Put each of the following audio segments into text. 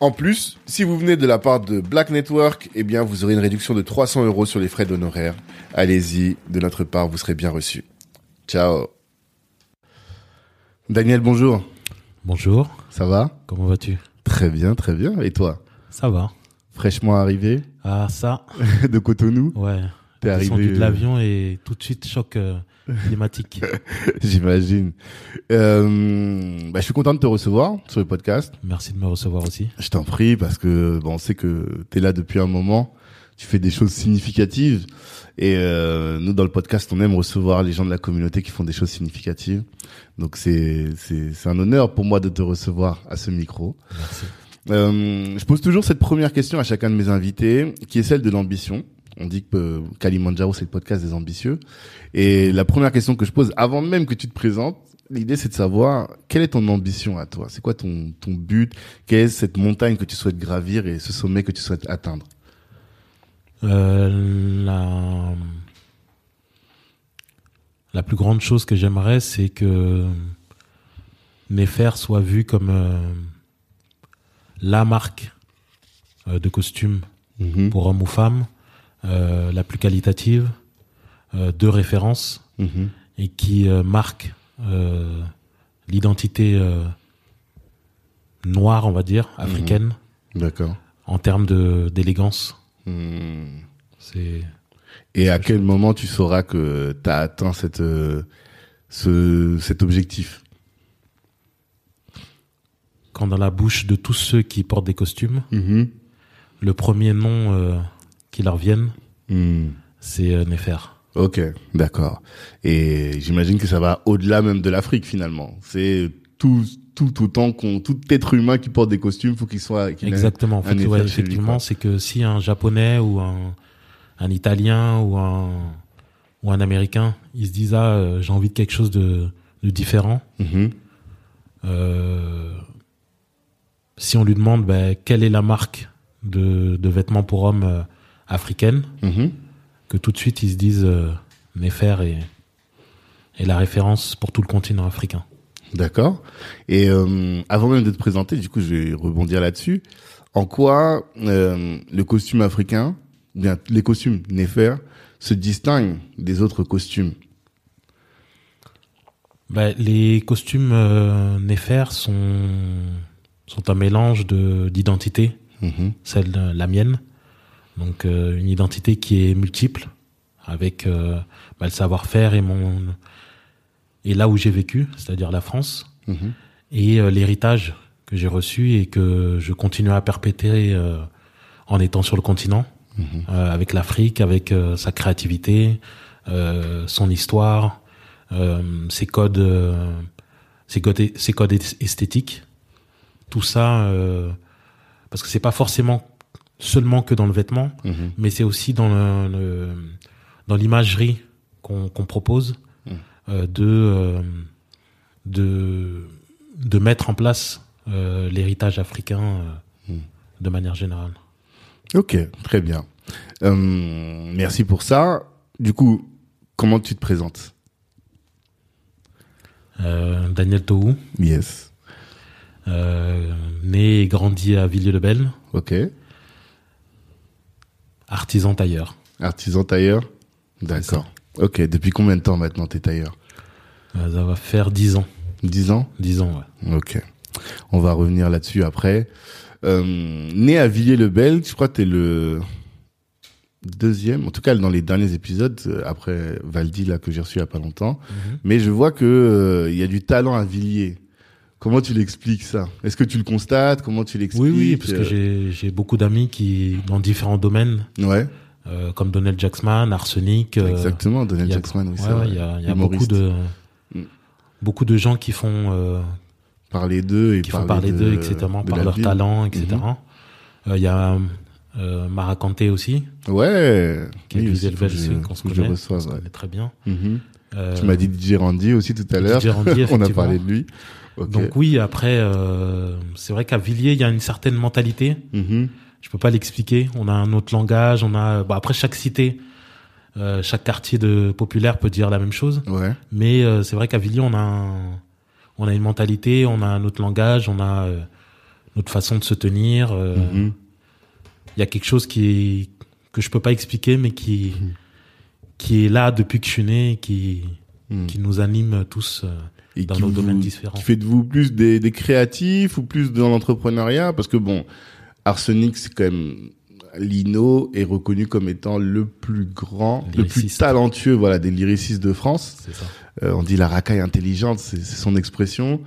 En plus, si vous venez de la part de Black Network, eh bien, vous aurez une réduction de 300 euros sur les frais d'honoraires. Allez-y, de notre part, vous serez bien reçu. Ciao. Daniel, bonjour. Bonjour. Ça va? Comment vas-tu? Très bien, très bien. Et toi? Ça va. Fraîchement arrivé? Ah ça de Cotonou? Ouais. T'es Descendu arrivé, de euh, l'avion et tout de suite choc euh, climatique. J'imagine. Euh, bah, je suis content de te recevoir sur le podcast. Merci de me recevoir aussi. Je t'en prie parce que bon, on sait que tu es là depuis un moment. Tu fais des choses significatives et euh, nous dans le podcast, on aime recevoir les gens de la communauté qui font des choses significatives. Donc c'est c'est c'est un honneur pour moi de te recevoir à ce micro. Merci. Euh, je pose toujours cette première question à chacun de mes invités, qui est celle de l'ambition. On dit que euh, Kalimandjaro, c'est le podcast des ambitieux. Et la première question que je pose, avant même que tu te présentes, l'idée c'est de savoir quelle est ton ambition à toi? C'est quoi ton, ton but? Quelle est cette montagne que tu souhaites gravir et ce sommet que tu souhaites atteindre? Euh, la... la plus grande chose que j'aimerais, c'est que Nefer soit vu comme euh, la marque euh, de costume Mhm, pour hommes ou femmes, la plus qualitative, euh, de référence, mhm. et qui euh, marque euh, l'identité euh, noire, on va dire, africaine, D'accord. en termes de d'élégance. C'est Et à quel moment tu sauras que tu as atteint cette, euh, ce, cet objectif? Quand dans la bouche de tous ceux qui portent des costumes, Mhm. le premier nom euh, qui leur vienne, Hmm. c'est euh, Nefer. Ok, d'accord. Et j'imagine que ça va au-delà même de l'Afrique finalement. C'est tout, tout autant qu'on, tout être humain qui porte des costumes, faut qu'il soit. Exactement. En fait, ouais, effectivement, c'est que si un japonais ou un, un italien ou un ou un américain, ils se disent ah euh, j'ai envie de quelque chose de, de différent. Mhm. Euh, si on lui demande ben, quelle est la marque de, de vêtements pour hommes africaine, Mhm. que tout de suite ils se disent euh, Nefer est, est la référence pour tout le continent africain. D'accord. Et euh, avant même de te présenter, du coup, je vais rebondir là-dessus. En quoi euh, le costume africain, bien les costumes Nefer, se distinguent des autres costumes? Ben, les costumes euh, Nefer sont, sont un mélange de d'identité, Mhm. celle de la mienne, donc euh, une identité qui est multiple, avec euh, ben, le savoir-faire et mon et là où j'ai vécu, c'est-à-dire la France, Mhm. et euh, l'héritage que j'ai reçu et que je continue à perpétrer en étant sur le continent, Mhm. avec l'Afrique, avec sa créativité, son histoire, ses codes, ses codes, ses codes es- esthétiques, tout ça, parce que c'est pas forcément seulement que dans le vêtement, Mhm. mais c'est aussi dans le, le- dans l'imagerie qu'on propose Mm. euh, de euh, de de mettre en place euh, l'héritage africain Mm. de manière générale. Ok, très bien. Merci pour ça. Du coup, comment tu te présentes? Daniel Tohou, Yes. né et grandi à Villiers-le-Bel, Ok. Artisan tailleur. Artisan tailleur D'accord. Ok. Depuis combien de temps maintenant t'es tailleur Euh, Ça va faire 10 ans. 10 ans 10 ans, ouais. Ok. On va revenir là-dessus après. Euh, né à Villiers-le-Bel, je crois que t'es le deuxième, en tout cas dans les derniers épisodes, euh, après Valdi là que j'ai reçu il y a pas longtemps. Mhm. Mais je vois que euh, il y a du talent à Villiers. Comment tu l'expliques ça? Est-ce que tu le constates? Comment tu l'expliques Oui, oui, parce que Euh, j'ai j'ai beaucoup d'amis qui dans différents domaines, Ouais, euh, comme Donald Jacksman, Arsenic. euh, exactement. Donald Jackson, oui, ouais, ouais, il y a, il y a beaucoup de Mm. beaucoup de gens qui font euh, Parler d'eux et qui font parler de- d'eux, etc. de par leur ville. talent, etc. Mhm. Euh, Il y a euh, Maracanté aussi, Ouais. qui est Oui, du aussi, qu'on se je connaît, ouais. connaît très bien. Mhm. Tu m'as dit DJ Randy aussi tout à l'heure. Randy, On a parlé de lui. Donc oui, après, euh, c'est vrai qu'à Villiers, il y a une certaine mentalité. Mhm. Je peux pas l'expliquer. On a un autre langage. On a. Bon, après, chaque cité, euh, chaque quartier de populaire peut dire la même chose. Ouais. Mais euh, c'est vrai qu'à Villiers, on a un- on a une mentalité, on a un autre langage, on a notre façon de se tenir. euh, Il y a quelque chose qui que je peux pas expliquer, mais qui Mhm. qui est là depuis que je suis né, qui Mhm. qui nous anime tous. Et dans qui vous- domaines différents. Qui fait de vous plus des, des créatifs ou plus dans l'entrepreneuriat? Parce que bon, Arsenic, c'est quand même Lino est reconnu comme étant le plus grand, le plus talentueux, voilà, des lyricistes de France. Ça. Euh, on dit la racaille intelligente, c'est c'est son expression.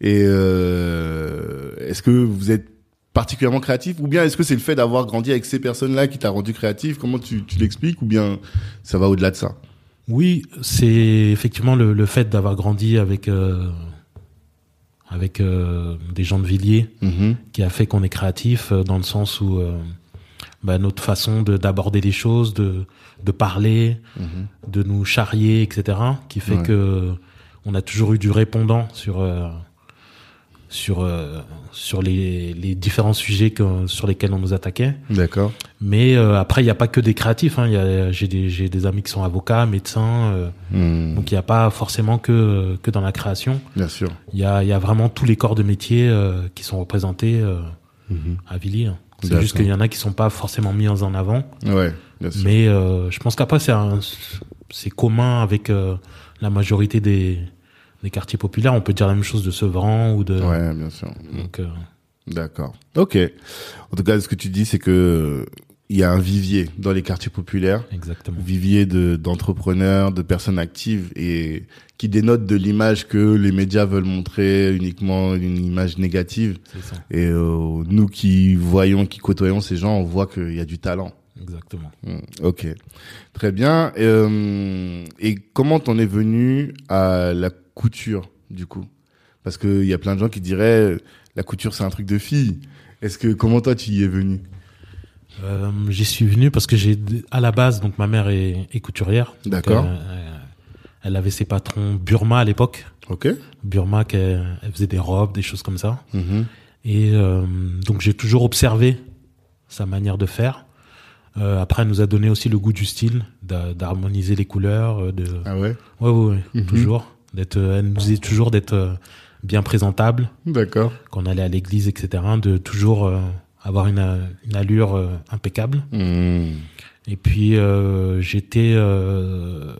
Et euh, est-ce que vous êtes particulièrement créatif? Ou bien est-ce que c'est le fait d'avoir grandi avec ces personnes-là qui t'a rendu créatif? Comment tu, tu l'expliques? Ou bien ça va au-delà de ça? Oui, c'est effectivement le, le fait d'avoir grandi avec euh, avec euh, des gens de Villiers Mhm. qui a fait qu'on est créatif euh, dans le sens où euh, bah, notre façon de d'aborder les choses, de de parler, Mhm. de nous charrier, etc., qui fait Ouais. que on a toujours eu du répondant sur euh, sur euh, sur les, les différents sujets que, sur lesquels on nous attaquait. D'accord. Mais euh, après, il n'y a pas que des créatifs. Hein. Il y a- J'ai des, j'ai des amis qui sont avocats, médecins. euh, Mhm. donc il n'y a pas forcément que, que dans la création. Bien sûr. Il y a, il y a vraiment tous les corps de métier euh, qui sont représentés euh, Mhm. à Villiers. C'est juste qu'il y en a qui sont pas forcément mis en avant. Ouais, bien sûr. Mais euh, je pense qu'après, c'est un- c'est commun avec euh, la majorité des, des quartiers populaires. On peut dire la même chose de Sevran ou de... Ouais, bien sûr. Donc, euh, D'accord. Ok. En tout cas, ce que tu dis, c'est que il y a un vivier dans les quartiers populaires, exactement. vivier de d'entrepreneurs, de personnes actives et qui dénote de l'image que les médias veulent montrer uniquement une image négative. C'est ça. Et euh, nous qui voyons, qui côtoyons ces gens, on voit qu'il y a du talent. Exactement. Hmm, Ok, très bien. Euh, et comment t'en es venu à la couture du coup Parce qu'il y a plein de gens qui diraient euh, la couture c'est un truc de fille. Est-ce que comment toi tu y es venu? Euh, J'y suis venu parce que j'ai à la base donc ma mère est, est couturière. D'accord. euh, elle avait ses patrons Burma à l'époque. Ok. Burma qu'elle elle faisait des robes, des choses comme ça. Mhm. Et euh, donc j'ai toujours observé sa manière de faire. Euh, après, elle nous a donné aussi le goût du style, d'harmoniser les couleurs, de Ah ouais? ouais ouais, ouais, Mhm. toujours. D'être, euh, elle nous disait toujours d'être euh, bien présentable D'accord. quand on allait à l'église, etc. De toujours euh, avoir une, euh, une allure euh, impeccable. Hmm. Et puis euh, j'étais, euh,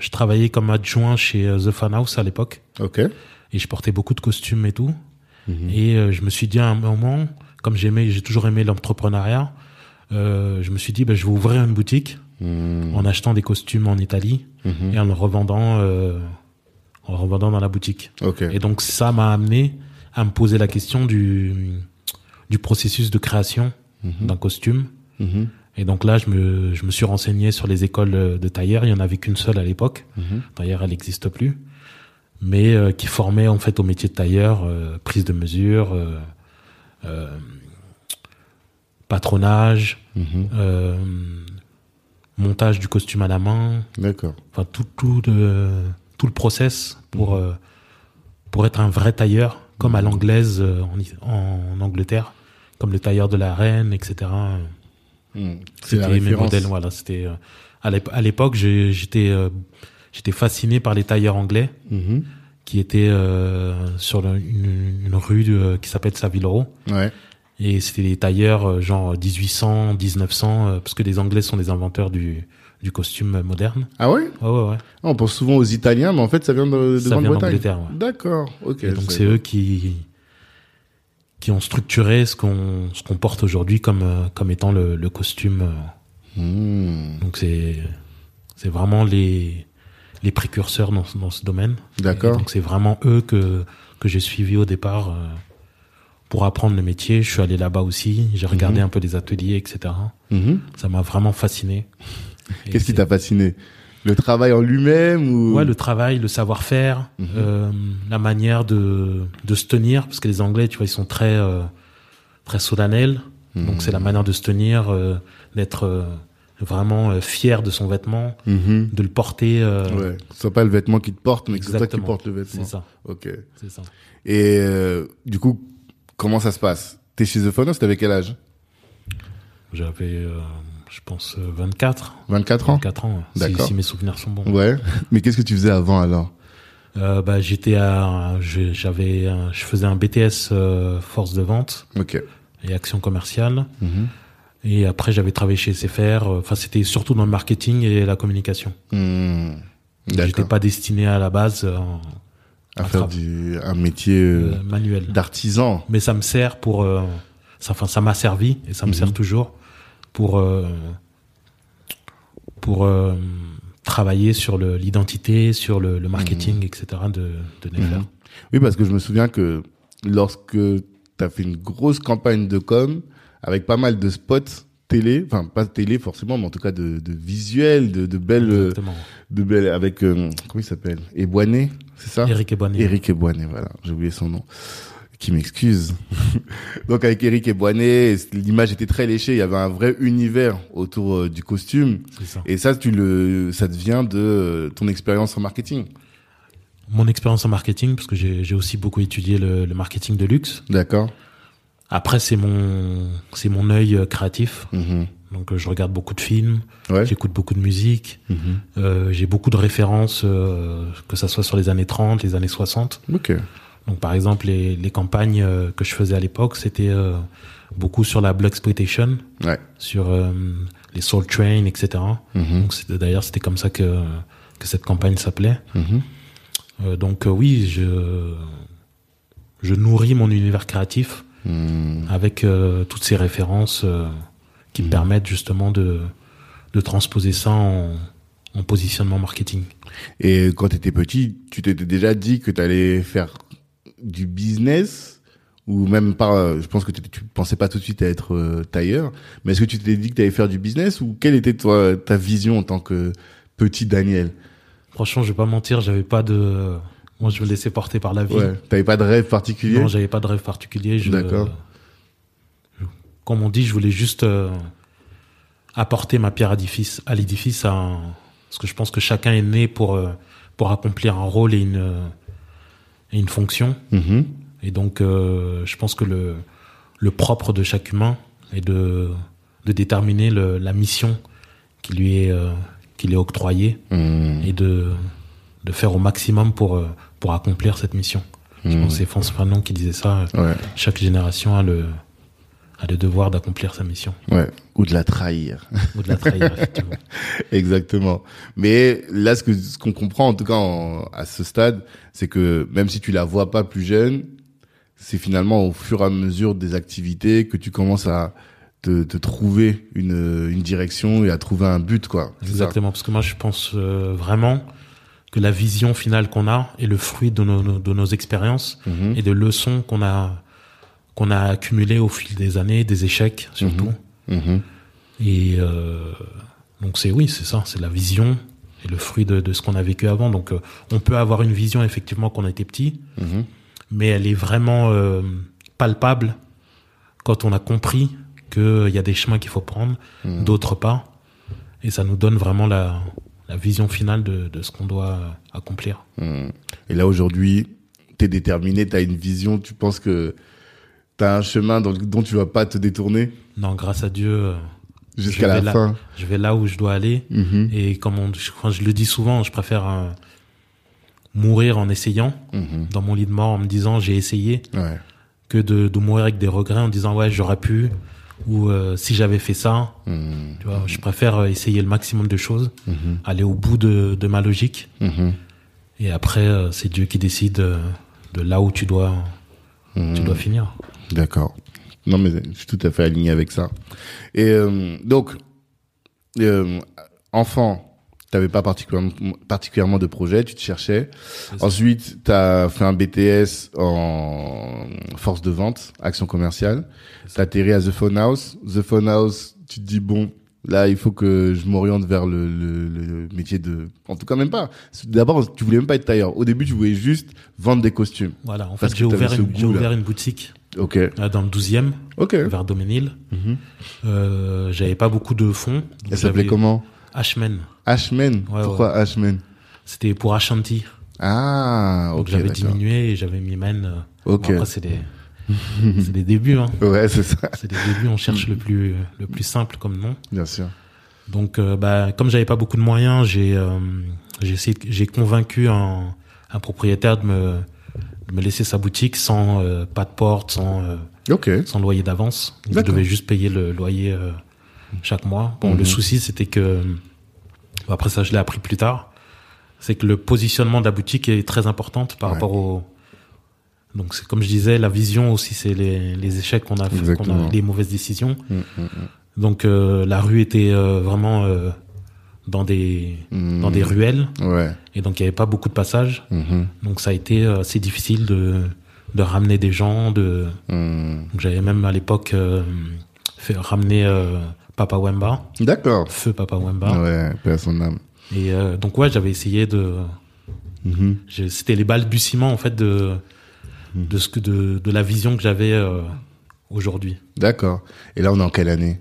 je travaillais comme adjoint chez The Fan House à l'époque Ok. et je portais beaucoup de costumes et tout. Mhm. Et euh, je me suis dit à un moment, comme j'aimais, j'ai toujours aimé l'entrepreneuriat, euh, je me suis dit, bah, je vais ouvrir une boutique Hmm. en achetant des costumes en Italie Mhm. et en le revendant, euh, en revendant dans la boutique. Et donc ça m'a amené à me poser la question du du processus de création Mhm. d'un costume. Mhm. Et donc là, je me, je me suis renseigné sur les écoles de tailleur. Il y en avait qu'une seule à l'époque. Mhm. Tailleur, elle n'existe plus. Mais euh, qui formait en fait au métier de tailleur, euh, prise de mesure, euh, patronage, Mhm. montage du costume à la main, D'accord. enfin tout, tout, le, tout le process pour, euh, pour être un vrai tailleur, comme à l'anglaise euh, en, en Angleterre, comme le tailleur de la reine, etc. La C'était mes modèles, voilà. C'était euh, à l'ép- à l'époque, j'étais j'étais fasciné par les tailleurs anglais qui étaient euh, sur le- une, une rue de- qui s'appelle Savile Row. Ouais. Et c'était des tailleurs genre 1800, 1900, euh, parce que les Anglais sont des inventeurs du, du costume moderne. Ah ouais Ouais, ouais, ouais. Ah, On pense souvent aux Italiens, mais en fait, ça vient de, de Grande-Bretagne. ouais. D'accord, ok. Et donc c'est eux qui qui ont structuré ce qu'on ce qu'on porte aujourd'hui comme euh, comme étant le, le costume. euh. Hmm, Donc c'est c'est vraiment les les précurseurs dans, ce- dans ce domaine. D'accord. Et Donc c'est vraiment eux que que j'ai suivi au départ euh, pour apprendre le métier. Je suis allé là-bas aussi. J'ai regardé Mhm. un peu les ateliers, etc. Mhm. Ça m'a vraiment fasciné. Qu'est-ce qui t'a fasciné? Le travail en lui-même ou Ouais, le travail, le savoir-faire, Mhm. euh, la manière de, de se tenir, parce que les Anglais, tu vois, ils sont très euh, très solennels. Mhm. Donc c'est la manière de se tenir, euh, d'être vraiment fier de son vêtement, Mhm. de le porter. Ouais, ce soit pas le vêtement qui te porte, mais que c'est toi qui portes le vêtement. C'est ça, Ok. c'est ça. Et du coup, comment ça se passe? T'es chez The Phonos, t'avais quel âge? J'avais, je pense, euh, 24, 24 ans 24 ans, si, D'accord. si mes souvenirs sont bons. Ouais. Mais qu'est-ce que tu faisais avant alors? Euh, bah, j'étais à, je- j'avais, je faisais un BTS euh, force de vente Ok. et action commerciale. Mhm. Et après, j'avais travaillé chez SFR. euh, Enfin, c'était surtout dans le marketing et la communication. Hmm. J'étais D'accord. pas destiné à la base euh, À faire du, un métier manuel. d'artisan. Mais ça me sert pour, ça, enfin, ça m'a servi et ça me Mhm. sert toujours pour euh, pour euh, travailler sur l'identité, sur le, le marketing, etc. de, de Nefer. Mhm. Oui, parce que je me souviens que lorsque tu as fait une grosse campagne de com avec pas mal de spots télé, enfin pas télé forcément, mais en tout cas de, de visuels, de, de belles, Exactement. de belles avec euh, comment il s'appelle? Eboiné, c'est ça? Eric Ebouani. Eric Eboiné, voilà, j'ai oublié son nom. Qui m'excuse. Donc avec Eric Eboiné, l'image était très léchée, il y avait un vrai univers autour euh, du costume. Ça. Et ça, tu le, ça te vient de euh, ton expérience en marketing. Mon expérience en marketing, parce que j'ai aussi beaucoup étudié le, le marketing de luxe. D'accord. Après, c'est mon c'est mon œil euh, créatif. Mhm. Donc, je regarde beaucoup de films, Ouais. j'écoute beaucoup de musique, Mhm. euh, j'ai beaucoup de références, euh, que ça soit sur les années 30, les années 60. Ok. Donc, par exemple, les, les campagnes euh, que je faisais à l'époque, c'était euh, beaucoup sur la black exploitation, Ouais. sur euh, les Soul Train, etc. Mhm. Donc, d'ailleurs, c'était comme ça que que cette campagne s'appelait. Mhm. Donc, oui, je je nourris mon univers créatif Mhm. avec toutes ces références qui me Mhm. permettent justement de, de transposer ça en, en positionnement marketing. Et quand tu étais petit, tu t'étais déjà dit que tu allais faire du business ou même pas, je pense que tu pensais pas tout de suite à être euh, tailleur, mais est-ce que tu t'es dit que tu allais faire du business ou quelle était toi, ta vision en tant que petit Daniel? Franchement, je vais pas mentir, j'avais pas de... Moi, je me laissais porter par la vie. Ouais. T'avais pas de rêve particulier? Non, j'avais pas de rêve particulier. Je, D'accord. Comme on dit, je voulais juste euh, apporter ma pierre à l'édifice, à l'édifice, à un- parce que je pense que chacun est né pour euh, pour accomplir un rôle et une euh, et une fonction. Mhm. Et donc, euh, je pense que le, le propre de chaque humain est de, de déterminer le, la mission qui lui est, euh, qui lui est octroyée Mhm. et de, de faire au maximum pour, euh, pour accomplir cette mission. Je Mhm. pense que c'est François Fanon qui disait ça. Ouais. Chaque génération a le, a le devoir d'accomplir sa mission. Ouais. Ou de la trahir. Ou de la trahir, effectivement. Exactement. Mais là, ce que ce qu'on comprend en tout cas en- à ce stade, c'est que même si tu la vois pas plus jeune, c'est finalement au fur et à mesure des activités que tu commences à te, te trouver une, une direction et à trouver un but, quoi. Exactement, parce que moi je pense euh, vraiment que la vision finale qu'on a est le fruit de nos, de nos expériences Mhm. et des leçons qu'on a qu'on a accumulées au fil des années, des échecs surtout. Mhm. Et euh, donc c'est oui, c'est ça, c'est la vision et le fruit de, de ce qu'on a vécu avant. Donc euh, on peut avoir une vision effectivement quand on était petit, Mhm. mais elle est vraiment euh, palpable quand on a compris qu'il y a des chemins qu'il faut prendre, Mhm. d'autres pas, et ça nous donne vraiment la, la vision finale de, de ce qu'on doit accomplir. Mhm. Et là, aujourd'hui, t'es déterminé, t'as une vision, tu penses que t'as un chemin dans dont tu vas pas te détourner Non, grâce à Dieu, euh, jusqu'à Je vais la là. fin. je vais là où je dois aller. Mhm. Et comme on, je, le dis souvent, je préfère euh, mourir en essayant, Mhm. dans mon lit de mort, en me disant j'ai essayé, Ouais. que de, de mourir avec des regrets en disant ouais j'aurais pu, Ou euh, si j'avais fait ça, Mhm. tu vois, je préfère essayer le maximum de choses, aller au bout de, de ma logique. Et après, c'est Dieu qui décide de là où tu dois, tu dois finir. D'accord. Non, mais je suis tout à fait aligné avec ça. Et euh, donc, euh, enfant, tu n'avais pas particulièrement, particulièrement de projet, tu te cherchais. Ensuite, tu as fait un BTS en force de vente, action commerciale. Tu atterri à The Phone House. The Phone House, tu te dis, bon, là, il faut que je m'oriente vers le, le, le métier de... En tout cas, même pas. D'abord, tu voulais même pas être tailleur. Au début, tu voulais juste vendre des costumes. Voilà, en fait, j'ai une, ouvert une boutique Ok. dans le 12e, Ok. vers Doménil. Mhm. Euh, j'avais pas beaucoup de fonds. donc Elle s'appelait j'avais comment? Ashmen. Ashmen. Ouais, Pourquoi Ashmen C'était pour Ashanti. Ah, Donc ok. j'avais d'accord. diminué et j'avais mis Men. Ok. bon, après, c'est des, débuts, hein. Ouais, c'est ça, C'est des débuts, on cherche le plus, le plus simple comme nom. bien sûr. Donc, euh, bah, comme j'avais pas beaucoup de moyens, j'ai, euh, j'ai convaincu un, un propriétaire de me, me laisser sa boutique sans euh, pas de porte, sans, euh, sans loyer d'avance. Je devais juste payer le loyer euh, chaque mois. Bon, Mhm. le souci, c'était que, après ça, je l'ai appris plus tard, c'est que le positionnement de la boutique est très importante par Ouais. rapport au. Donc, c'est comme je disais, la vision aussi, c'est les, les échecs qu'on a, fait, qu'on a, les mauvaises décisions. Mm, mm, Donc, euh, la rue était vraiment dans des mm. dans des ruelles, Ouais. et donc il y avait pas beaucoup de passages. Mhm. Donc, ça a été euh, assez difficile de de ramener des gens, de Mm. donc, J'avais même à l'époque euh, fait ramener euh, Papa Wemba, D'accord. feu Papa Wemba. Ouais, son âme. Et euh, donc ouais, j'avais essayé de. Mhm. C'était les balbutiements en fait de de ce que de, de la vision que j'avais aujourd'hui. D'accord. Et là, on est en quelle année?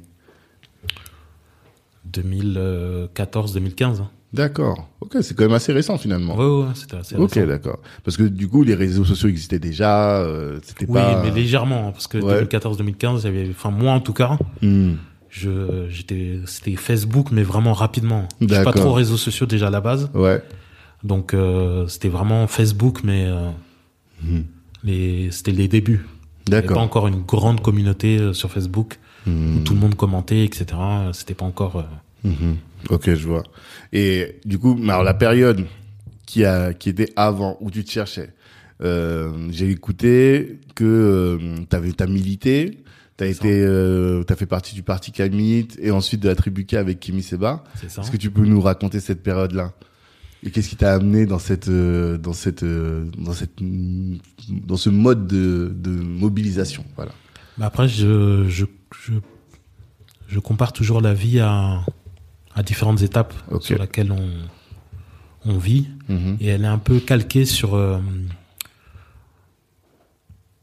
2014-2015. D'accord. Ok, c'est quand même assez récent finalement. Ouais, ouais, c'était assez ok, récent. d'accord. Parce que du coup, les réseaux sociaux existaient déjà. Euh, c'était Oui, pas. mais légèrement, hein, parce que Ouais. 2014-2015, j'avais, enfin moi en tout cas, Hmm. je, j'étais, c'était Facebook, mais vraiment rapidement. Je suis pas D'accord. trop réseaux sociaux déjà à la base, Ouais. donc euh, c'était vraiment Facebook, mais euh, les, c'était les débuts. Il n'y avait pas D'accord. encore une grande communauté euh, sur Facebook Hmm. où tout le monde commentait, etc. C'était pas encore. Mhm. Ok, je vois. Et du coup, alors la période qui a qui était avant où tu te cherchais, euh, j'ai écouté que euh, t'avais t'as milité, t'as été, euh, t'as fait partie du parti Kamit et ensuite de la tribu K avec Kimi Seba. c'est ça. Est-ce que tu peux nous raconter cette période-là? Et qu'est-ce qui t'a amené dans cette euh, dans cette dans cette dans ce mode de, de mobilisation? Voilà. Mais après, je, je, je, je compare toujours la vie à, à différentes étapes sur lesquelles on, on vit. Mhm. Et elle est un peu calquée sur, euh,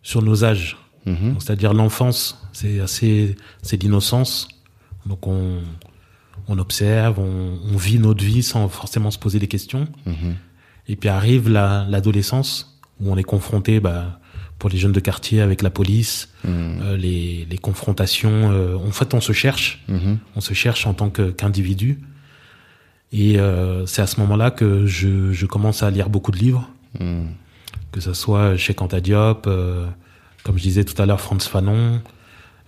sur nos âges. Mhm. Donc, C'est-à-dire l'enfance, c'est assez, c'est l'innocence. Donc on, on observe, on, on vit notre vie sans forcément se poser des questions. Mhm. Et puis arrive la- l'adolescence où on est confronté, bah, pour les jeunes de quartier avec la police, Mhm. euh, les, les confrontations. euh, en fait, on se cherche, Mhm. on se cherche en tant qu'individu. Et euh, c'est à ce moment-là que je, je commence à lire beaucoup de livres, Mhm. que ce soit chez Quanta Diop, euh, comme je disais tout à l'heure, Franz Fanon.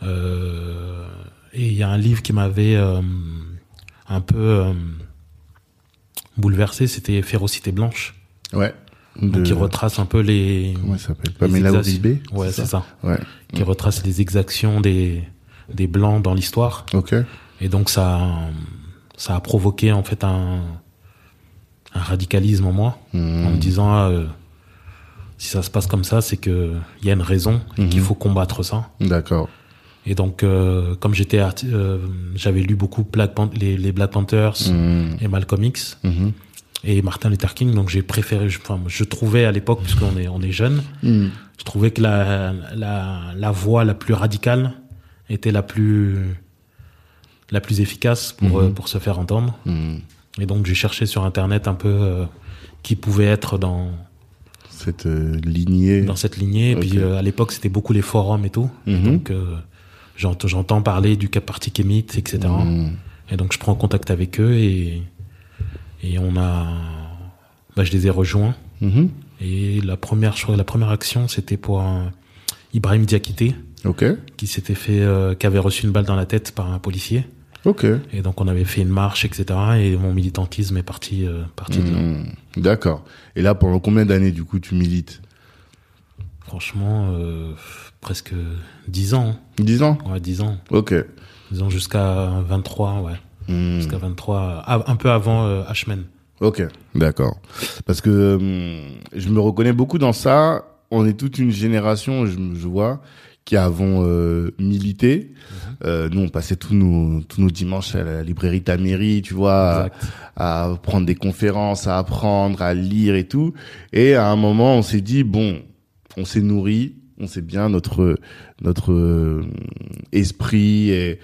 euh, et il y a un livre qui m'avait euh, un peu euh, bouleversé, c'était Férocité blanche, Ouais. Donc De- qui retrace un peu les, Comment elle s'appelle Pamela exactions- Uribe Ouais, c'est ça. Ouais. Qui retrace les exactions des, des blancs dans l'histoire. Ok. Et donc ça, ça a provoqué en fait un, un radicalisme en moi, Mhm. en me disant ah, euh, si ça se passe comme ça, c'est que il y a une raison et qu'il faut combattre ça. D'accord. Et donc euh, comme j'étais, euh, j'avais lu beaucoup Black Pan- les, les Black Panthers Mhm. et Malcolm X Mhm. Et Martin Luther King, donc j'ai préféré, je, enfin, je trouvais à l'époque, puisqu'on est on est jeune, Mhm. je trouvais que la, la, la voie la plus radicale était la plus la plus efficace pour, Mhm. euh, pour se faire entendre. Mhm. Et donc j'ai cherché sur internet un peu euh, qui pouvait être dans, Cette euh, lignée. dans cette lignée. Et puis euh, à l'époque c'était beaucoup les forums et tout. Donc euh, j'ent- j'entends parler du Cap Parti Kémit, etc. Et donc je prends contact avec eux et, et on a... Bah, je les ai rejoints. Mhm. Et la première, la première action, c'était pour un Ibrahim Diakité, Ok. qui s'était fait, euh, qui avait reçu une balle dans la tête par un policier. Ok. Et donc on avait fait une marche, etc. Et mon militantisme est parti, euh, parti de là. Hmm, D'accord. Et là, pendant combien d'années, du coup, tu milites? Franchement, euh, presque 10 ans. 10 ans? Ouais, 10 ans. Ok. 10 ans jusqu'à 23, ouais. Hmm. Jusqu'à 23, ah, un peu avant euh, H-Men. Ok, d'accord. Parce que hum, je me reconnais beaucoup dans ça. On est toute une génération, je, je vois, qui avons euh, milité. Euh, nous, on passait tous nos tous nos dimanches à la librairie Taméry, tu vois, à, à prendre des conférences, à apprendre, à lire et tout. Et à un moment, on s'est dit bon, on s'est nourri, on sait bien notre notre esprit est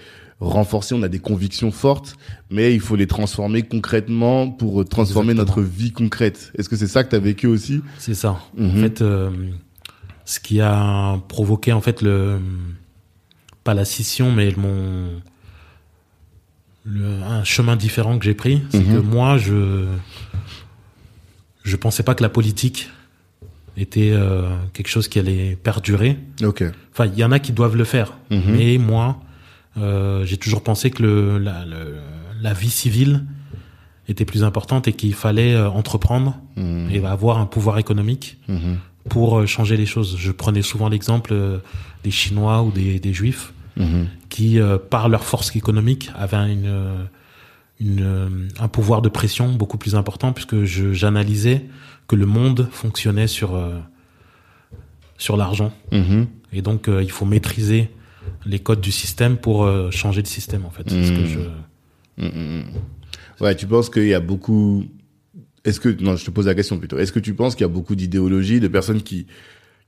renforcé, on a des convictions fortes, mais il faut les transformer concrètement pour euh, transformer Exactement. notre vie concrète. Est-ce que c'est ça que tu as vécu aussi C'est ça. Mhm. En fait, euh, ce qui a provoqué en fait le pas la scission, mais mon le, un chemin différent que j'ai pris, c'est Mhm. que moi je je pensais pas que la politique était euh, quelque chose qui allait perdurer. Ok. Enfin, il y en a qui doivent le faire, Mhm. mais moi, j'ai toujours pensé que le, la, le- la vie civile était plus importante et qu'il fallait euh, entreprendre Mhm. et avoir un pouvoir économique Mhm. pour euh, changer les choses. Je prenais souvent l'exemple euh, des Chinois ou des, des Juifs Mhm. qui, euh, par leur force économique, avaient une, euh, une, euh, un pouvoir de pression beaucoup plus important puisque j'analysais que le monde fonctionnait sur, euh, sur l'argent. Et donc, euh, il faut maîtriser les codes du système pour euh, changer le système, en fait. C'est ce que Mhm. je... Mhm. Ouais, tu penses qu'il y a beaucoup. Est-ce que non, je te pose la question plutôt. Est-ce que tu penses qu'il y a beaucoup d'idéologies, de personnes qui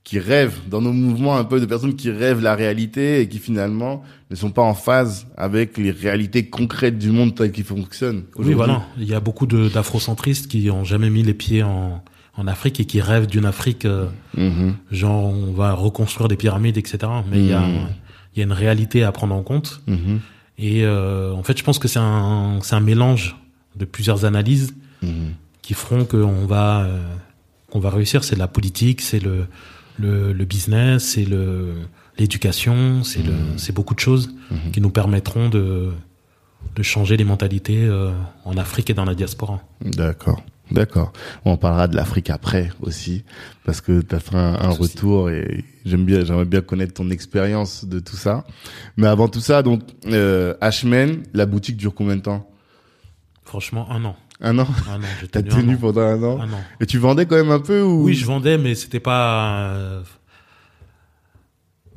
qui rêvent dans nos mouvements un peu de personnes qui rêvent la réalité et qui finalement ne sont pas en phase avec les réalités concrètes du monde tel qu'il fonctionne. Oui, voilà. Il y a beaucoup d'afrocentristes qui ont jamais mis les pieds en, en Afrique et qui rêvent d'une Afrique, euh, genre on va reconstruire des pyramides, etc. Mais il y a. il y a une réalité à prendre en compte. Mhm. Et euh, en fait, je pense que c'est un, mélange de plusieurs analyses Mhm. qui feront qu'on va, euh, qu'on va réussir. C'est la politique, c'est le, le, le business, c'est le, l'éducation, c'est le, c'est beaucoup de choses Mhm. qui nous permettront de, de changer les mentalités euh, en Afrique et dans la diaspora. D'accord. D'accord. On parlera de l'Afrique après aussi, parce que tu as fait un, retour et j'aime bien, j'aimerais bien connaître ton expérience de tout ça. Mais avant tout ça, donc, euh, H-Men, la boutique dure combien de temps? Franchement, un an. Un an? Un an, T'as tenu tenu an. pendant un an? Un an. Et tu vendais quand même un peu ou? Oui, je vendais, mais c'était pas, euh,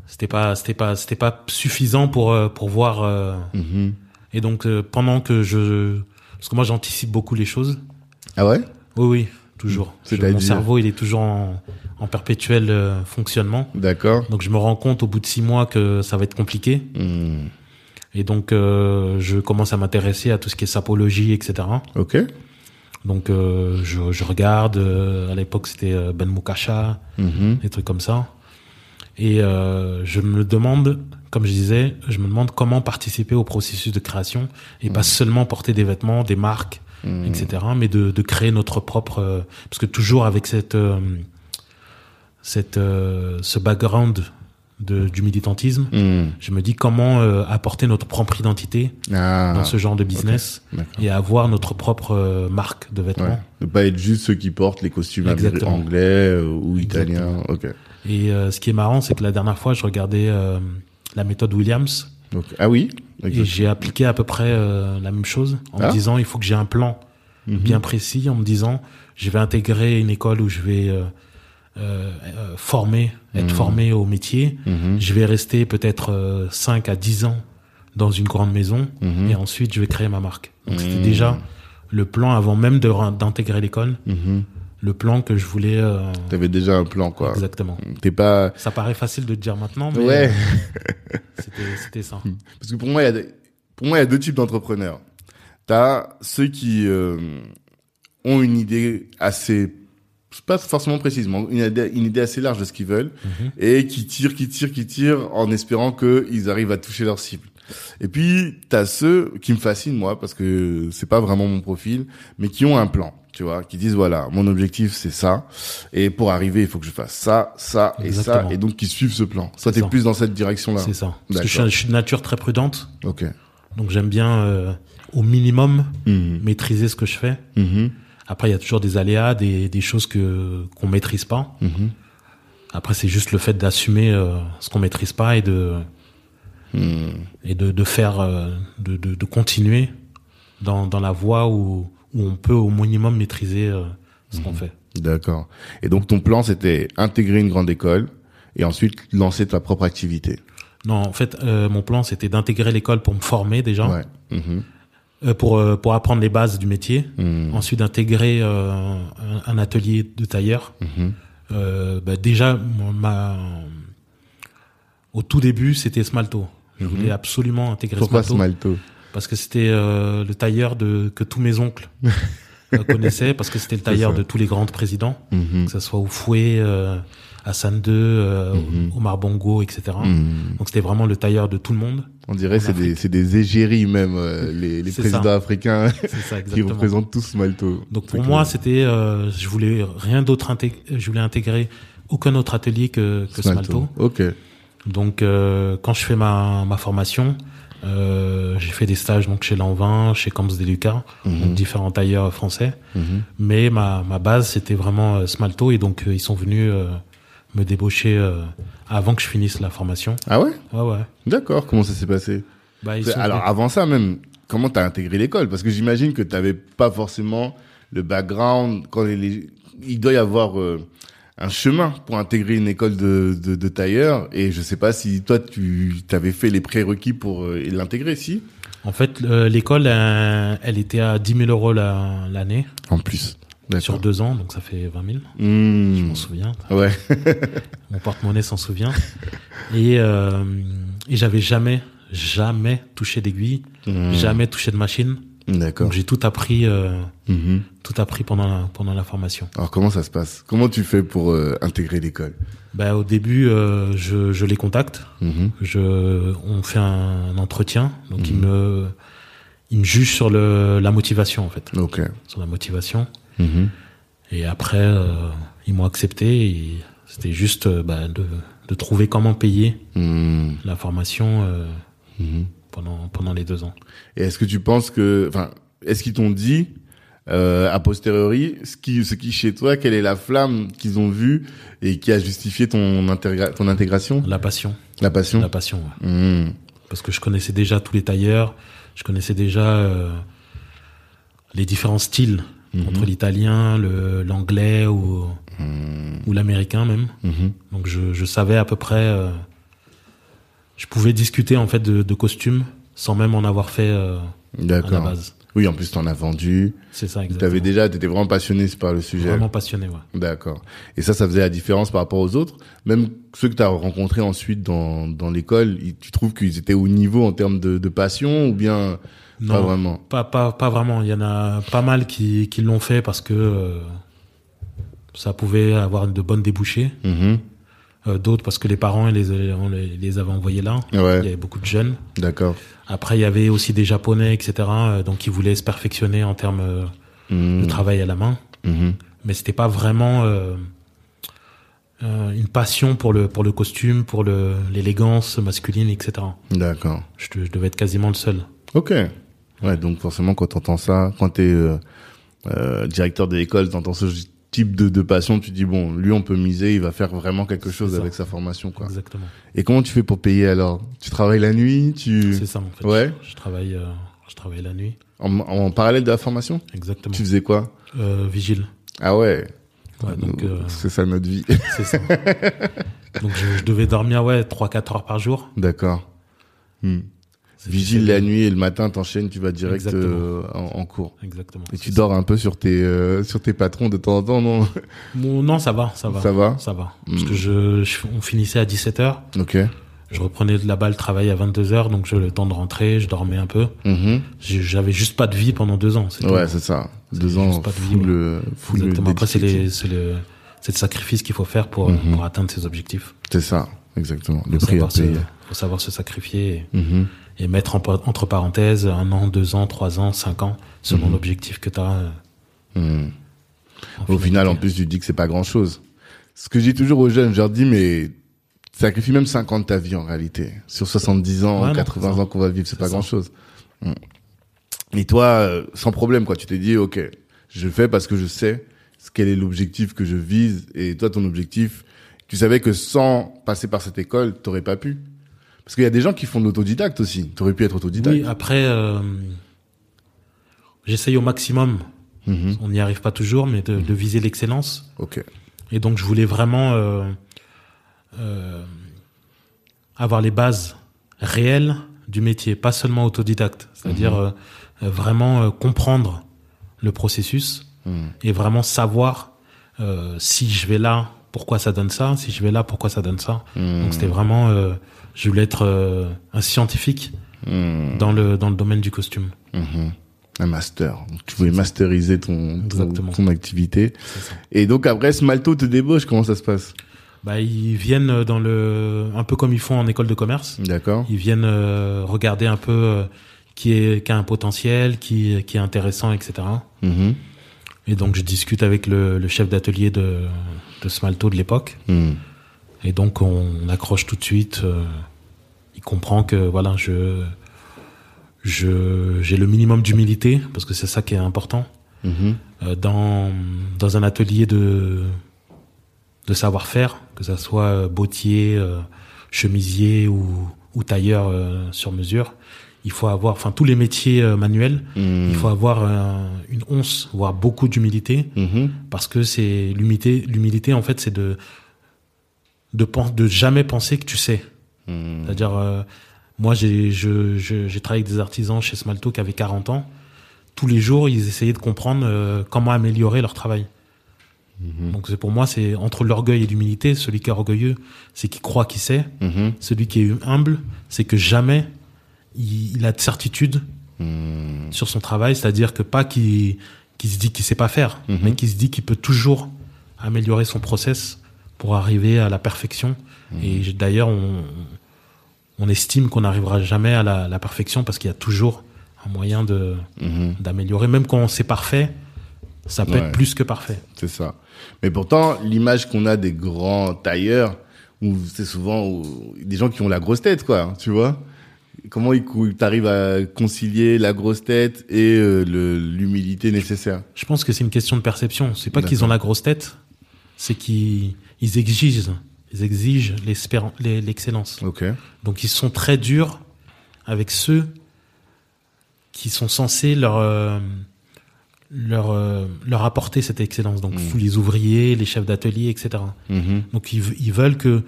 c'était pas, c'était pas, c'était pas suffisant pour euh, pour voir. euh, Mhm. et donc pendant que je, parce que moi j'anticipe beaucoup les choses. Ah ouais? Oui, oui, toujours. Je- C'est-à-dire Mon cerveau, il est toujours en, en perpétuel euh, fonctionnement. D'accord. Donc je me rends compte au bout de six mois que ça va être compliqué. Mhm. Et donc euh, je commence à m'intéresser à tout ce qui est sapologie, etc. Ok. Donc euh, je, je regarde. à l'époque, c'était Ben Mukasha. Mhm. des trucs comme ça. Et je me demande, comme je disais, je me demande comment participer au processus de création et pas seulement porter des vêtements, des marques, Mhm. etc., mais de, de créer notre propre, euh, parce que toujours avec cette, euh, cette, euh, ce background de, du militantisme, Mhm. je me dis comment euh, apporter notre propre identité Ah. dans ce genre de business et avoir notre propre euh, marque de vêtements. Ouais. Ne pas être juste ceux qui portent les costumes Exactement. anglais euh, ou italiens. Et euh, ce qui est marrant, c'est que la dernière fois, je regardais euh, la méthode Williams. Donc, ah oui? Et j'ai appliqué à peu près euh, la même chose en Ah. me disant il faut que j'ai un plan Mhm. bien précis, en me disant je vais intégrer une école où je vais euh, euh, former, être Mhm. formé au métier. Mhm. Je vais rester peut-être euh, 5 à 10 ans dans une grande maison et ensuite je vais créer ma marque. Donc c'était déjà le plan avant même d'intégrer l'école. Le plan que je voulais euh, T'avais déjà un plan, quoi. exactement. T'es pas. Ça paraît facile de le dire maintenant, mais Ouais. euh, c'était ça. Parce que pour moi, il y a, des- pour moi, il y a deux types d'entrepreneurs. T'as ceux qui euh, ont une idée assez, pas forcément précise, mais une idée, une idée assez large de ce qu'ils veulent Mhm. et qui tirent, qui tirent, qui tirent en espérant qu'ils arrivent à toucher leur cible. Et puis t'as ceux qui me fascinent moi parce que c'est pas vraiment mon profil, mais qui ont un plan, tu vois, qui disent voilà, mon objectif c'est ça, et pour arriver il faut que je fasse ça, ça et ça, et donc qui suivent ce plan. C'est t'es ça. plus dans cette direction-là. C'est ça. Parce que je suis, D'accord. je suis de nature très prudente, Ok. donc j'aime bien euh, au minimum Mhm. maîtriser ce que je fais. Mhm. Après, il y a toujours des aléas, des, des choses que qu'on maîtrise pas. Mhm. Après, c'est juste le fait d'assumer euh, ce qu'on maîtrise pas et de et de, de faire euh, de, de, de continuer dans, dans la voie où, où on peut au minimum maîtriser euh, ce Mhm. qu'on fait. D'accord. Et donc ton plan c'était intégrer une grande école et ensuite lancer ta propre activité. Non, en fait, euh, mon plan c'était d'intégrer l'école pour me former déjà, Ouais. Mhm. euh, pour euh, pour apprendre les bases du métier. Mhm. Ensuite, d'intégrer euh, un, un atelier de tailleur. Mhm. Euh, bah, déjà, ma au tout début, c'était Smalto. Je voulais absolument intégrer Mhm. Pourquoi Smalto. Smalto? Parce que c'était euh, le tailleur de que tous mes oncles euh, connaissaient parce que c'était le tailleur de tous les grands présidents Mhm. que ce soit Oufoué, euh, Hassan II, euh, Mhm. Omar Bongo, etc. Mhm. Donc c'était vraiment le tailleur de tout le monde. On dirait c'est des c'est des égéries même euh, les présidents ça. africains ça qui représentent tous Smalto. Donc pour moi c'était, je voulais rien d'autre je voulais intégrer aucun autre atelier que, que Smalto. OK. Donc quand je fais ma, ma formation, euh, j'ai fait des stages donc chez Lanvin, chez Camps des Lucas, donc différents tailleurs français. Mhm. Mais ma, ma base, c'était vraiment euh, Smalto. Et donc, euh, ils sont venus euh, me débaucher euh, avant que je finisse la formation. Ah ouais? Ouais, ouais. D'accord, comment ça s'est passé? Bah, ils sont Alors venus- avant ça même, comment t'as intégré l'école? Parce que j'imagine que t'avais pas forcément le background. Quand les- il doit y avoir euh, un chemin pour intégrer une école de, de, de tailleur. Et je sais pas si toi tu t'avais fait les prérequis pour euh, l'intégrer, si? En fait, euh, l'école, euh, elle était à 10 000 euros la- l'année En plus. sur deux ans, donc ça fait 20 000. Je Mmh. m'en souviens. Ouais. Mon porte-monnaie s'en souvient. Et, euh, et j'avais jamais, jamais touché d'aiguille, Mmh. jamais touché de machine. D'accord. Donc j'ai tout appris, euh, Mhm. tout appris pendant la, pendant la formation. Alors comment ça se passe? Comment tu fais pour euh, intégrer l'école? Bah, au début, euh, je, je les contacte. Mhm. Je, on fait un entretien. Donc il me, il me juge sur le, la motivation en fait, Ok. sur la motivation. Mhm. Et après, ils m'ont accepté. C'était juste bah, de, de trouver comment payer Mhm. la formation Mhm. Pendant pendant les deux ans. Et est-ce que tu penses que, enfin, est-ce qu'ils t'ont dit euh, a posteriori ce qui, ce qui chez toi, quelle est la flamme qu'ils ont vue et qui a justifié ton, intégra- ton intégration, La passion, la passion la passion. ouais. Mhm. Parce que je connaissais déjà tous les tailleurs. Je connaissais déjà euh, les différents styles Mhm. entre l'italien, le l'anglais ou ou l'américain même. Mhm. Donc je, je savais à peu près. euh, je pouvais discuter en fait de, de costumes sans même en avoir fait euh, à la base. Oui, en plus t'en as vendu. C'est ça Tu exactement. avais déjà, t'étais vraiment passionné par le sujet. Vraiment passionné, ouais. D'accord. Et ça, ça faisait la différence par rapport aux autres. Même ceux que tu as rencontrés ensuite dans, dans l'école, tu trouves qu'ils étaient au niveau en termes de, de passion ou bien pas Non. vraiment? Pas, pas, pas vraiment. Il y en a pas mal qui, qui l'ont fait parce que euh, ça pouvait avoir de bonnes débouchés. Mhm. Euh, D'autres parce que les parents ils les, on les, les avaient envoyés là. Il y avait beaucoup de jeunes. d'accord. Après, il y avait aussi des Japonais, etc. euh, donc, qui voulaient se perfectionner en termes euh, de travail à la main. Mhm. Mais c'était pas vraiment une passion pour le pour le costume, pour le l'élégance masculine, etc. D'accord. Je, je devais être quasiment le seul. Ok. Ouais, donc forcément, quand t'entends ça, quand t'es euh, directeur de l'école, t'entends ce type de, de passion, tu dis bon, lui, on peut miser, il va faire vraiment quelque chose ça. avec sa formation, quoi. Exactement. Et comment tu fais pour payer alors? Tu travailles la nuit Tu C'est ça en fait. Ouais. Je, je travaille euh, je travaille la nuit. en, en parallèle de la formation? Exactement. Tu faisais quoi? Euh, vigile. Ah ouais. Ouais, donc euh, C'est ça notre vie. c'est ça. donc je, je devais dormir ouais 3-4 heures par jour. D'accord. Hmm. Vigile la nuit et le matin t'enchaînes, tu vas direct euh, en, en cours. Exactement. Et tu dors un peu sur tes euh, sur tes patrons de temps en temps, non? Bon, non, ça va, ça va. Ça va? Ça va. Parce Mm. que je, je- on finissait à 17h. Ok. Je reprenais de là-bas le travail à 22h, donc j'ai le temps de rentrer, je dormais un peu. Mhm. J'ai- J'avais juste pas de vie pendant deux ans. Ouais, c'est ça. Deux ans, pas de vie, full, ouais. euh, full Exactement. Après, c'est le, c'est le sacrifice qu'il faut faire pour, Mhm. pour atteindre ses objectifs. C'est ça. Exactement. Le prix payer. faut savoir se sacrifier et, Mhm. et mettre en- entre parenthèses un an, deux ans, trois ans, cinq ans, selon Mhm. l'objectif que tu as. Mhm. Au final, en plus, tu dis que c'est pas grand chose. Ce que je dis toujours aux jeunes, je leur dis, mais sacrifie même 50 ans de ta vie en réalité. Sur 70 ans, Ouais, non, 80 c'est ça. ans qu'on va vivre, c'est pas ça. grand chose. Et toi, euh, sans problème, quoi. Tu t'es dit, ok, je fais parce que je sais quel est l'objectif que je vise. Et toi, ton objectif, tu savais que sans passer par cette école, t'aurais pas pu. Parce qu'il y a des gens qui font de l'autodidacte aussi. T'aurais pu être autodidacte. Oui, après, euh, j'essaye au maximum. Mhm. On n'y arrive pas toujours, mais de, de viser l'excellence. Ok. Et donc, je voulais vraiment euh, euh, avoir les bases réelles du métier, pas seulement autodidacte. C'est-à-dire euh, vraiment comprendre le processus Mhm. et vraiment savoir si je vais là, pourquoi ça donne ça, si je vais là, pourquoi ça donne ça. Mhm. Donc, c'était vraiment, euh, je voulais être euh, un scientifique Mhm. dans le dans le domaine du costume. Mhm. Un master. Donc, tu voulais masteriser ton, ton, activité. Et donc après, Smalto te débauche, comment ça se passe? Bah, ils viennent dans le, un peu comme ils font en école de commerce. D'accord. Ils viennent euh, regarder un peu euh, qui est qui a un potentiel, qui qui est intéressant, etc. Et donc je discute avec le, le chef d'atelier de de Smalto de l'époque. Mhm. Et donc on, accroche tout de suite. euh, il comprend que voilà, je je j'ai le minimum d'humilité parce que c'est ça qui est important Mhm. euh, dans dans un atelier de de savoir-faire, que ça soit euh, bottier, euh, chemisier ou ou tailleur sur mesure. Il faut avoir, enfin tous les métiers euh, manuels, Mhm. il faut avoir euh, une once, voire beaucoup d'humilité, Mhm. parce que c'est l'humilité. L'humilité, en fait, c'est de de de jamais penser que tu sais. Mhm. C'est-à-dire, euh, moi, j'ai je- je- j'ai travaillé avec des artisans chez Smalto qui avaient 40 ans. Tous les jours, ils essayaient de comprendre comment améliorer leur travail. Donc, c'est pour moi, c'est entre l'orgueil et l'humilité. Celui qui est orgueilleux, c'est qui croit qu'il sait. Celui qui est humble, c'est que jamais il, il a de certitude Mhm. sur son travail. C'est-à-dire que pas qu'il qu'il se dit qu'il sait pas faire, Mhm. mais qu'il se dit qu'il peut toujours améliorer son process pour arriver à la perfection. Et j'ai- d'ailleurs, on, on estime qu'on n'arrivera jamais à la, la perfection parce qu'il y a toujours un moyen de Mhm. d'améliorer. Même quand c'est parfait, ça peut Ouais. être plus que parfait. C'est ça. Mais pourtant, l'image qu'on a des grands tailleurs, où c'est souvent où- des gens qui ont la grosse tête, quoi, tu vois Comment tu arrives à concilier la grosse tête et euh, l'humilité nécessaire? Je pense que c'est une question de perception. C'est pas qu'ils ont la grosse tête, c'est qu'ils ils exigent, ils exigent l'excellence. Ok. Donc ils sont très durs avec ceux qui sont censés leur euh, leur euh, leur apporter cette excellence. Donc Mm. tous les ouvriers, les chefs d'atelier, etc. Mhm. Donc ils veulent que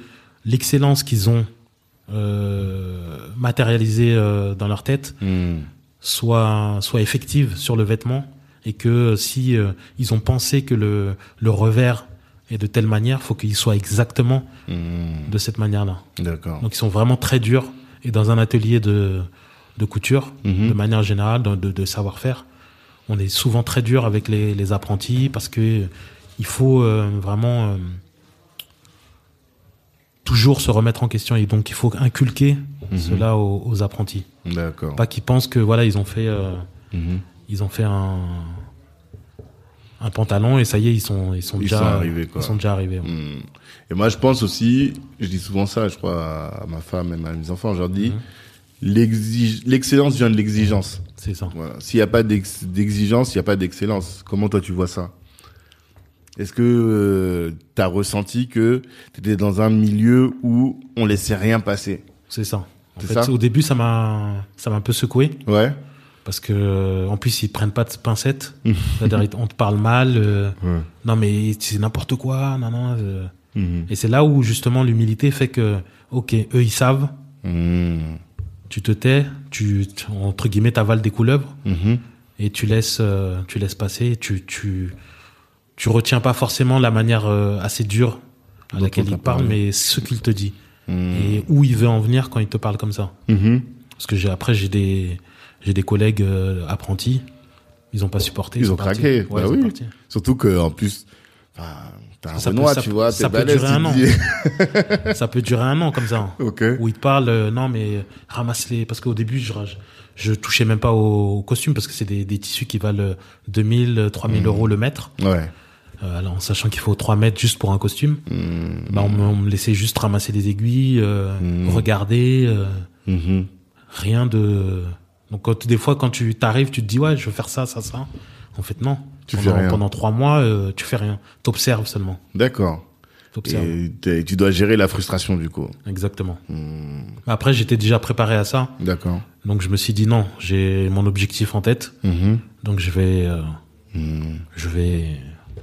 l'excellence qu'ils ont euh, matérialisée euh, dans leur tête Mhm. soit soit effective sur le vêtement et que si euh, ils ont pensé que le le revers est de telle manière, faut qu'il soit exactement Mhm. de cette manière-là. D'accord. Donc ils sont vraiment très durs et dans un atelier de de couture, Mhm. de manière générale, de, de, de savoir-faire, on est souvent très dur avec les, les apprentis parce que il faut euh, vraiment euh, toujours se remettre en question et donc il faut inculquer Mhm. cela aux, aux apprentis. D'accord. Pas qu'ils pensent que voilà ils ont fait euh, Mhm. ils ont fait un un pantalon et ça y est ils sont ils sont Ils déjà sont arrivés, quoi. ils sont déjà arrivés. ouais. Mhm. Et moi, je pense aussi, je dis souvent ça, je crois, à ma femme et à mes enfants, je leur dis, l'excellence vient de l'exigence. C'est ça. Voilà. S'il n'y a pas d'ex- d'exigence, il n'y a pas d'excellence. Comment toi tu vois ça? Est-ce que tu as ressenti que tu étais dans un milieu où on laissait rien passer? C'est ça. En C'est fait, ça? au début ça m'a ça m'a un peu secoué. Ouais. Parce que euh, en plus ils prennent pas de pincettes. C'est-à-dire on te parle mal. euh, non mais c'est n'importe quoi. Non non. euh. Mhm. Et c'est là où justement l'humilité fait que ok eux ils savent. Mhm. Tu te tais. Tu entre guillemets t'avales des couleuvres Mhm. et tu laisses euh, tu laisses passer. Tu tu tu retiens pas forcément la manière euh, assez dure à laquelle il parle, mais ce qu'il te dit Mhm. et où il veut en venir quand il te parle comme ça. Mhm. Parce que j'ai après j'ai des j'ai des collègues euh, apprentis, ils ont pas supporté. Ils ont craqué, Ouais, bah ils oui. Surtout que en plus, Enfin, t'as un Ça peut- Renoir, ça tu peut- vois, ça peut durer un an. ça peut durer un an comme ça. Où ils te parlent, euh, non mais ramasse les, parce qu'au début je, je touchais même pas aux, costumes parce que c'est des, des tissus qui valent euh, 2000, 3000 Mhm. euros le mètre. Ouais. Euh, alors, en sachant qu'il faut 3 mètres juste pour un costume, Mhm. bah, on, me- on me laissait juste ramasser les aiguilles, euh, Mhm. regarder, euh, Mhm. rien de. Donc quand, des fois quand tu t'arrives, tu te dis ouais je veux faire ça, ça, ça. En fait non. Tu pendant, fais rien. pendant trois mois, euh, tu fais rien. T'observes seulement. D'accord. Et tu dois gérer la frustration du coup. Exactement. Après j'étais déjà préparé à ça, D'accord. donc je me suis dit non, j'ai mon objectif en tête, donc je vais, euh, je vais.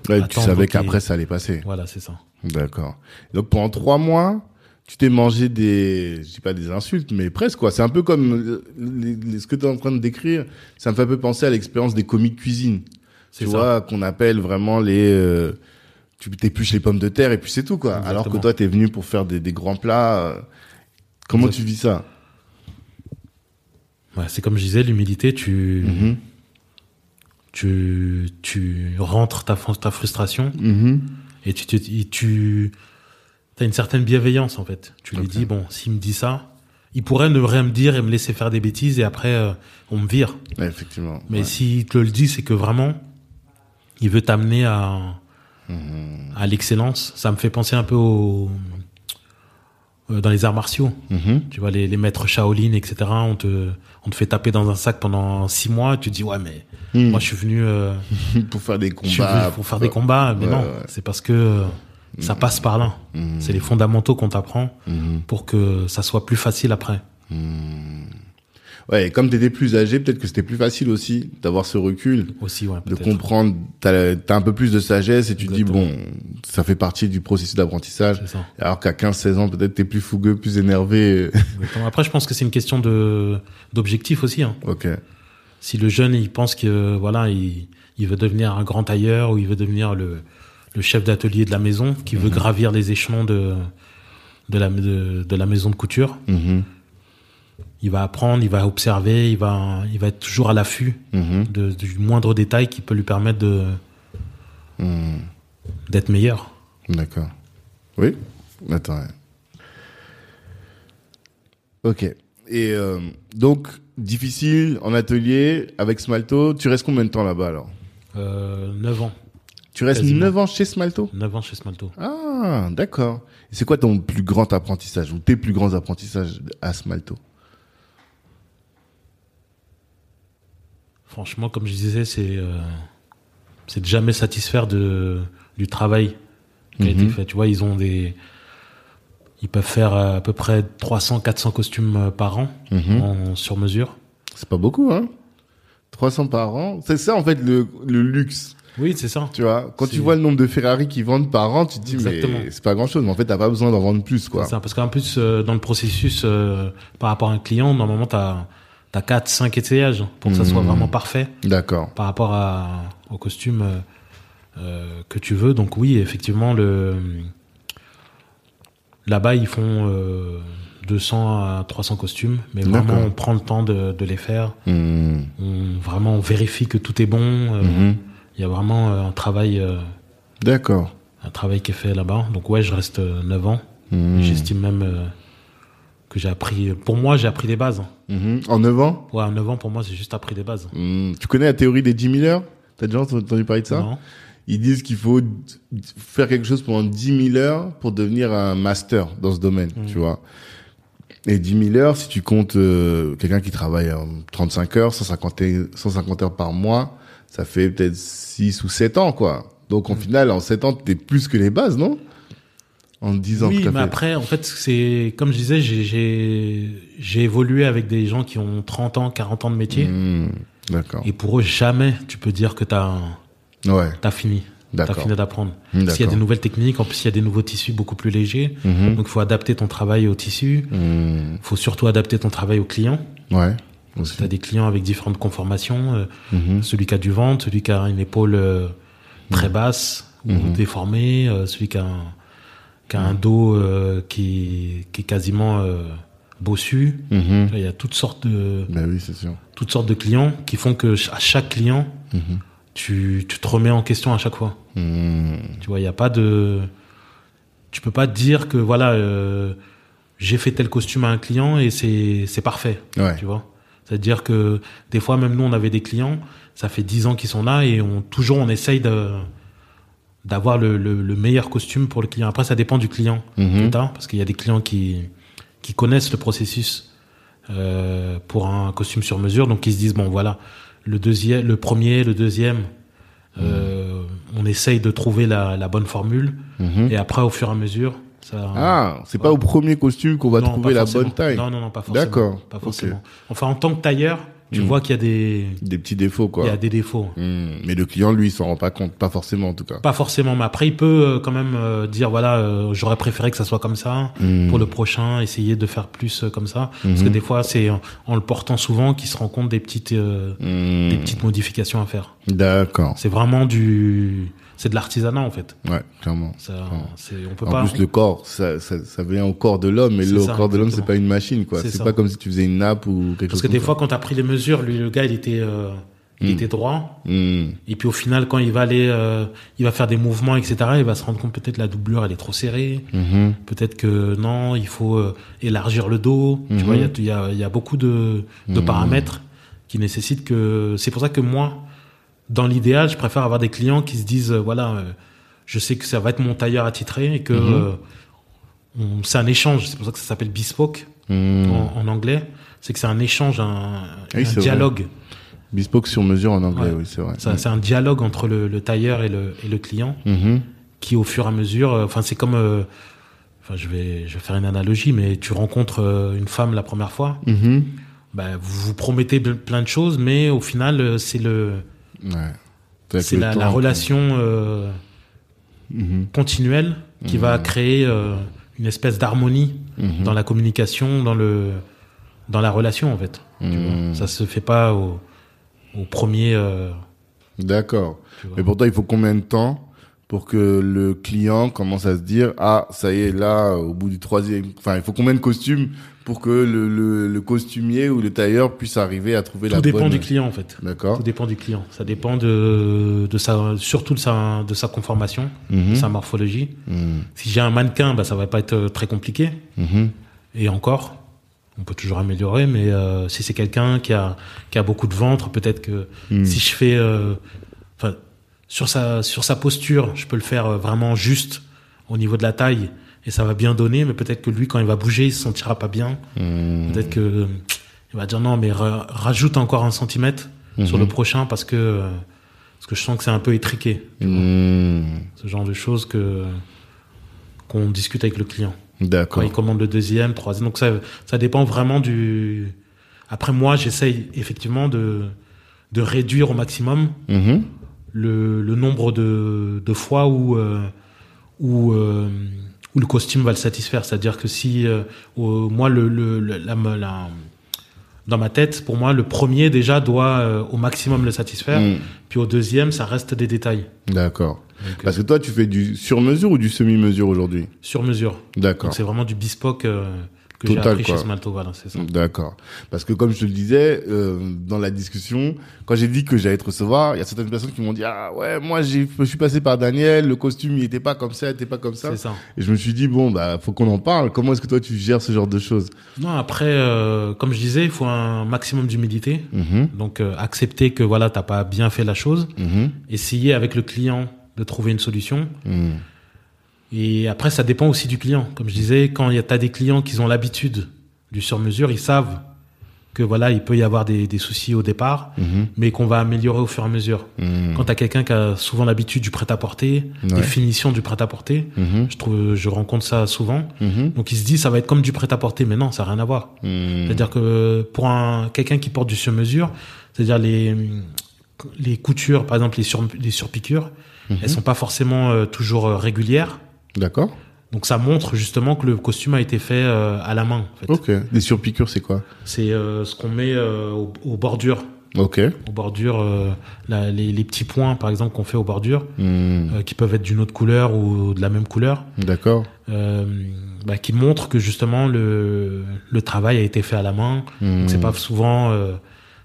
Ouais, tu savais qu'après ça allait passer. Voilà, c'est ça. D'accord. Donc pendant trois mois, tu t'es mangé des, je dis pas des insultes, mais presque quoi. C'est un peu comme euh, ce que tu es en train de décrire. Ça me fait un peu penser à l'expérience des commis de cuisine. Tu ça. vois, qu'on appelle vraiment les, euh, tu t'épluches les pommes de terre et puis c'est tout quoi. Alors que toi t'es venu pour faire des, des grands plats. euh, Comment tu vis ça? Ouais, c'est comme je disais, l'humilité, tu, Mhm. Tu, tu rentres ta, ta frustration Mhm. et tu, et tu as une certaine bienveillance en fait. Tu lui dis bon, s'il me dit ça, il pourrait ne rien me dire et me laisser faire des bêtises et après euh, on me vire. Ouais, effectivement. Mais Ouais. s'il te le dit, c'est que vraiment il veut t'amener à Mhm. à l'excellence. Ça me fait penser un peu au dans les arts martiaux. Mhm. Tu vois, les, les maîtres Shaolin, etc. On te, on te fait taper dans un sac pendant six mois. Tu te dis, ouais, mais Mhm. moi, je suis venu, euh, pour faire des je suis combats. venu pour faire des combats. Mais Ouais, non, ouais. c'est parce que euh, ça passe par là. Mhm. C'est les fondamentaux qu'on t'apprend Mhm. pour que ça soit plus facile après. Ouais, et comme t'étais plus âgé, peut-être que c'était plus facile aussi d'avoir ce recul, Aussi, ouais, de comprendre. T'as as un peu plus de sagesse et tu te dis bon, ça fait partie du processus d'apprentissage. Alors qu'à 15-16 ans, peut-être t'es plus fougueux, plus énervé. Exactement. Après, je pense que c'est une question de d'objectif aussi. Hein. ok. Si le jeune, il pense que voilà, il, il veut devenir un grand tailleur ou il veut devenir le, le chef d'atelier de la maison, qui veut gravir les échelons de de la de, de la maison de couture, Mhm. Il va apprendre, il va observer, il va il va être toujours à l'affût Mhm. de, du moindre détail qui peut lui permettre de Hmm. d'être meilleur. D'accord. Oui. Attends. Ok. Et euh, donc difficile en atelier avec Smalto. Tu restes combien de temps là-bas alors? Euh, 9 ans, Tu restes Quasiment. 9 ans chez Smalto? 9 ans chez Smalto. Ah, d'accord. C'est quoi ton plus grand apprentissage ou tes plus grands apprentissages à Smalto? Franchement, comme je disais, c'est euh, c'est de jamais satisfaire de du travail qui a été Mhm. fait. Tu vois, ils ont des ils peuvent faire à peu près 300 400 costumes euh, par an Mhm. en sur mesure. C'est pas beaucoup, hein 300 par an. C'est ça, en fait, le, le luxe. Oui, c'est ça. Tu vois, quand tu vois le nombre de Ferrari qui vendent par an, tu te dis, Exactement. mais c'est pas grand chose. Mais en fait, t'as pas besoin d'en vendre plus, quoi. C'est ça parce qu'en plus euh, dans le processus euh, par rapport à un client, normalement tu as T'as 4, 5 essayages pour que ça soit Mhm. vraiment parfait D'accord. par rapport à, au costume euh, euh, que tu veux. Donc oui, effectivement, le là-bas ils font euh, 200 à 300 costumes, mais vraiment on prend le temps de, de les faire. Mhm. On vraiment on vérifie que tout est bon. euh, Mhm. Il y a vraiment un travail, D'accord. un travail qui est fait là-bas. Donc ouais, je reste euh, 9 ans. J'estime même que j'ai appris. Pour moi, j'ai appris des bases. Mhm. En 9 ans Ouais, en 9 ans, pour moi, j'ai juste appris des bases. Mhm. Tu connais la théorie des 10 000 heures T'as déjà entendu parler de ça? Non Ils disent qu'il faut faire quelque chose pendant 10 000 heures pour devenir un master dans ce domaine, Mhm. tu vois. Et 10 000 heures, si tu comptes euh, quelqu'un qui travaille euh, 35 heures, 150, et- 150 heures par mois, ça fait peut-être 6 ou 7 ans, quoi. Donc, Mhm. en final, en 7 ans, t'es plus que les bases, non? En 10 ans Oui, t'as mais fait. après, en fait, c'est comme je disais, j'ai- évolué avec des gens qui ont 30 ans, 40 ans de métier. Mhm. D'accord. Et pour eux, jamais tu peux dire que tu as, Ouais, as fini. T'as fini d'apprendre. Mhm, Parce qu'il y a des nouvelles techniques, en plus il y a des nouveaux tissus beaucoup plus légers. Mhm. Donc il faut adapter ton travail au tissu. Mhm. Il faut surtout adapter ton travail aux clients. Ouais. Tu as des clients avec différentes conformations. euh, Mhm. Celui qui a du ventre, celui qui a une épaule euh, très basse ou Mhm. déformée, euh, celui qui a un, qui a un dos euh, qui, qui est quasiment euh, bossu. Mhm. Il y a toutes sortes de Ben oui, c'est sûr. toutes sortes de clients qui font que à chaque client Mhm. tu, tu te remets en question à chaque fois. Hmm. Tu vois, il y a pas de, tu peux pas dire que voilà, euh, j'ai fait tel costume à un client et c'est parfait. Ouais. Tu vois, c'est-à-dire que des fois même nous on avait des clients, ça fait dix ans qu'ils sont là et on toujours on essaye de d'avoir le, le, le meilleur costume pour le client. Après ça dépend du client Mhm. parce qu'il y a des clients qui qui connaissent le processus euh, pour un costume sur mesure, donc ils se disent bon voilà le deuxième, le premier, le deuxième. euh, on essaye de trouver la, la bonne formule Mhm. et après au fur et à mesure ça Ah, c'est pas au premier costume qu'on va Non, trouver la bonne taille. non non non pas forcément D'accord, pas enfin en tant que tailleur tu Mm. vois qu'il y a des Des petits défauts, il quoi. y a des défauts Hmm. Mais le client, lui, il s'en rend pas compte. Pas forcément, en tout cas. pas forcément mais après il peut euh, quand même euh, dire voilà euh, j'aurais préféré que ça soit comme ça Hmm. pour le prochain essayer de faire plus comme ça parce que des fois c'est en, en le portant souvent qu'il se rend compte des petites euh, Hmm. des petites modifications à faire D'accord. c'est vraiment du c'est de l'artisanat en fait Ouais, clairement. ça Clairement. on peut En pas plus, le corps, ça, ça, ça vient au corps de l'homme, C'est le ça, corps de l'homme, c'est pas une machine, quoi. C'est pas comme si tu faisais une nappe ou quelque parce chose que des fois quand tu as pris les mesures lui le gars il était euh, il Mm. était droit. Hmm. et puis au final quand il va aller euh, il va faire des mouvements etc il va se rendre compte peut-être la doublure elle est trop serrée Mhm. peut-être que non il faut euh, élargir le dos tu vois il y a- y a, y a beaucoup de, de paramètres qui nécessitent que c'est pour ça que moi dans l'idéal je préfère avoir des clients qui se disent euh, voilà euh, je sais que ça va être mon tailleur attitré et que Mhm. euh, c'est un échange c'est pour ça que ça s'appelle bespoke Hmm. en, en anglais c'est que c'est un échange un, Oui, un c'est vrai. dialogue Bespoke sur mesure en anglais, Ouais. oui, c'est vrai. Ça, c'est un dialogue entre le, le tailleur et le, et le client Mhm. qui au fur et à mesure enfin c'est comme euh, enfin je vais je vais faire une analogie mais tu rencontres euh, une femme la première fois Mhm. bah, vous vous promettez plein de choses mais au final c'est le Ouais. C'est la, relation euh, Mhm. continuelle qui va créer euh, une espèce d'harmonie Mhm. dans la communication dans le dans la relation en fait tu Mhm. vois. ça se fait pas au, au premier euh, D'accord. Mais pourtant, il faut combien de temps pour que le client commence à se dire ah ça y est là au bout du troisième enfin il faut combien de costumes pour que le, le, le costumier ou le tailleur puisse arriver à trouver tout la dépend bonne du client en fait d'accord Tout dépend du client. Ça dépend de, de sa, surtout de sa, de sa conformation, Mhm. de sa morphologie. Mhm. Si j'ai un mannequin, bah, ça va pas être euh, très compliqué. Mhm. Et encore, on peut toujours améliorer, mais euh, si c'est quelqu'un qui a, qui a beaucoup de ventre, peut-être que Mhm. si je fais, euh, sur sa, sur sa posture, je peux le faire euh, vraiment juste au niveau de la taille et ça va bien donner, mais peut-être que lui, quand il va bouger, il se sentira pas bien. Mhm. Peut-être que euh, il va dire non, mais ra- rajoute encore un centimètre sur Mhm. le prochain parce que euh, parce que je sens que c'est un peu étriqué. Mhm. Ce genre de choses que qu'on discute avec le client. Quand d'accord il commande le deuxième, troisième, donc ça ça dépend vraiment du. Après moi, j'essaye effectivement de de réduire au maximum Mhm. Le, le nombre de, de fois où, euh, où, euh, où le costume va le satisfaire. C'est-à-dire que si, euh, moi, le, le, la, la- dans ma tête, pour moi, le premier déjà doit au maximum le satisfaire. Mhm. Puis au deuxième, ça reste des détails. d'accord parce que toi tu fais du sur mesure ou du semi mesure aujourd'hui? Sur mesure. d'accord c'est vraiment du bespoke euh, que j'ai Total, appris quoi. chez Smalto. Voilà, c'est ça. D'accord. Parce que comme je te le disais euh, dans la discussion, quand j'ai dit que j'allais te recevoir, il y a certaines personnes qui m'ont dit ah ouais moi je suis passé par Daniel, le costume il était pas comme ça, il était pas comme ça. C'est ça. Et je me suis dit bon bah faut qu'on en parle. Comment est-ce que toi tu gères ce genre de choses? Non, après, euh, comme je disais, il faut un maximum d'humilité. Mhm, Donc euh, accepter que voilà, t'as pas bien fait la chose. mhm, essayer avec le client de trouver une solution. mhm. Et après, ça dépend aussi du client. Comme je disais, quand il y a, t'as des clients qui ont l'habitude du sur-mesure, ils savent que voilà, il peut y avoir des, des soucis au départ, Mhm, mais qu'on va améliorer au fur et à mesure. mhm, Quand t'as quelqu'un qui a souvent l'habitude du prêt-à-porter, Ouais. des finitions du prêt-à-porter, mhm, je trouve, je rencontre ça souvent. Donc il se dit, ça va être comme du prêt-à-porter, mais non, ça n'a rien à voir. C'est-à-dire que pour un quelqu'un qui porte du sur-mesure, c'est-à-dire les les coutures, par exemple les sur les surpiqûres, elles sont pas forcément euh, toujours euh, régulières. D'accord. Donc ça montre justement que le costume a été fait euh, à la main. En fait. Ok. Des surpiqûres c'est quoi C'est euh, ce qu'on met euh, aux, aux bordures, Ok. aux bordures, euh, la- les, les petits points par exemple qu'on fait aux bordures, euh, qui peuvent être d'une autre couleur ou de la même couleur, D'accord. bah, qui montrent que justement le le travail a été fait à la main. Mhm. Donc c'est pas souvent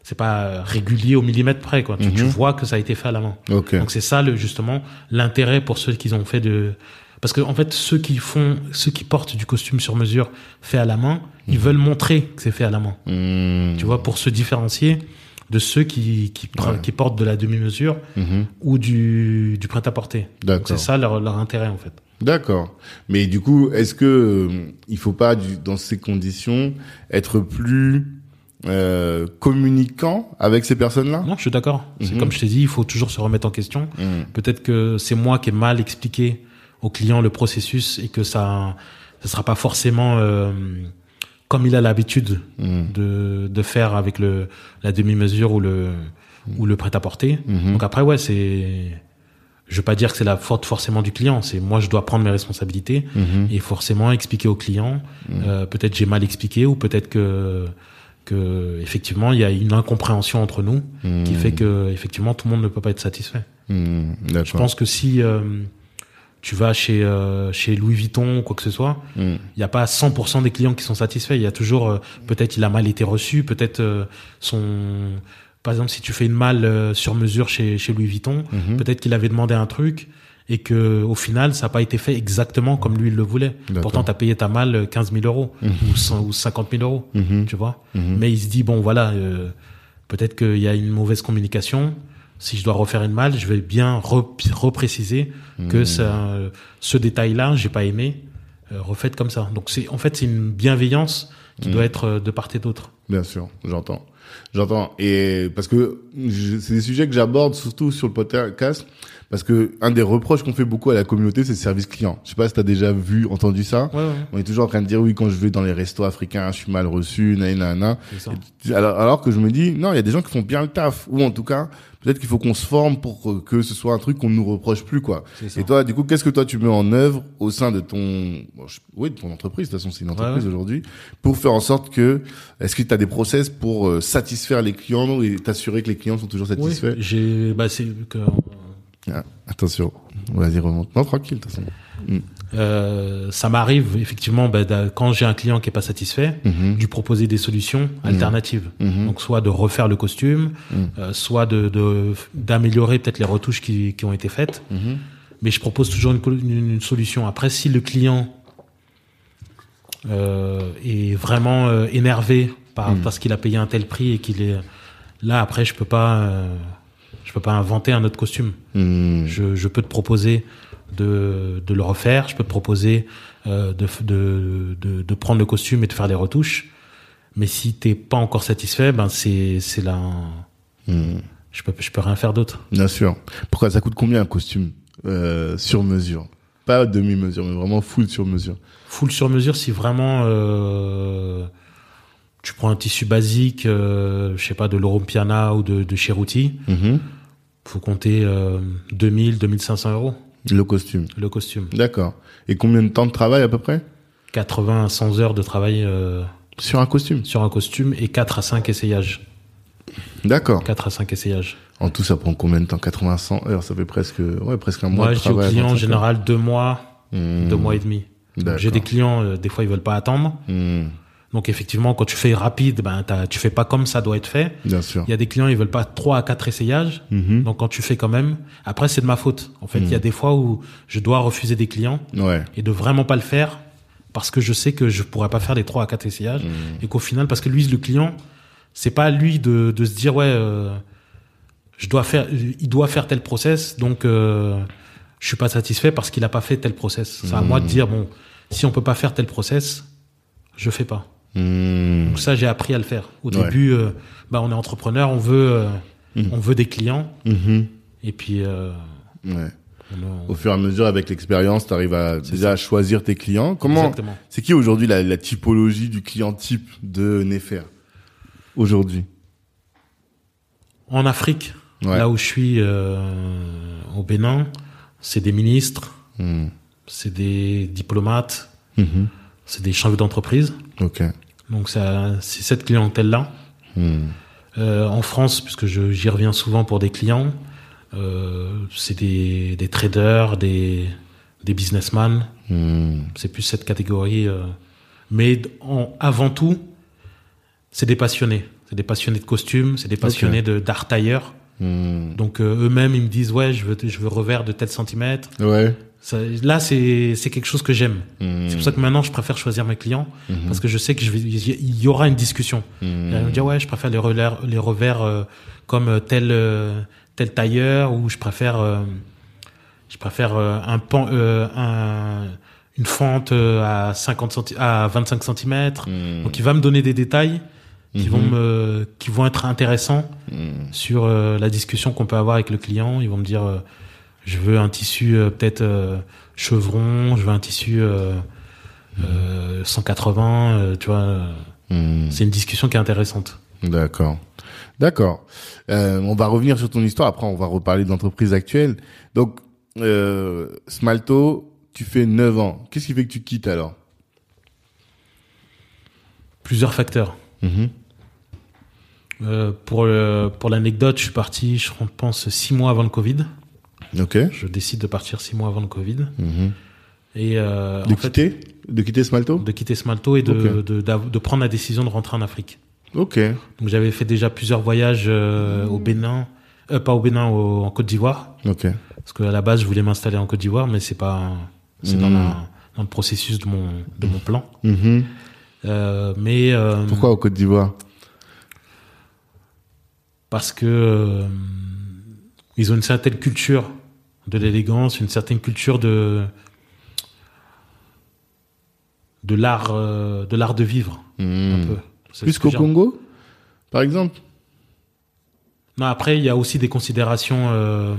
c'est pas régulier au millimètre près quoi. Tu, tu Mhm. vois que ça a été fait à la main. Ok. Donc c'est ça le justement l'intérêt pour ceux qui ont fait de parce que en fait ceux qui font ceux qui portent du costume sur mesure fait à la main, ils veulent montrer que c'est fait à la main. Hmm. Tu vois pour se différencier de ceux qui qui, pre- Ouais. qui portent de la demi-mesure Mhm. ou du du prêt-à-porter. C'est ça leur leur intérêt en fait. D'accord. Mais du coup, est-ce que euh, il faut pas, du- dans ces conditions, être plus euh, communicant avec ces personnes-là? Non, je suis d'accord. C'est Mhm. comme je t'ai dit, il faut toujours se remettre en question. Peut-être que c'est moi qui ai mal expliqué au client le processus et que ça ça sera pas forcément euh, comme il a l'habitude Hmm. de, de faire avec le la demi-mesure ou le ou le prêt-à-porter. Mhm. Donc après ouais, c'est je veux pas dire que c'est la faute forcément du client, c'est moi je dois prendre mes responsabilités Mhm. et forcément expliquer au client euh, peut-être j'ai mal expliqué ou peut-être que que effectivement il y a une incompréhension entre nous qui fait que effectivement tout le monde ne peut pas être satisfait. Je pense que si euh, tu vas chez euh, chez Louis Vuitton ou quoi que ce soit, Hmm. il n'y a pas 100% des clients qui sont satisfaits. Il y a toujours euh, peut-être il a mal été reçu, peut-être euh, son par exemple si tu fais une malle euh, sur mesure chez chez Louis Vuitton, Mhm. peut-être qu'il avait demandé un truc et que au final ça n'a pas été fait exactement comme lui il le voulait. Pourtant tu as payé ta malle 15 000 euros ou, 100 ou 50 000 euros, Mhm. tu vois. Mais il se dit bon voilà, euh, peut-être qu'il y a une mauvaise communication. Si je dois refaire une malle, je vais bien re- repréciser que ça, euh, ce détail-là, j'ai pas aimé. Euh, refaites comme ça. Donc c'est en fait c'est une bienveillance qui doit être euh, de part et d'autre. Bien sûr, j'entends. J'entends. Et parce que c'est des sujets que j'aborde surtout sur le podcast. Parce que un des reproches qu'on fait beaucoup à la communauté, c'est le service client. Je sais pas si tu as déjà vu, entendu ça. Ouais, ouais, On est toujours en train de dire oui, quand je vais dans les restos africains, je suis mal reçu, nanana. c'est ça. Alors, alors que je me dis, non, il y a des gens qui font bien le taf. Ou en tout cas, peut-être qu'il faut qu'on se forme pour que ce soit un truc qu'on nous reproche plus, quoi. Et toi, du coup, qu'est-ce que toi tu mets en œuvre au sein de ton, bon, je- oui, de ton entreprise. De toute façon, c'est une entreprise Ouais, aujourd'hui, pour faire en sorte que, est-ce que tu as des process pour euh, satisfaire les clients et t'assurer que les clients sont toujours satisfaits? j'ai bah c'est que Ah, Attention, vas-y remonte. Non, tranquille, de toute façon. euh, ça m'arrive effectivement bah, quand j'ai un client qui est pas satisfait, Mhm, de lui proposer des solutions alternatives. mhm, Donc soit de refaire le costume, Mhm. euh, soit de d'améliorer peut-être les retouches qui, qui ont été faites. mhm, mais je propose toujours une, col- une- une solution. Après, si le client euh, est vraiment énervé par, parce qu'il a payé un tel prix et qu'il est là, après, je peux pas, je peux pas inventer un autre costume. mhm. Je, je peux te proposer de, de le refaire. Je peux te proposer euh, de, prendre le costume et de faire les retouches. Mais si t'es pas encore satisfait, ben c'est c'est là. Mhm. Je peux je peux rien faire d'autre. Bien sûr. Pourquoi ça coûte combien un costume euh, sur mesure? Pas demi-mesure, mais vraiment full sur mesure. full sur mesure si vraiment euh, tu prends un tissu basique, euh, je sais pas, de l'Europiana ou de, de Cheruti, Mhm. faut compter euh, 2000, 2500 euros Le costume. le costume. D'accord. Et combien de temps de travail à peu près? 80 à 100 heures de travail euh, Sur un costume? sur un costume et 4 à 5 essayages. D'accord. 4 à 5 essayages. En tout, ça prend combien de temps? 80 100 heures, ça fait presque, ouais, presque un mois Moi, de je dis aux travail. clients en 25 heures. général deux mois, Mhm. deux mois et demi. J'ai des clients, euh, des fois ils veulent pas attendre. Mhm. Donc effectivement, quand tu fais rapide, ben t'as- tu fais pas comme ça doit être fait. Bien sûr. Il y a des clients, ils veulent pas 3 à 4 essayages. Mhm. Donc quand tu fais quand même, après c'est de ma faute. En fait, il y a des fois où je dois refuser des clients Ouais. et de vraiment pas le faire parce que je sais que je pourrais pas faire les 3 à 4 essayages et qu'au final parce que lui le client, c'est pas à lui de de se dire ouais euh, je dois faire il doit faire tel process donc euh, je suis pas satisfait parce qu'il a pas fait tel process. C'est à moi de dire bon, si on peut pas faire tel process, je fais pas. Mhm. Donc ça j'ai appris à le faire. Au Ouais. début euh, bah on est entrepreneur, on veut euh, Mhm. on veut des clients Mhm. et puis euh, Ouais. on- Au fur et à mesure, avec l'expérience, tu arrives à déjà à choisir tes clients. Comment. C'est qui aujourd'hui la, la typologie du client type de Nefer Aujourd'hui? En Afrique, Ouais. là où je suis au Bénin, c'est des ministres, c'est des diplomates, c'est des chefs d'entreprise. Ok. Donc ça- c'est cette clientèle-là. Mhm. Euh, en France, puisque je- j'y reviens souvent pour des clients, euh, c'est des, des traders, des, des businessmen. Mhm. C'est plus cette catégorie. euh. Mais en- avant tout, c'est des passionnés. C'est des passionnés de costumes, c'est des passionnés de d'art tailleur. Hmm. Donc eux-mêmes, ils me disent ouais, je veux je veux revers de tel centimètre. Ouais. Ça- là, c'est c'est quelque chose que j'aime. Hmm. C'est pour ça que maintenant, je préfère choisir mes clients parce que je sais que je vais il y aura une discussion. Hmm. Ils vont me dire ouais, je préfère les revers les revers euh, comme tel euh, tel tailleur ou je préfère euh, je préfère euh, un pan euh, un une fente euh, à 50 centi à 25 cm. Hmm. Donc il va me donner des détails qui vont me qui vont être intéressants sur euh, la discussion qu'on peut avoir avec le client. Ils vont me dire, euh, je veux un tissu euh, peut-être euh, chevron, je veux un tissu euh, euh, 180, euh, tu vois. Hmm. C'est une discussion qui est intéressante. D'accord. D'accord. On va revenir sur ton histoire. Après, on va reparler de l'entreprise actuelle. Donc, Smalto, tu fais 9 ans. Qu'est-ce qui fait que tu quittes alors? Plusieurs facteurs. Euh, pour le, pour l'anecdote, je suis parti, je pense, six mois avant le Covid. Ok. Je décide de partir six mois avant le Covid. Mhm. Et euh, De en fait, quitter De quitter Smalto de quitter Smalto et de, de, prendre la décision de rentrer en Afrique. Ok. Donc j'avais fait déjà plusieurs voyages euh, au Bénin, euh, pas au Bénin, au- en Côte d'Ivoire. Ok. Parce qu'à la base, je voulais m'installer en Côte d'Ivoire, mais c'est pas, c'est dans, Mhm. la- dans le processus de mon, de mon plan. Mhm. Mais Pourquoi au Côte d'Ivoire? Parce que ils ont une certaine culture de l'élégance, une certaine culture de de l'art, euh, de l'art de vivre, un Mhm. peu. Plus qu'au Congo, par exemple? Non, après, il y a aussi des considérations euh,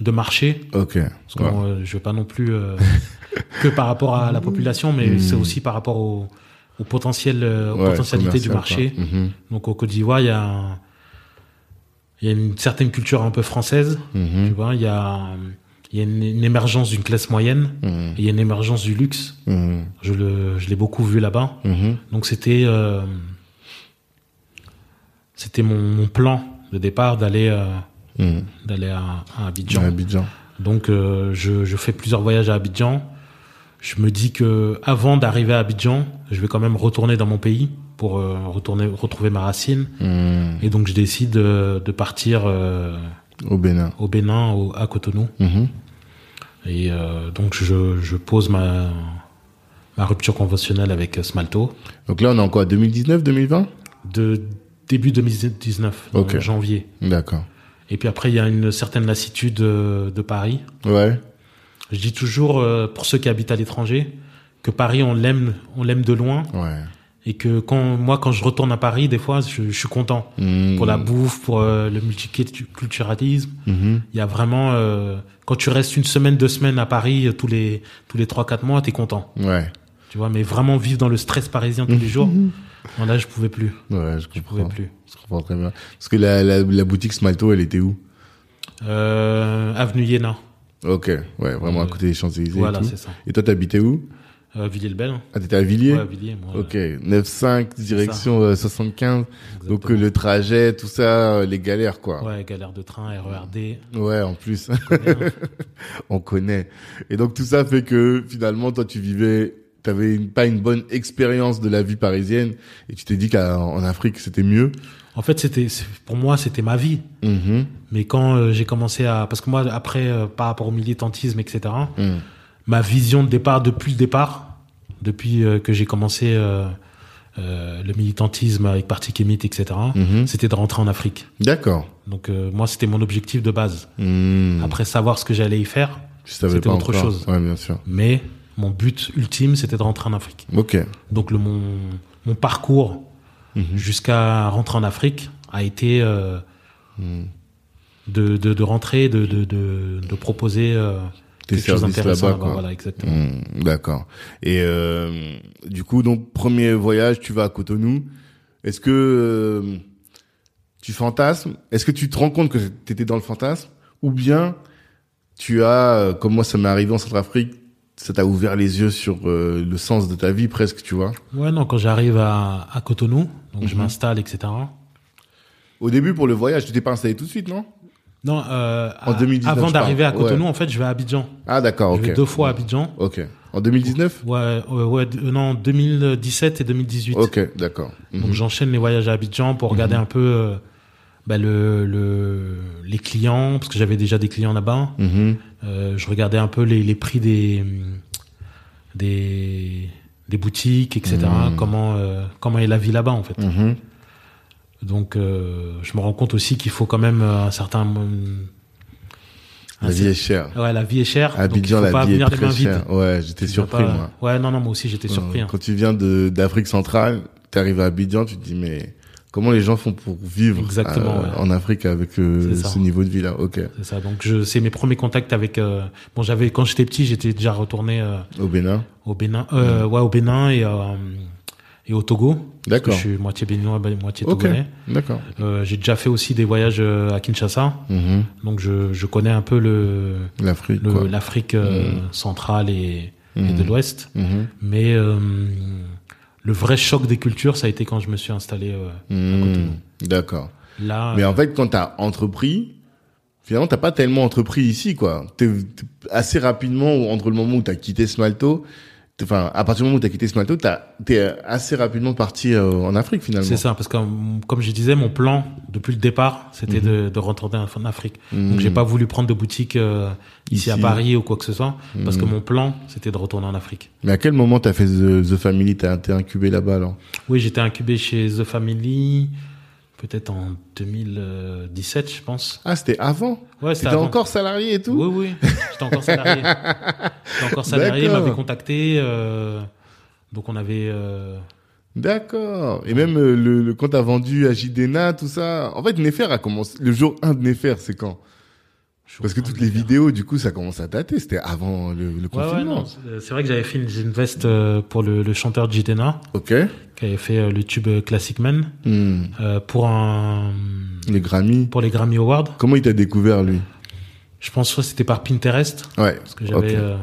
de marché. Ok. Parce que bon, euh, je veux pas non plus euh, que par rapport à la population, mais c'est aussi par rapport au, au potentiel, aux Ouais, potentialités du marché. Mhm. Donc au Côte d'Ivoire, il y a, un- il y a une certaine culture un peu française. Tu Mhm. vois, il y a, il y a une, une émergence d'une classe moyenne. Mhm. et il y a une émergence du luxe. Mhm. Je le, je l'ai beaucoup vu là-bas. Donc c'était, euh, c'était mon, mon plan de départ d'aller, euh, d'aller à, à Abidjan. À Abidjan. Donc euh, je, je fais plusieurs voyages à Abidjan. Je me dis que avant d'arriver à Abidjan, je vais quand même retourner dans mon pays pour euh, retourner retrouver ma racine. Mhm. Et donc je décide euh, de partir euh, Au Bénin. au Bénin, au, à Cotonou. Mhm. Et donc je, je pose ma ma rupture conventionnelle avec Smalto Donc là, on est en quoi 2019, 2020 de début 2019, en Ok. janvier. D'accord. Et puis après il y a une certaine lassitude de Paris. Ouais. Je dis toujours, pour ceux qui habitent à l'étranger, que Paris, on l'aime, on l'aime de loin, Ouais. Et que quand moi, quand je retourne à Paris, des fois, je, je suis content Mhm. pour la bouffe, pour euh, le multiculturalisme. Mhm. Il y a vraiment, euh, quand tu restes une semaine, deux semaines à Paris, euh, tous les tous les trois quatre mois, t'es content, Ouais. tu vois. Mais vraiment vivre dans le stress parisien tous les jours, bon, là, je pouvais plus, Ouais, je je pouvais plus. Je comprends très bien. Parce que la, la, la boutique Smalto, elle était où? Euh, Avenue Iéna, Ok. Ouais, vraiment à côté des Champs-Élysées voilà, et tout. c'est ça. Et toi, t'habitais où? Euh, Villiers-le-Bel, Ah, t'étais à Villiers ouais, Villiers, moi. Ok. 9-5, direction euh, 75. Donc euh, le trajet, tout ça, euh, les galères, quoi. Ouais, galère de train, RERD. Ouais, en plus. hein. on connaît. Et donc tout ça fait que finalement, toi, tu vivais, t'avais une, pas une bonne expérience de la vie parisienne, et tu t'es dit qu'en Afrique, c'était mieux. En fait, c'était pour moi, c'était ma vie. Mhm. Mais quand euh, j'ai commencé à, parce que moi, après, euh, par rapport au militantisme, etc.. ma vision de départ depuis le départ, depuis euh, que j'ai commencé euh, euh, le militantisme avec Parti Kémite, etc., Mhm. c'était de rentrer en Afrique. D'accord. Donc moi, c'était mon objectif de base. Mhm. Après savoir ce que j'allais y faire, c'était autre encore. chose. Ouais, bien sûr. mais mon but ultime, c'était de rentrer en Afrique. Ok. Donc le mon mon parcours Mhm. jusqu'à rentrer en Afrique a été euh, Mhm. de, de, de rentrer, de, de, de, de proposer euh, Tes services là-bas. Voilà, exactement. Mhm. D'accord. Et euh, du coup, donc premier voyage, tu vas à Cotonou. Est-ce que euh, tu fantasmes? Est-ce que tu te rends compte que tu étais dans le fantasme? Ou bien tu as, euh, comme moi ça m'est arrivé en Centrafrique, ça t'a ouvert les yeux sur euh, le sens de ta vie presque, tu vois? Ouais, non, quand j'arrive à, à Cotonou, donc je Mhm. m'installe, etc. Au début, pour le voyage, tu t'es pas installé tout de suite, non? Non, euh, En à- 2019, avant d'arriver à. Cotonou, Ouais. en fait, je vais à Abidjan. Ah, d'accord, Je vais ok. deux fois à Abidjan. Ok. En 2019 Ouais, ouais, ouais, euh, non, 2017 et 2018. Ok, d'accord. Mhm. Donc j'enchaîne les voyages à Abidjan pour regarder un peu euh, bah, le, le, les clients, parce que j'avais déjà des clients là-bas. Mhm. Euh, je regardais un peu les, les prix des, des, des boutiques, etc. Mhm. Comment, comment est la vie là-bas, en fait. Donc euh, je me rends compte aussi qu'il faut quand même euh, un certain... La un vie est chère. Ouais, la vie est chère. À il Abidjan, la vie est très chère. Ouais, j'étais surpris, pas- moi. Ouais, non, non, moi aussi j'étais surpris. hein. Quand tu viens d'Afrique centrale, tu arrives à Abidjan, tu te dis mais comment les gens font pour vivre Exactement, euh, ouais. en Afrique avec euh, ce niveau de vie là Ok. C'est ça. Donc je, c'est mes premiers contacts avec. euh, bon, j'avais quand j'étais petit, j'étais déjà retourné euh, Au Bénin. au Bénin, euh, ouais, au Bénin et euh, et au Togo. D'accord. Je suis moitié béninois, bah, moitié Ok. togolais. D'accord. Euh, j'ai déjà fait aussi des voyages euh, à Kinshasa, Mhm. donc je, je connais un peu le L'Afrique. l'Afrique euh, centrale et, et Mhm. de l'Ouest. Mhm. Mais euh, le vrai choc des cultures, ça a été quand je me suis installé euh, à Cotonou. Mhm. D'accord. Là, Mais en fait, quand t'as entrepris, finalement, t'as pas tellement entrepris ici, quoi. T'es t'es assez rapidement, entre le moment où t'as quitté Smalto, enfin, à partir du moment où t'as quitté Smalto, t'as, t'es assez rapidement parti euh, en Afrique, finalement. C'est ça, parce que comme je disais, mon plan depuis le départ, c'était de, de retourner en Afrique. Mhm. Donc j'ai pas voulu prendre de boutique euh, ici, à. Paris ou quoi que ce soit, parce que Mhm. mon plan, c'était de retourner en Afrique. Mais à quel moment t'as fait The, The Family? T'as été incubé là-bas, alors? Oui, j'étais incubé chez The Family, peut-être en 2017, je pense. Ah, c'était avant Ouais, avant. encore salarié et tout Oui, oui, j'étais encore salarié. j'étais encore salarié, il m'avait contacté, euh, donc on avait... euh, D'accord. Et même euh, le, le quand t'as vendu à Jidena, tout ça. En fait, Nefer a commencé. Le jour 1 de Nefer, c'est quand? Parce que toutes les vidéos, du coup, ça commence à dater. C'était avant le, le Ouais, ouais, confinement. non. c'est- vrai que j'avais fait une, veste euh, pour le, le chanteur Jidena, ok. qui avait fait euh, le tube euh, Classic Man, Hmm. euh, pour un Les Grammy. pour les Grammy Awards. Comment il t'a découvert, lui? Je pense que c'était par Pinterest, Ouais. parce que j'avais. Euh,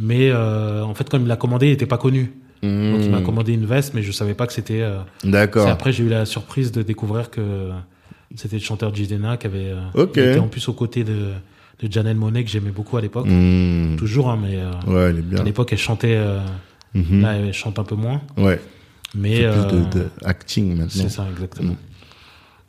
mais euh, en fait, comme il l'a commandé, il était pas connu. Donc il m'a commandé une veste, mais je savais pas que c'était. euh, D'accord. après j'ai eu la surprise de découvrir que c'était le chanteur Jidena qui avait. euh, était en plus aux côtés de de Janelle Monet que j'aimais beaucoup à l'époque. Hmm. Toujours, hein, mais euh, Ouais, elle est bien. à l'époque elle chantait. euh, Mhm. Là, elle chante un peu moins. Ouais. Mais plus de, de acting maintenant. c'est ça exactement. Mm.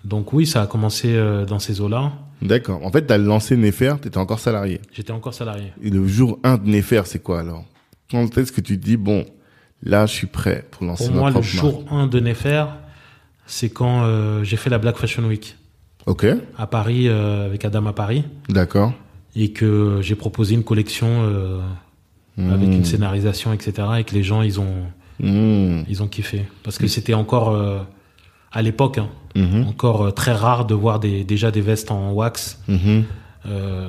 Donc oui, ça a commencé dans ces eaux-là. D'accord. En fait, t'as lancé Nefer, t'étais encore salarié. J'étais encore salarié. Et le jour 1 de Nefer, c'est quoi alors? Quand est-ce que tu te dis, bon, là, je suis prêt pour lancer Pour ma moi, le jour 1 de Nefer, c'est quand euh, j'ai fait la Black Fashion Week Ok. à Paris euh, avec Adam à Paris D'accord. et que j'ai proposé une collection euh, avec Hmm. une scénarisation, etc. et que les gens ils ont Hmm. ils ont kiffé parce que c'était encore à l'époque hein, Mhm. encore très rare de voir des, déjà des vestes en wax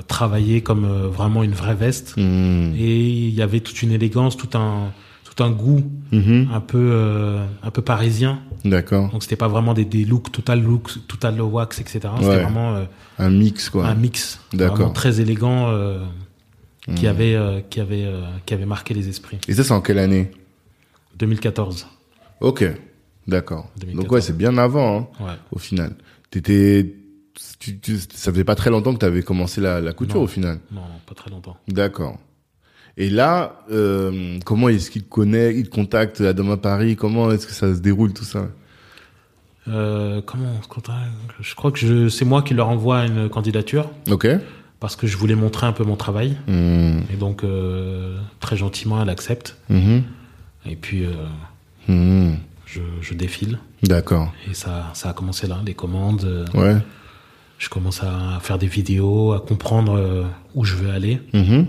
travaillées comme vraiment une vraie veste Hmm. et il y avait toute une élégance, tout un tout un goût Mhm. un peu euh, un peu parisien. D'accord. Donc c'était pas vraiment des, des looks total looks, total wax, etc. C'était Ouais. vraiment euh, Un mix, quoi. un mix, D'accord. très élégant euh, qui Hmm. avait qui avait qui avait marqué les esprits. Et ça, c'est en quelle année? 2014. Ok. D'accord. 2014. Donc, ouais, c'est bien avant, hein, Ouais. au final. T'étais. Tu, tu, ça faisait pas très longtemps que tu avais commencé la, la couture Non. au final. Non, non, pas très longtemps. D'accord. Et là, euh, comment est-ce qu'il te connaît, il te contacte à Demain Paris Comment est-ce que ça se déroule tout ça? Euh, comment on se contacte? Je crois que c'est moi qui leur envoie une candidature Ok. parce que je voulais montrer un peu mon travail Hmm. et donc euh, très gentiment elle accepte Mhm. et puis Hmm. je, je défile D'accord. et ça ça a commencé là les commandes. Ouais. Je commence à faire des vidéos, à comprendre où je veux aller Mhm.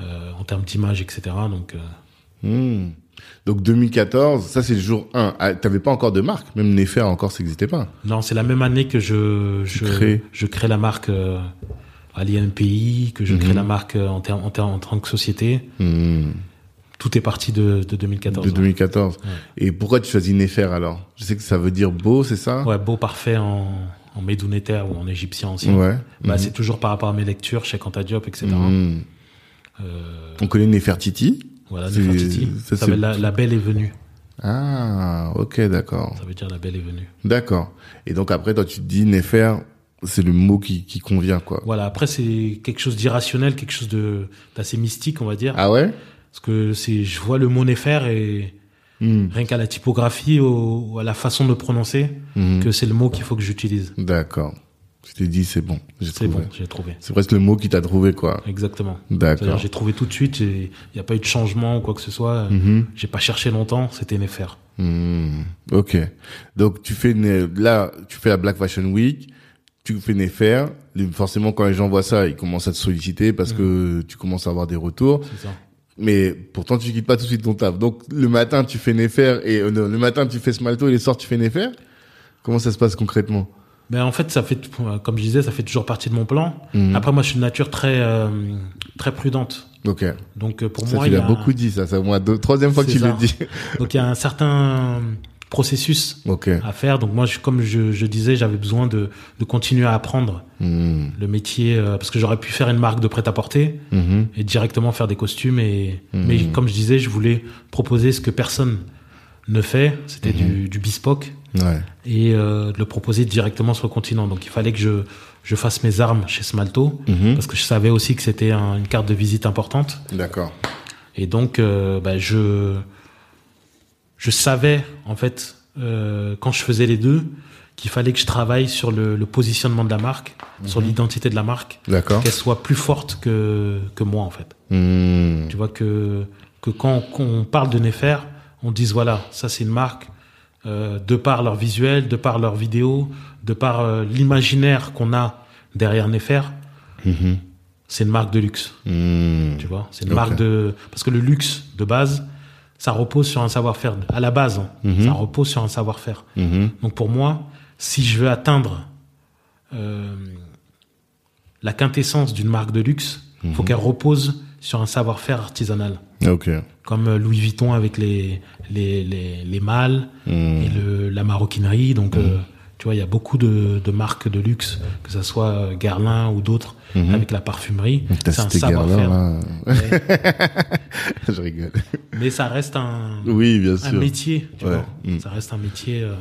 Euh, en termes d'image, etc. Donc, euh, Hmm. Donc 2014, ça c'est le jour 1. Ah, T'avais pas encore de marque, même Nefer encore ça n'existait pas. non, c'est la même année que je je, crées. je crée la marque euh, à l'INPI, que je crée Mhm. la marque euh, en, ter- en, en tant que société. Hmm. Tout est parti de, de 2014. De ouais. 2014. Ouais. Et pourquoi tu choisis Nefer alors? Je sais que ça veut dire beau, c'est ça? Ouais, beau parfait en, en médounéter ou en égyptien aussi. Ouais. Bah. C'est toujours par rapport à mes lectures chez Quanta Diop, etc. Hmm. On connaît Nefertiti. voilà, C'est- Nefertiti. ça, Ça, veut la, la belle est venue. Ah, ok, d'accord. Ça veut dire la belle est venue. D'accord. Et donc après, toi, tu te dis, Nefer, c'est le mot qui, qui convient, quoi. Voilà. Après, c'est quelque chose d'irrationnel, quelque chose de d'assez mystique, on va dire. Ah ouais? Parce que c'est, je vois le mot Néfer et Hmm. rien qu'à la typographie ou, à la façon de prononcer, Mhm. que c'est le mot qu'il faut que j'utilise. D'accord. Je t'ai dit, c'est bon. J'ai C'est trouvé. bon, j'ai trouvé. C'est presque le mot qui t'a trouvé, quoi. Exactement. D'accord. j'ai trouvé tout de suite, il n'y a pas eu de changement ou quoi que ce soit. Mhm. J'ai pas cherché longtemps, c'était Néfer. Hmm. Ok. Donc tu fais une- là, tu fais la Black Fashion Week, tu fais Nefer. Les- Forcément, quand les gens voient ça, ils commencent à te solliciter parce que tu commences à avoir des retours. C'est ça. Mais pourtant, tu quittes pas tout de suite ton taf. Donc le matin, tu fais Nefer et euh, non, le matin, tu fais Smalto et le soir, tu fais Nefer. Comment ça se passe concrètement? Ben en fait, ça fait, comme je disais, ça fait toujours partie de mon plan. Mhm. Après, moi, je suis de nature très, euh, très prudente. Ok. Donc, euh, pour ça, moi, tu l'as a, beaucoup dit, ça. C'est moi deux, troisième fois que tu le dis. donc il y a un certain processus à faire. Donc moi, je, comme je, je disais, j'avais besoin de, de continuer à apprendre Hmm. le métier euh, parce que j'aurais pu faire une marque de prêt-à-porter Mhm. et directement faire des costumes. Et Mhm. mais comme je disais, je voulais proposer ce que personne ne fait, c'était Mhm. du, du bespoke Ouais. et euh, de le proposer directement sur le continent. Donc il fallait que je, je fasse mes armes chez Smalto Mhm. parce que je savais aussi que c'était un- une carte de visite importante. D'accord. Et donc, euh, bah, je, je savais, en fait, euh, quand je faisais les deux, qu'il fallait que je travaille sur le, le positionnement de la marque, sur l'identité de la marque, D'accord. qu'elle soit plus forte que, que moi, en fait. Hmm. Tu vois, que, que quand, quand on parle de Nefer, on dise, voilà, ça c'est une marque, euh, de par leur visuel, de par leur vidéo, de par euh, l'imaginaire qu'on a derrière Nefer, Mhm. c'est une marque de luxe. Hmm. Tu vois, c'est une marque de parce que le luxe de base, ça repose sur un savoir-faire à la base. hein. Mhm. Ça repose sur un savoir-faire. Mhm. Donc pour moi, si je veux atteindre euh, la quintessence d'une marque de luxe, il faut Mhm. qu'elle repose sur un savoir-faire artisanal, Ok. comme euh, Louis Vuitton avec les les les, les mâles Hmm. et le, la maroquinerie. Donc Mhm. euh, tu vois, il y a beaucoup de, de marques de luxe, que ce soit euh, Guerlain ou d'autres, Mhm. avec la parfumerie. C'est un savoir-faire. Je rigole. Mais ça reste un, Oui, bien un sûr. métier, tu Ouais. vois. Ça reste un métier euh.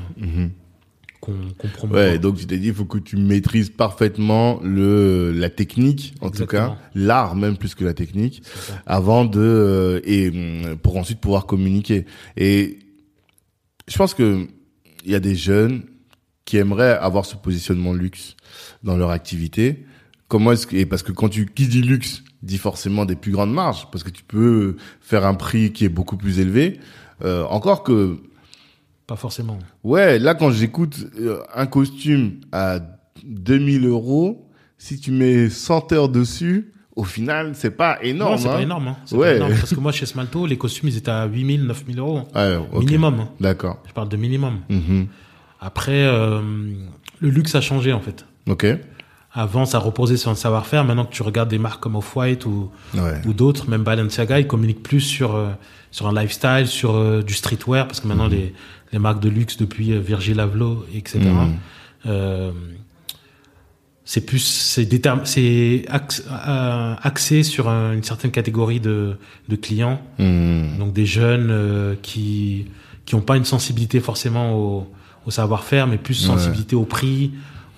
Qu'on. Ouais, donc tu t'es dit, il faut que tu maîtrises parfaitement le la technique, en tout cas, l'art même plus que la technique, avant de euh, et hum, pour ensuite pouvoir communiquer. Et je pense que il y a des jeunes qui aimeraient avoir ce positionnement luxe dans leur activité. Comment est-ce que et parce que quand tu qui dit luxe dit forcément des plus grandes marges parce que tu peux faire un prix qui est beaucoup plus élevé. Euh, encore que Pas forcément. Ouais, là quand j'écoute euh, un costume à 2000 euros, si tu mets 100 heures dessus, au final c'est pas énorme. non, c'est hein. pas énorme. Hein. Ouais. pas énorme. Parce que moi, chez Smalto, les costumes, ils étaient à 8000, 9000 euros. Ouais, ok. Minimum. hein. D'accord. Je parle de minimum. Mhm. Après, euh, le luxe a changé, en fait. Ok. Avant, ça reposait sur un savoir-faire. Maintenant que tu regardes des marques comme Off-White ou, Ouais. ou d'autres, même Balenciaga, ils communiquent plus sur, euh, sur un lifestyle, sur euh, du streetwear, parce que maintenant, les, les marques de luxe, depuis euh, Virgil Abloh, etc., Mhm. euh, c'est plus, c'est c'est ax- axé sur un- une certaine catégorie de, de clients, Mhm. donc des jeunes qui qui ont pas une sensibilité forcément au, au savoir-faire, mais plus Ouais. sensibilité au prix,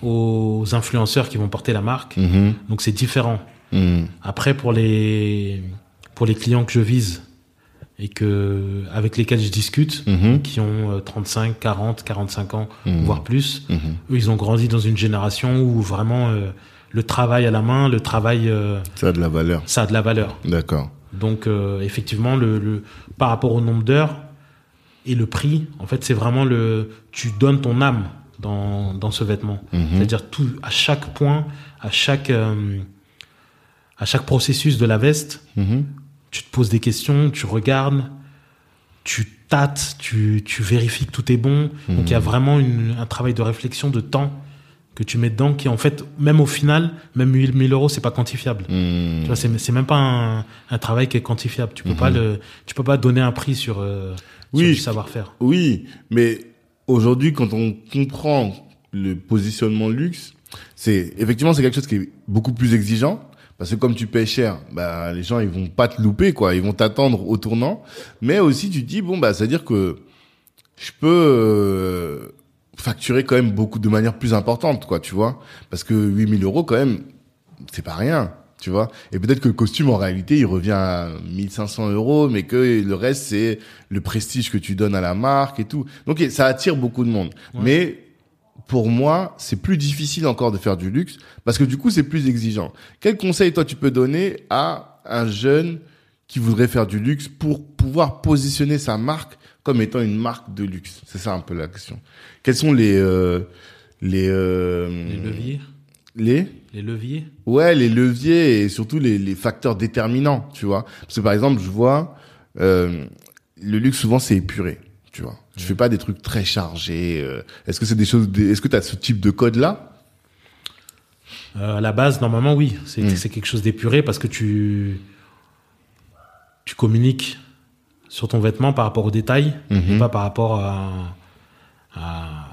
aux influenceurs qui vont porter la marque. Mhm. Donc c'est différent. Mhm. Après pour les pour les clients que je vise et que avec lesquels je discute, Mhm. qui ont euh, 35, 40, 45 ans, voire plus, eux ils ont grandi dans une génération où vraiment euh, le travail à la main, le travail euh, Ça a de la valeur. ça a de la valeur. D'accord. Donc euh, effectivement le, le par rapport au nombre d'heures et le prix, en fait c'est vraiment le tu donnes ton âme dans dans ce vêtement. Mhm. C'est-à-dire tout à chaque point, à chaque euh, à chaque processus de la veste, Mhm. tu te poses des questions, tu regardes, tu tâtes, tu, tu vérifies que tout est bon. Donc il y a vraiment une, un travail de réflexion, de temps que tu mets dedans, qui en fait, même au final, même 1000 euros, c'est pas quantifiable. Mhm. Tu vois, c'est, c'est même pas un, un travail qui est quantifiable. Tu peux pas le, tu peux pas donner un prix sur, euh, sur Oui. du savoir-faire. Oui, mais aujourd'hui, quand on comprend le positionnement luxe, c'est effectivement c'est quelque chose qui est beaucoup plus exigeant parce que comme tu payes cher, bah les gens ils vont pas te louper quoi, ils vont t'attendre au tournant. Mais aussi tu te dis bon bah c'est à dire que je peux, euh, facturer quand même beaucoup de manière plus importante, quoi, tu vois. Parce que 8000 euros, quand même, c'est pas rien, tu vois. Et peut-être que le costume, en réalité, il revient à 1500 euros, mais que le reste, c'est le prestige que tu donnes à la marque et tout. Donc, ça attire beaucoup de monde. Mais, pour moi, c'est plus difficile encore de faire du luxe parce que du coup, c'est plus exigeant. Quel conseil, toi, tu peux donner à un jeune qui voudrait faire du luxe pour pouvoir positionner sa marque comme étant une marque de luxe? C'est ça un peu la question. Quels sont les euh, les euh, les leviers? Les les leviers Ouais, les leviers et surtout les, les facteurs déterminants, tu vois. Parce que par exemple, je vois euh, le luxe souvent c'est épuré, tu vois. Tu fais pas des trucs très chargés. euh. Est-ce que c'est des choses Est-ce que tu as ce type de code là Euh, à la base, normalement, oui. C'est Mm. c'est quelque chose d'épuré parce que tu, tu communiques sur ton vêtement par rapport aux détails Mhm. et pas par rapport à, à-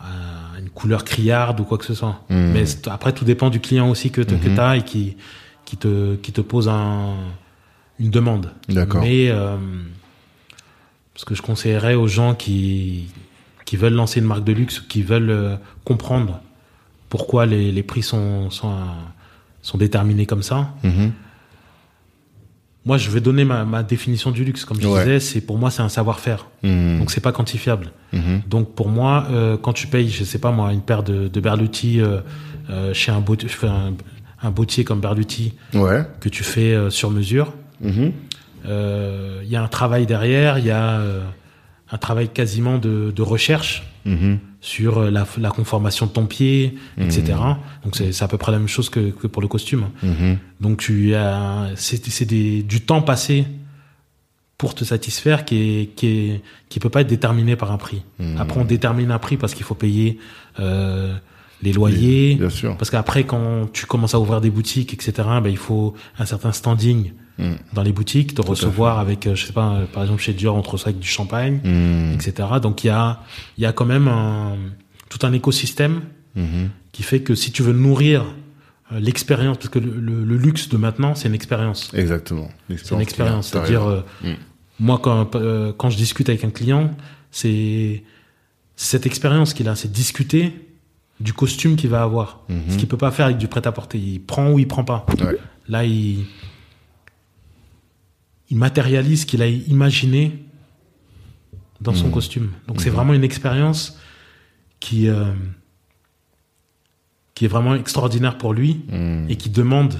couleur criarde ou quoi que ce soit. Mhm. Mais après, tout dépend du client aussi que, tu Mhm. as et qui, qui, te, qui te pose un, une demande. D'accord. Mais euh, ce que je conseillerais aux gens qui, qui veulent lancer une marque de luxe, qui veulent euh, comprendre pourquoi les, les prix sont, sont, euh, sont déterminés comme ça. Mhm. Moi, je vais donner ma, ma définition du luxe. Comme je Ouais. disais, c'est pour moi, c'est un savoir-faire. Mhm. Donc, c'est pas quantifiable. Mhm. Donc, pour moi, euh, quand tu payes, je sais pas moi, une paire de, de Berluti euh, euh, chez un, bottier comme Berluti Ouais. que tu fais sur mesure, Mhm. il y a un travail derrière, il y a un travail quasiment de, de recherche Mhm. sur la, la conformation de ton pied, etc. Mmh. Donc c'est à peu près la même chose que, que pour le costume. Mhm. Donc tu as c'est du temps passé pour te satisfaire qui est qui est qui peut pas être déterminé par un prix. Mhm. Après on détermine un prix parce qu'il faut payer euh, les loyers. Bien sûr. Parce qu'après, quand tu commences à ouvrir des boutiques, etc., ben, il faut un certain standing Dans les boutiques, à recevoir avec, euh, je sais pas, euh, par exemple chez Dior, on te reçoit avec du champagne, Mhm. etc. Donc il y a, il y a quand même un, tout un écosystème Mhm. qui fait que si tu veux nourrir euh, l'expérience, parce que le, le- le luxe de maintenant, c'est une expérience. Exactement. C'est une expérience. C'est-à-dire, raison. euh, Mm. moi, quand, euh, quand je discute avec un client, c'est cette expérience qu'il a, c'est discuter du costume qu'il va avoir. Ce qu'il peut pas faire avec du prêt-à-porter. Il prend ou il prend pas. Ouais. Là, il, il matérialise ce qu'il a imaginé dans son Mhm. costume. Donc, c'est vraiment une expérience qui, euh, qui est vraiment extraordinaire pour lui Mhm. et qui demande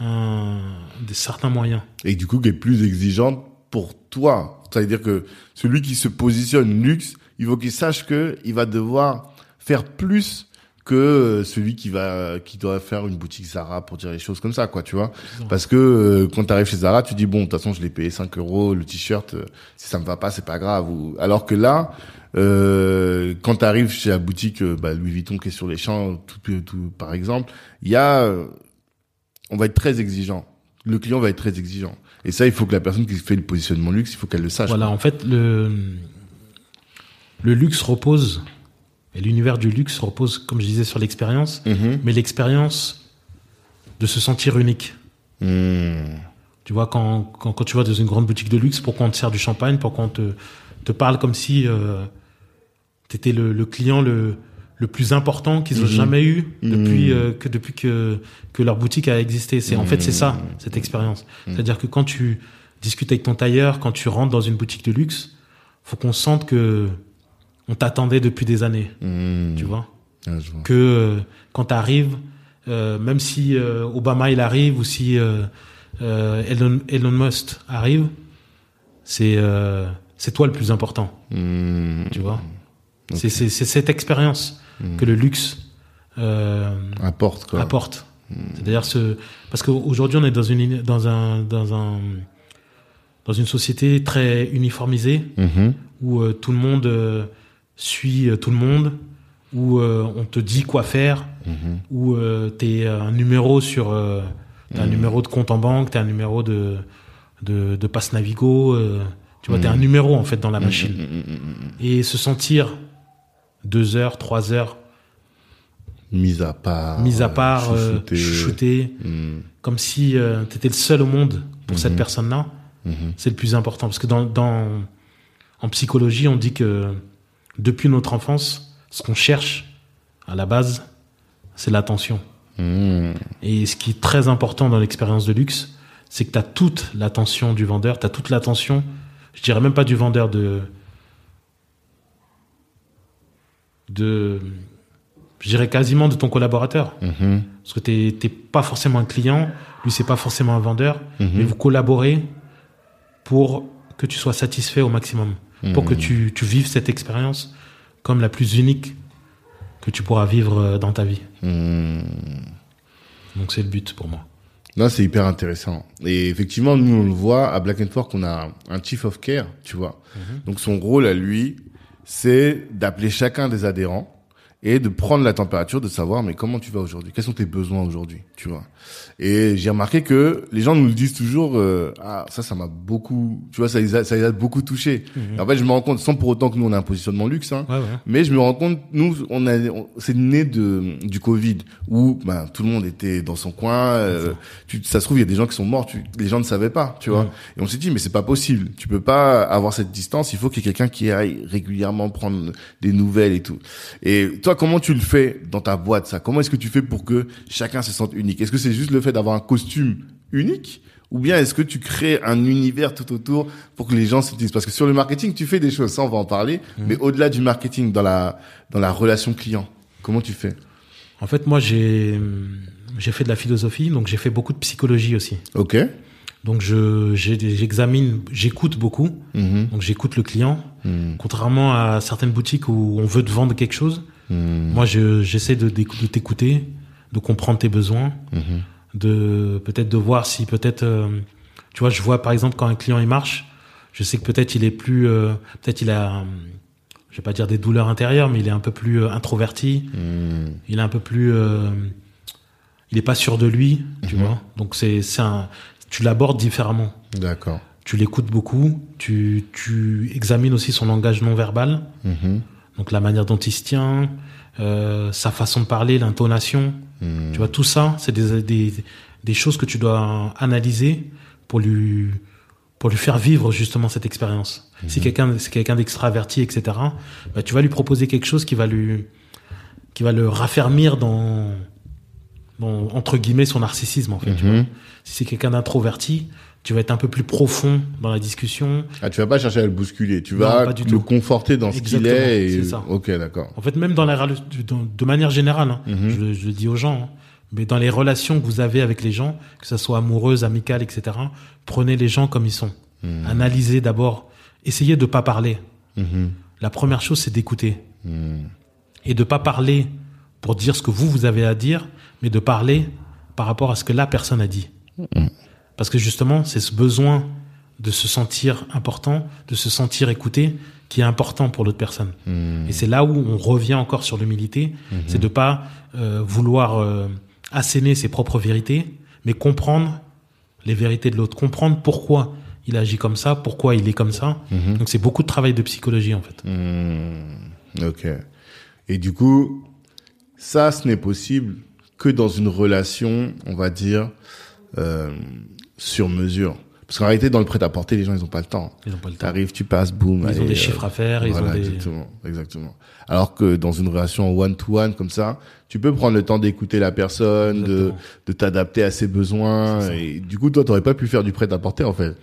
un, des certains moyens. Et du coup, qui est plus exigeante pour toi. C'est-à-dire que celui qui se positionne luxe, il faut qu'il sache que il va devoir faire plus que euh, celui qui va qui doit faire une boutique Zara pour dire les choses comme ça quoi tu vois. Parce que euh, quand tu arrives chez Zara tu dis bon de toute façon je l'ai payé 5 euros le t-shirt euh, si ça me va pas c'est pas grave. Ou alors que là euh, quand tu arrives chez la boutique euh, bah, Louis Vuitton qui est sur les champs tout, tout par exemple il y a euh, on va être très exigeant. Le client va être très exigeant. Et ça il faut que la personne qui fait le positionnement luxe il faut qu'elle le sache. Voilà, en fait, le, le luxe repose, et l'univers du luxe repose, comme je disais, sur l'expérience, Mhm. mais l'expérience de se sentir unique. Mhm. Tu vois, quand, quand, quand tu vas dans une grande boutique de luxe, pourquoi on te sert du champagne, pourquoi on te, te parle comme si euh, tu étais le, le client le, le plus important qu'ils ont Mhm. jamais eu depuis, Mhm. euh, que, depuis que, que leur boutique a existé. C'est, En fait, c'est ça, cette expérience. C'est-à-dire que quand tu discutes avec ton tailleur, quand tu rentres dans une boutique de luxe, faut qu'on sente que on t'attendait depuis des années, Mhm. tu vois Ah, vois. que euh, quand tu arrives, même si euh, Obama il arrive ou si euh, euh, Elon, Elon Musk arrive, c'est euh, c'est toi le plus important, Mhm. tu vois. C'est c'est cette expérience que le luxe euh, apporte quoi apporte. C'est-à-dire ce parce qu'aujourd'hui on est dans une dans un dans un dans une société très uniformisée Mhm. où euh, tout le monde suit euh, tout le monde, où euh, on te dit quoi faire, Mhm. où euh, t'es un numéro sur, t'as un Mhm. numéro de compte en banque, t'es un numéro de de, de passe Navigo, tu vois, t'es un Mhm. numéro en fait dans la machine. Mhm, mhm. Et se sentir deux heures, trois heures, mis à part mis à part, euh, Mhm. comme si euh, t'étais le seul au monde pour cette personne-là. C'est le plus important parce que dans, dans en psychologie, on dit que depuis notre enfance, ce qu'on cherche à la base, c'est l'attention. Hmm. Et ce qui est très important dans l'expérience de luxe, c'est que tu as toute l'attention du vendeur, tu as toute l'attention, je dirais même pas du vendeur, de. de je dirais quasiment de ton collaborateur. Mhm. Parce que tu n'es pas forcément un client, lui, c'est pas forcément un vendeur, Mhm. mais vous collaborez pour que tu sois satisfait au maximum, pour que tu, tu vives cette expérience comme la plus unique que tu pourras vivre euh, dans ta vie. Hmm. Donc c'est le but pour moi. Non, c'est hyper intéressant. Et effectivement, nous, on le voit à Black Fork, on a un chief of care, tu vois. Donc, son rôle à lui, c'est d'appeler chacun des adhérents et de prendre la température, de savoir, mais comment tu vas aujourd'hui? Quels sont tes besoins aujourd'hui? Tu vois? Et j'ai remarqué que les gens nous le disent toujours, euh, ah, ça, ça m'a beaucoup, tu vois, ça les a, ça les a beaucoup touchés. Et en fait, je me rends compte, sans pour autant que nous, on a un positionnement luxe, hein, Ouais, ouais. mais je me rends compte, nous, on a, on- c'est né de du Covid où ben tout le monde était dans son coin. euh, tu, ça se trouve, il y a des gens qui sont morts. Tu, les gens ne savaient pas, tu vois. Et on s'est dit, mais c'est pas possible. Tu peux pas avoir cette distance. Il faut qu'il y ait quelqu'un qui aille régulièrement prendre des nouvelles et tout. Et toi, comment tu le fais dans ta boîte ça? Comment est-ce que tu fais pour que chacun se sente unique? Est-ce que c'est juste le fait d'avoir un costume unique? Ou bien est-ce que tu crées un univers tout autour pour que les gens se disent? Parce que sur le marketing, tu fais des choses, ça on va en parler, mais au-delà du marketing, dans la, dans la relation client, comment tu fais? En fait, moi, j'ai j'ai fait de la philosophie, donc j'ai fait beaucoup de psychologie aussi. Ok. Donc je j'examine, j'écoute beaucoup. Mhm. Donc j'écoute le client. Mhm. Contrairement à certaines boutiques où on veut te vendre quelque chose, Mhm. moi je j'essaie de, t'écouter, de comprendre tes besoins, Mhm. de peut-être de voir si peut-être euh, tu vois, je vois par exemple quand un client il marche, je sais que peut-être il est plus euh, peut-être il a je vais pas dire des douleurs intérieures, mais il est un peu plus euh, introverti. Mhm. il est un peu plus il est pas sûr de lui tu vois donc c'est c'est un tu l'abordes différemment D'accord. tu l'écoutes beaucoup tu tu examines aussi son langage non verbal. Donc la manière dont il se tient euh, sa façon de parler l'intonation Mhm. tu vois tout ça c'est des, des des choses que tu dois analyser pour lui pour lui faire vivre justement cette expérience si quelqu'un c'est quelqu'un d'extraverti etc bah, tu vas lui proposer quelque chose qui va lui qui va le raffermir dans, dans entre guillemets son narcissisme en fait tu vois. si c'est quelqu'un d'introverti tu vas être un peu plus profond dans la discussion Ah, tu vas pas chercher à le bousculer, tu Non, vas pas du le tout. conforter dans ce qu'il est. Et... c'est ça. Ok, d'accord. en fait même dans la de, manière générale hein, Mhm. je, le- je le dis aux gens hein, mais dans les relations que vous avez avec les gens que ce soit amoureuses amicales etc prenez les gens comme ils sont Mhm. analysez d'abord essayez de pas parler Mhm. la première chose c'est d'écouter et de pas parler pour dire ce que vous vous avez à dire, mais de parler par rapport à ce que la personne a dit. Parce que justement, c'est ce besoin de se sentir important, de se sentir écouté, qui est important pour l'autre personne. Mhm. Et c'est là où on revient encore sur l'humilité, c'est de pas euh, vouloir euh, asséner ses propres vérités, mais comprendre les vérités de l'autre, comprendre pourquoi il agit comme ça, pourquoi il est comme ça. Mhm. Donc c'est beaucoup de travail de psychologie en fait. Hmm, Ok. Et du coup, ça, ce n'est possible que dans une relation, on va dire, euh, sur mesure. Parce qu'en réalité, dans le prêt-à-porter, les gens, ils ont pas le temps. Ils ont pas le temps. T'arrives, tu passes, boum. Ils ont des chiffres à faire, ils voilà, ont des... exactement, exactement. Alors que dans une relation one-to-one comme ça, tu peux prendre le temps d'écouter la personne, de, Exactement. de t'adapter à ses besoins. Et du coup, toi, t'aurais pas pu faire du prêt-à-porter, en fait.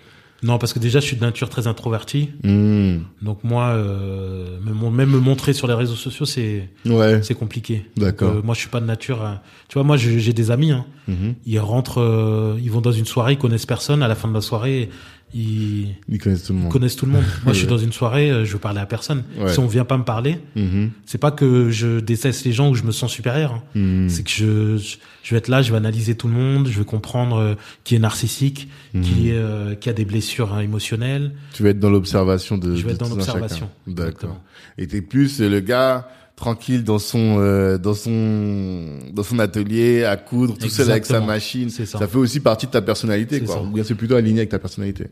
Non, parce que déjà, je suis de nature très introverti. Hmm, Donc moi, euh, même me montrer sur les réseaux sociaux, c'est Ouais. c'est compliqué. D'accord. Euh, moi, je suis pas de nature. à- Tu vois, moi, j'ai j'ai des amis. Hein, Mhm. ils rentrent, euh, ils vont dans une soirée, ils connaissent personne. À la fin de la soirée, ils, Ils connaissent tout le monde. connaissent tout le monde. Moi, je suis dans une soirée, euh, je veux parler à personne. Ouais. Si on vient pas me parler, Mhm. c'est pas que je déteste les gens ou je me sens supérieur. hein. Mhm. C'est que je, je je vais être là, je vais analyser tout le monde, je vais comprendre euh, qui est narcissique, qui est, euh, qui a des blessures hein, émotionnelles. Tu vas être dans l'observation de. Je vais de être dans l'observation. D'accord. Exactement. Et t'es plus le gars tranquille dans son euh, dans son dans son atelier à coudre tout seul avec sa machine. Ça. fait aussi partie de ta personnalité quoi. Ou bien c'est plutôt aligné avec ta personnalité.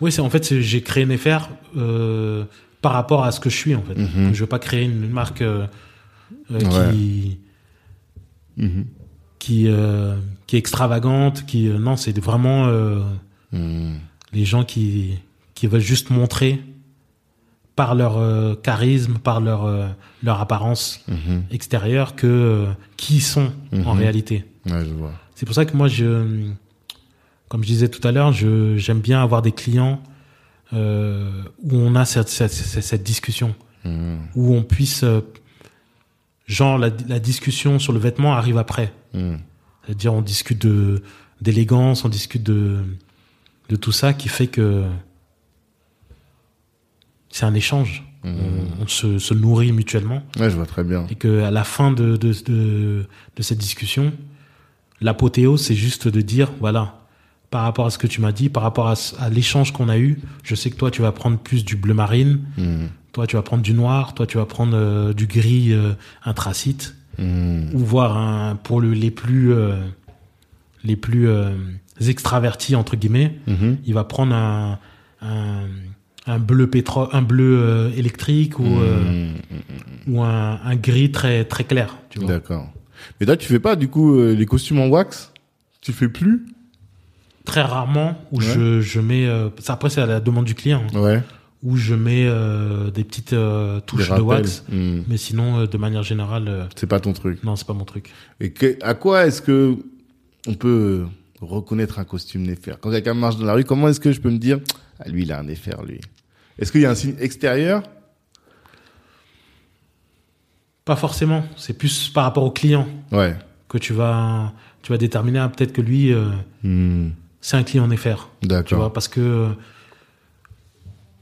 Oui, c'est en fait j'ai créé Nefer euh, par rapport à ce que je suis en fait. Mhm. Je veux pas créer une marque euh, euh, Ouais. qui Mhm. qui qui est extravagante, qui non, c'est vraiment Mhm. les gens qui qui veulent juste montrer par leur euh, charisme, par leur euh, leur apparence Mhm. extérieure que euh, qui ils sont en Mhm. réalité. Ouais. C'est pour ça que moi, je, comme je disais tout à l'heure, j'aime bien avoir des clients où on a cette, cette, cette, cette discussion, Mhm. où on puisse, genre la, la discussion sur le vêtement arrive après. C'est-à-dire on discute de d'élégance, on discute de de tout ça qui fait que c'est un échange. Mhm. On, on se, se nourrit mutuellement Ouais, je vois très bien. et que à la fin de de, de, de cette discussion, l'apothéose c'est juste de dire voilà par rapport à ce que tu m'as dit, par rapport à, l'échange qu'on a eu, je sais que toi tu vas prendre plus du bleu marine, Mhm. toi tu vas prendre du noir, toi tu vas prendre euh, du gris euh, anthracite Mhm. ou voir un, pour le, les plus euh, les plus euh, extravertis entre guillemets, il va prendre un un, un bleu pétrole, un bleu euh, électrique ou euh, Mhm. ou un, un gris très très clair, tu vois. D'accord. Mais toi, tu fais pas du coup euh, les costumes en wax? Tu fais plus? Très rarement où Ouais. je je mets ça après c'est à la demande du client hein, Ouais. où je mets des petites Des touches de wax, mais sinon de manière générale C'est pas ton truc. non c'est pas mon truc. Et que- à quoi est-ce que on peut reconnaître un costume Néfer Quand quelqu'un marche dans la rue, comment est-ce que je peux me dire lui, il a un Néfer, lui Est-ce qu'il y a un signe extérieur? Pas forcément, c'est plus par rapport au client Ouais. que tu vas tu vas déterminer ah, peut-être que lui euh, Hmm. c'est un client. Tu D'accord. vois, parce que euh,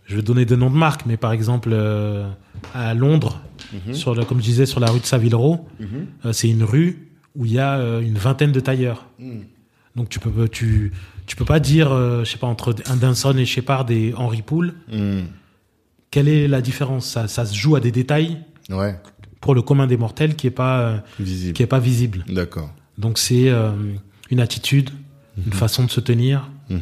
je vais donner des noms de marques, mais par exemple euh, à Londres, Mhm. sur comme je disais, sur la rue de Savile Row, Mhm. c'est une rue où il y a une vingtaine de tailleurs. Hmm. Donc tu peux tu tu peux pas dire, euh, je sais pas entre un Danson et Shepard et Henry Poole, Hmm. quelle est la différence? Ça, ça se joue à des détails Ouais. pour le commun des mortels qui est pas euh, Visible. qui est pas visible. D'accord. Donc c'est euh, une attitude, une façon de se tenir, Mhm.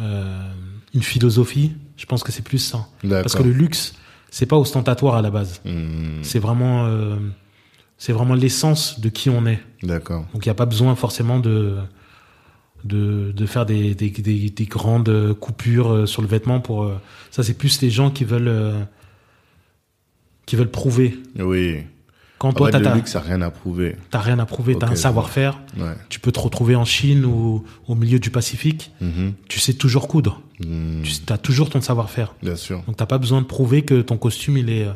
euh, une philosophie. Je pense que c'est plus ça. D'accord. Parce que le luxe, c'est pas ostentatoire à la base. Hmm. C'est vraiment, c'est vraiment l'essence de qui on est. D'accord. Donc il n'y a pas besoin forcément de de, de faire des, des, des, des grandes coupures euh, sur le vêtement pour euh, ça. C'est plus les gens qui veulent euh, qui veulent prouver. Oui. Quand toi t'as t'as- luxe, ça n'a rien à prouver. t'as rien à prouver, t'as Ok, un savoir-faire. Ouais. Tu peux te retrouver en Chine ou au milieu du Pacifique. Mhm. Tu sais toujours coudre. Hmm. Tu as toujours ton savoir-faire. Bien sûr. Donc t'as pas besoin de prouver que ton costume il est.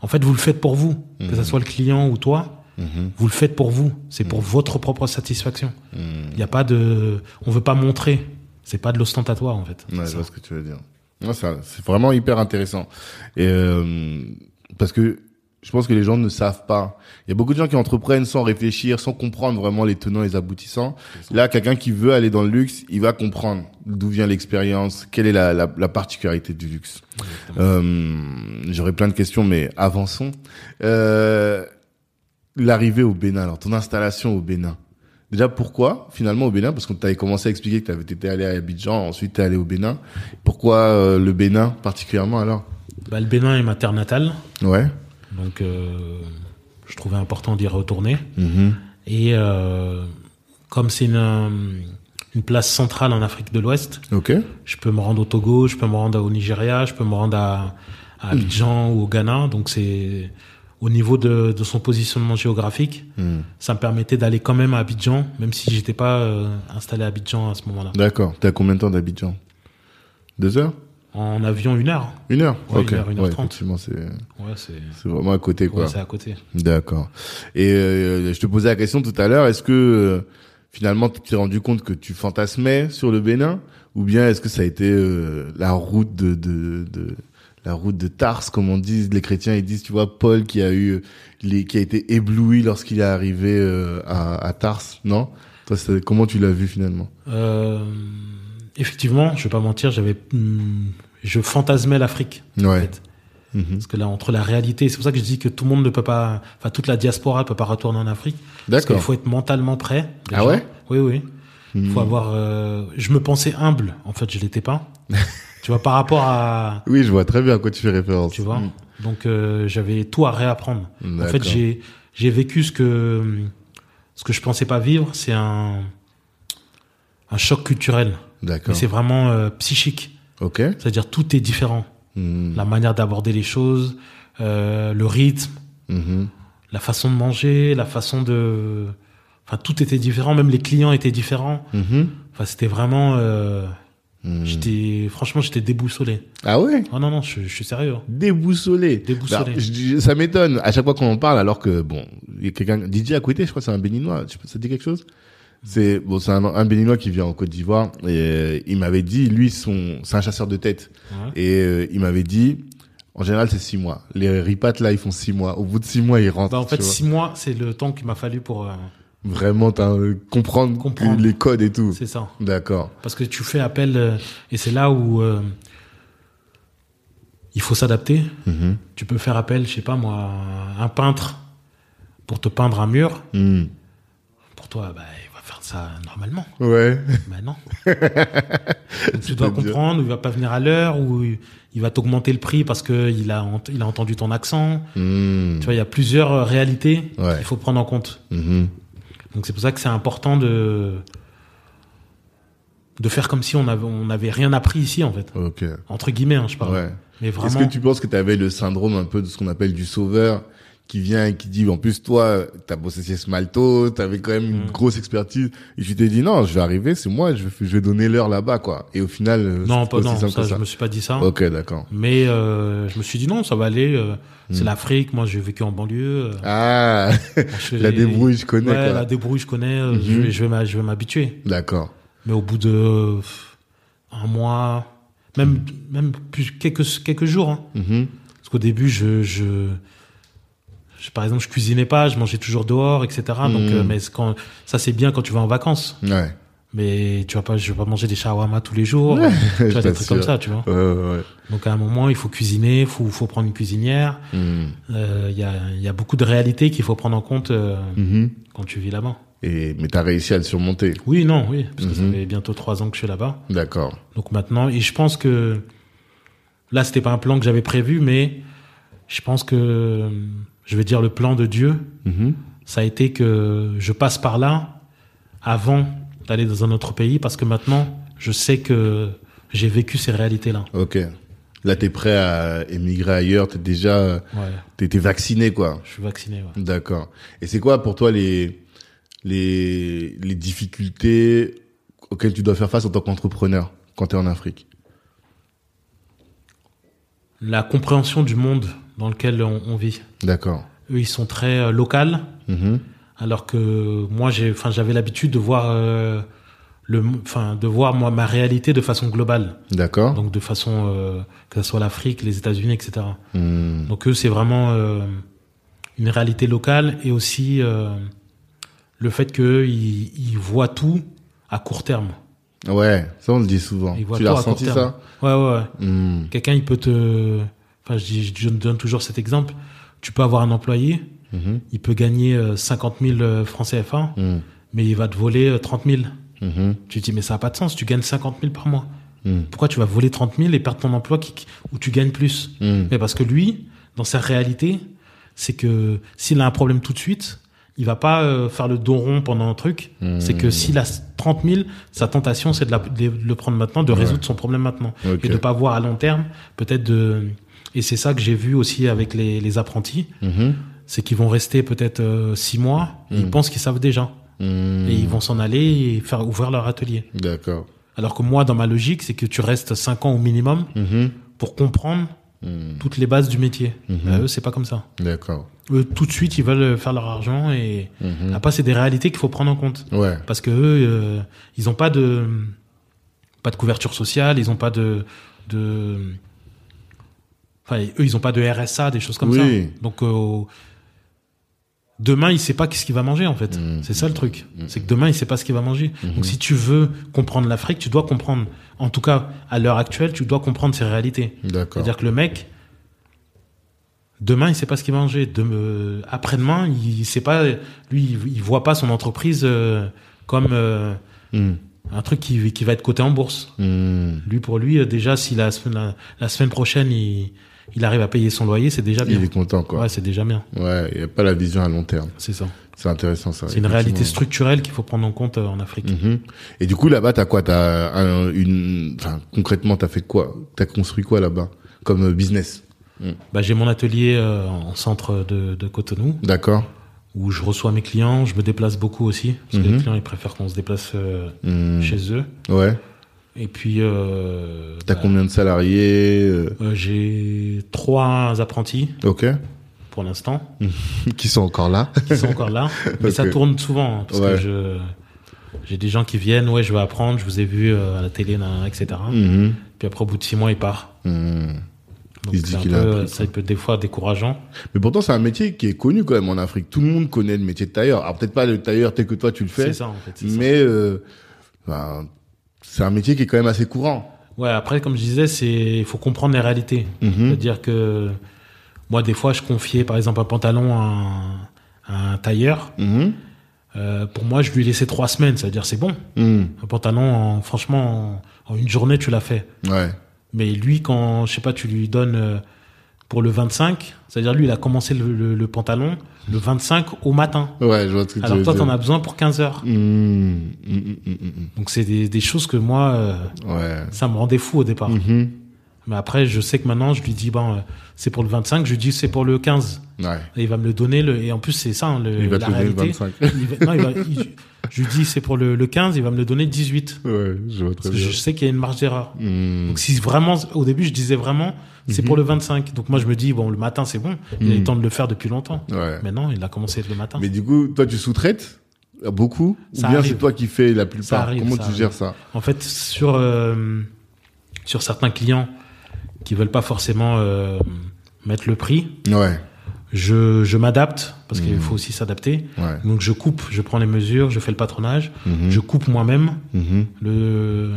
En fait, vous le faites pour vous, que ce soit le client ou toi. Mhm. Vous le faites pour vous. C'est pour votre propre satisfaction. Hmm. Il y a pas de. On veut pas montrer. C'est pas de l'ostentatoire en fait. Ouais, je vois ce que tu veux dire. Ouais, c'est vraiment hyper intéressant. Et euh, parce que je pense que les gens ne savent pas. Il y a beaucoup de gens qui entreprennent sans réfléchir, sans comprendre vraiment les tenants et les aboutissants. Là, quelqu'un qui veut aller dans le luxe, il va comprendre d'où vient l'expérience, quelle est la, la, la particularité du luxe. Euh, J'aurais plein de questions, mais avançons. Euh, L'arrivée au Bénin, alors ton installation au Bénin. Déjà, pourquoi finalement au Bénin? Parce qu'on t'avait commencé à expliquer que tu avais été allé à Abidjan, ensuite tu es allé au Bénin. Pourquoi euh, le Bénin particulièrement alors? Bah, le Bénin est ma terre natale, Ouais. donc euh, je trouvais important d'y retourner. Mhm. Et euh, comme c'est une, une place centrale en Afrique de l'Ouest, Ok. je peux me rendre au Togo, je peux me rendre au Nigeria, je peux me rendre à, à Abidjan ou au Ghana. Donc c'est au niveau de, de son positionnement géographique, Hmm. ça me permettait d'aller quand même à Abidjan, même si j'étais pas euh, installé à Abidjan à ce moment-là. D'accord. T'es à combien de temps d'Abidjan? Deux heures? En avion, une heure. Une heure? Ouais, Ok. une heure, une heure ouais, trente. effectivement, c'est Ouais, c'est c'est vraiment à côté quoi. ouais, c'est à côté. D'accord. Et euh, je te posais la question tout à l'heure, est-ce que euh, finalement tu t'es rendu compte que tu fantasmais sur le Bénin? Ou bien est-ce que ça a été euh, la route de, de, de la route de Tars comme on dit les chrétiens ils disent tu vois Paul qui a eu les qui a été ébloui lorsqu'il est arrivé euh, à, à Tars, non? Toi comment tu l'as vu finalement? Euh, effectivement, je vais pas mentir, j'avais, hum, je fantasmais l'Afrique. en Ouais. Mhm. Parce que là, entre la réalité, c'est pour ça que je dis que tout le monde ne peut pas, enfin, toute la diaspora peut pas retourner en Afrique. Parce qu'il D'accord. faut être mentalement prêt. déjà. Ah ouais? Oui, oui. Il Mhm. faut avoir, euh, je me pensais humble. En fait, je l'étais pas. tu vois, par rapport à, Oui, je vois très bien à quoi tu fais référence. tu vois. Mhm. Donc, euh, j'avais tout à réapprendre. En fait, j'ai, j'ai vécu ce que, ce que je pensais pas vivre. C'est un, un choc culturel. Mais D'accord. c'est vraiment euh, psychique. OK. C'est-à-dire tout est différent. Mhm. la manière d'aborder les choses, euh, le rythme, Mhm. la façon de manger, la façon de, enfin tout était différent, même les clients étaient différents. Mhm. Enfin c'était vraiment, Mhm. j'étais, franchement j'étais déboussolé. Ah ouais? Oh non non, je, je suis sérieux. Déboussolé. Déboussolé. Bah, je ça m'étonne à chaque fois qu'on en parle, alors que bon, il y a quelqu'un, DJ à côté, je crois, c'est un Béninois. Ça te dit quelque chose? C'est bon, c'est un, un Béninois qui vient en Côte d'Ivoire et euh, il m'avait dit, lui, son, c'est un chasseur de tête Ouais. et euh, il m'avait dit, en général, c'est six mois. Les ripates là, ils font six mois. Au bout de six mois, ils rentrent. Bah, en fait six mois c'est le temps qu'il m'a fallu pour, euh, Vraiment, t'as, euh, comprendre, Comprendre. les codes et tout. c'est ça. D'accord. Parce que tu fais appel euh, et c'est là où euh, il faut s'adapter. Mhm. Tu peux faire appel, je sais pas moi, à un peintre pour te peindre un mur. Mhm. Pour toi, bah, il va faire ça normalement. Ouais. Bah non. Donc, tu dois comprendre, il va pas venir à l'heure ou il va t'augmenter le prix parce que il a, il a entendu ton accent. Mhm. Tu vois, il y a plusieurs euh, réalités Ouais. qu'il faut prendre en compte. Donc c'est pour ça que c'est important de de faire comme si on avait on rien appris ici en fait. Ok. Entre guillemets, hein, je parle. Ouais. Mais Est-ce vraiment. que tu penses que tu avais le syndrome un peu de ce qu'on appelle du sauveur? Qui vient et qui dit en plus toi t'as bossé chez Smalto, t'avais quand même une Mm. grosse expertise et tu t'es dit non je vais arriver c'est moi je vais, je vais donner l'heure là-bas quoi et au final euh, Non, c'est pas, non, ça, que je ça. me suis pas dit ça. Ok d'accord. Mais euh, je me suis dit non, ça va aller. euh, C'est Mm. l'Afrique. Moi, j'ai vécu en banlieue. euh, Ah je- la débrouille je connais Ouais, quoi. la débrouille, je connais. euh, je vais, je vais je m'habituer. D'accord. Mais au bout de un mois, même même plus quelques quelques jours. hein. Mhm. Parce qu'au début, je, je, je- par exemple, je cuisinais pas, je mangeais toujours dehors, etc. Donc, Mhm. euh, mais quand, ça c'est bien quand tu vas en vacances. Ouais. Mais tu vas pas, je vais pas manger des shawarma tous les jours. Ouais, tu je vois, des trucs comme ça, tu vois. Ouais. Donc à un moment, il faut cuisiner, faut, faut prendre une cuisinière. Mhm. Euh, Il y, a, y a beaucoup de réalités qu'il faut prendre en compte euh, Mhm. quand tu vis là-bas. Et mais t'as réussi à le surmonter. Oui, non, oui, parce que ça fait bientôt trois ans que je suis là-bas. D'accord. Donc maintenant, et je pense que là, c'était pas un plan que j'avais prévu, mais je pense que je vais dire le plan de Dieu, Mhm. ça a été que je passe par là avant d'aller dans un autre pays, parce que maintenant, je sais que j'ai vécu ces réalités-là. Ok. Là t'es prêt à émigrer ailleurs t'es déjà Ouais, t'es t'es vacciné quoi. je suis vacciné. ouais. D'accord. Et c'est quoi pour toi les les les difficultés auxquelles tu dois faire face en tant qu'entrepreneur quand tu es en Afrique? La compréhension du monde dans lequel on, on vit. D'accord. Eux, ils sont très euh, locales, Mhm. alors que moi, j'ai, enfin, j'avais l'habitude de voir euh, le, enfin, de voir moi ma réalité de façon globale. D'accord. Donc de façon euh, que ce soit l'Afrique, les États-Unis, etc. Hmm. Donc eux, c'est vraiment euh, une réalité locale et aussi le fait qu'eux, ils, ils voient tout à court terme. Ouais, ça on le dit souvent. Tu l'as ressenti ça? Ouais, ouais, ouais. Hmm. Quelqu'un, il peut te... Enfin, je, dis, je donne toujours cet exemple. Tu peux avoir un employé, Mhm. il peut gagner euh, 50 000 euh, francs CFA, Hmm. mais il va te voler euh, 30 000. Mhm. Tu te dis, mais ça n'a pas de sens, tu gagnes 50 000 par mois. Pourquoi tu vas voler 30 000 et perdre ton emploi qui, où tu gagnes plus? Mais parce que lui, dans sa réalité, c'est que s'il a un problème tout de suite, il va pas euh, faire le dos rond pendant un truc. C'est que s'il a 30 000, sa tentation, c'est de, le prendre maintenant, de Ouais. résoudre son problème maintenant. Et de pas voir à long terme, peut-être de... Et c'est ça que j'ai vu aussi avec les, les apprentis, Mhm. c'est qu'ils vont rester peut-être euh, six mois, ils pensent qu'ils savent déjà. Hmm. Et ils vont s'en aller et faire ouvrir leur atelier. D'accord. Alors que moi, dans ma logique, c'est que tu restes cinq ans au minimum Mhm. pour comprendre toutes les bases du métier. Mhm. Bah, eux, c'est pas comme ça. D'accord. Eux, tout de suite, ils veulent faire leur argent et Mhm. après, c'est des réalités qu'il faut prendre en compte. Ouais. Parce que eux, euh, ils ont pas de pas de couverture sociale, ils ont pas de de enfin eux, ils ont pas de RSA, des choses comme Oui. ça. Donc euh, demain, il sait pas qu'est-ce qu'il va manger en fait. Mhm. C'est ça le truc. C'est que demain, il sait pas ce qu'il va manger. Donc si tu veux comprendre l'Afrique, tu dois comprendre en tout cas à l'heure actuelle, tu dois comprendre ces réalités. C'est-à-dire que le mec, demain, il sait pas ce qu'il va manger. Euh, Après-demain, il sait pas, lui, il, voit pas son entreprise euh, comme euh, Hmm. un truc qui, qui va être coté en bourse. Lui, pour lui, déjà, si la semaine, la, la semaine prochaine, il, il arrive à payer son loyer, c'est déjà bien. Il est content quoi. Ouais, c'est déjà bien. Ouais, il y a pas la vision à long terme. C'est ça. C'est intéressant ça. C'est une réalité structurelle qu'il faut prendre en compte euh, en Afrique. Mhm. Et du coup là-bas t'as quoi? T'as un- une, enfin concrètement t'as fait quoi? T'as construit quoi là-bas? Comme euh, business? Bah, j'ai mon atelier euh, en centre de, de Cotonou D'accord. où je reçois mes clients. Je me déplace beaucoup aussi parce que Mhm. les clients ils préfèrent qu'on se déplace euh, Hmm. chez eux. Ouais. Et puis euh, T'as bah, combien de salariés euh, euh, j'ai trois apprentis Ok. pour l'instant Qui sont encore là qui sont encore là, mais ça tourne souvent hein, parce Ouais. que je j'ai des gens qui viennent. Ouais, je veux apprendre. Je vous ai vu euh, à la télé, etc. Mhm. Puis après au bout de six mois, il part. Hmm. Donc Il se dit qu'il peu, a appris, ça peut être des fois décourageant. Mais pourtant, c'est un métier qui est connu quand même en Afrique. Tout le monde connaît le métier de tailleur. Alors peut-être pas le tailleur tel que toi tu le fais, C'est ça en fait. mais euh, ben, c'est un métier qui est quand même assez courant. Ouais, après, comme je disais, c'est il faut comprendre les réalités. Mhm. C'est-à-dire que moi, des fois, je confiais, par exemple, un pantalon à un, à un tailleur. Mhm. Euh, pour moi, je lui laissais trois semaines. C'est-à-dire, c'est bon. Hmm. Un pantalon, en- franchement, en, en une journée, tu l'as fait. Ouais. Mais lui, quand, je sais pas, tu lui donnes euh, pour le 25, c'est-à-dire, lui, il a commencé le, le- le pantalon le 25 au matin. Ouais, je vois que tu Alors toi, t'en as besoin pour 15 heures. Hmm, hmm, hmm, Donc, c'est des, des choses que moi, euh. Ouais. ça me rendait fou au départ. Mais après, je sais que maintenant, je lui dis, bon, euh, c'est pour le 25, je lui dis, c'est pour le 15. Ouais. Et il va me le donner, le, et en plus, c'est ça, hein, le, Il va la te donner le réalité. 25. Il va- non, il va- il- je lui dis, c'est pour le, le 15, il va me le donner 18. Ouais, je vois très Parce que bien. je sais qu'il y a une marge d'erreur. Donc, si vraiment, au début, je disais vraiment, c'est Mhm. pour le 25. Donc, moi, je me dis, bon, le matin, c'est bon. Il eu Mhm. temps de le faire depuis longtemps. Ouais. Mais non, il a commencé le matin. Mais du coup, toi, tu sous-traites beaucoup Ça Ou bien c'est toi qui fais la plupart? Ça arrive, Comment ça tu arrive. gères ça? En fait, sur, euh, sur certains clients qui veulent pas forcément euh, mettre le prix, Ouais. je, je m'adapte parce qu'il Mhm. faut aussi s'adapter. Ouais. Donc je coupe, je prends les mesures, je fais le patronage, Mhm. je coupe moi-même Mhm. le,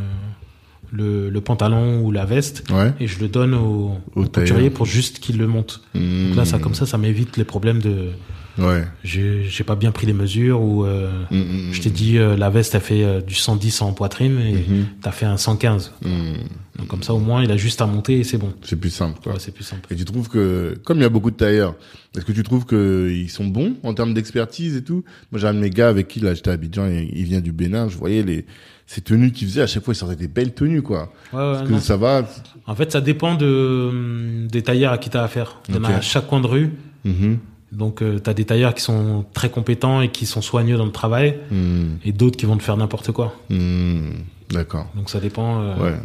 le, le pantalon ou la veste Ouais. et je le donne au, Au au couturier pour juste qu'il le monte. Donc là, ça comme ça, ça m'évite les problèmes de Ouais. j'ai j'ai pas bien pris les mesures ou euh, Mhm. je t'ai dit euh, la veste a fait euh, du 110 en poitrine et Mhm. t'as fait un 115. Mhm. Donc comme ça, au moins, il a juste à monter et c'est bon. C'est plus simple, quoi. Ouais, c'est plus simple. Et tu trouves que, comme il y a beaucoup de tailleurs, est-ce que tu trouves qu'ils sont bons en termes d'expertise et tout? Moi, j'ai un de mes gars avec qui là, j'étais à Abidjan, et il vient du Bénin. Je voyais les ces tenues qu'il faisait. À chaque fois, il sortait des belles tenues, quoi. Ouais, ouais, Est-ce que non. ça va En fait, ça dépend de, hum, des tailleurs à qui t'as affaire. Il y en Ok. a à chaque coin de rue. Mhm. Donc, euh, t'as des tailleurs qui sont très compétents et qui sont soigneux dans le travail, Mhm. et d'autres qui vont te faire n'importe quoi. Mhm. D'accord. Donc, ça dépend. euh, Ouais.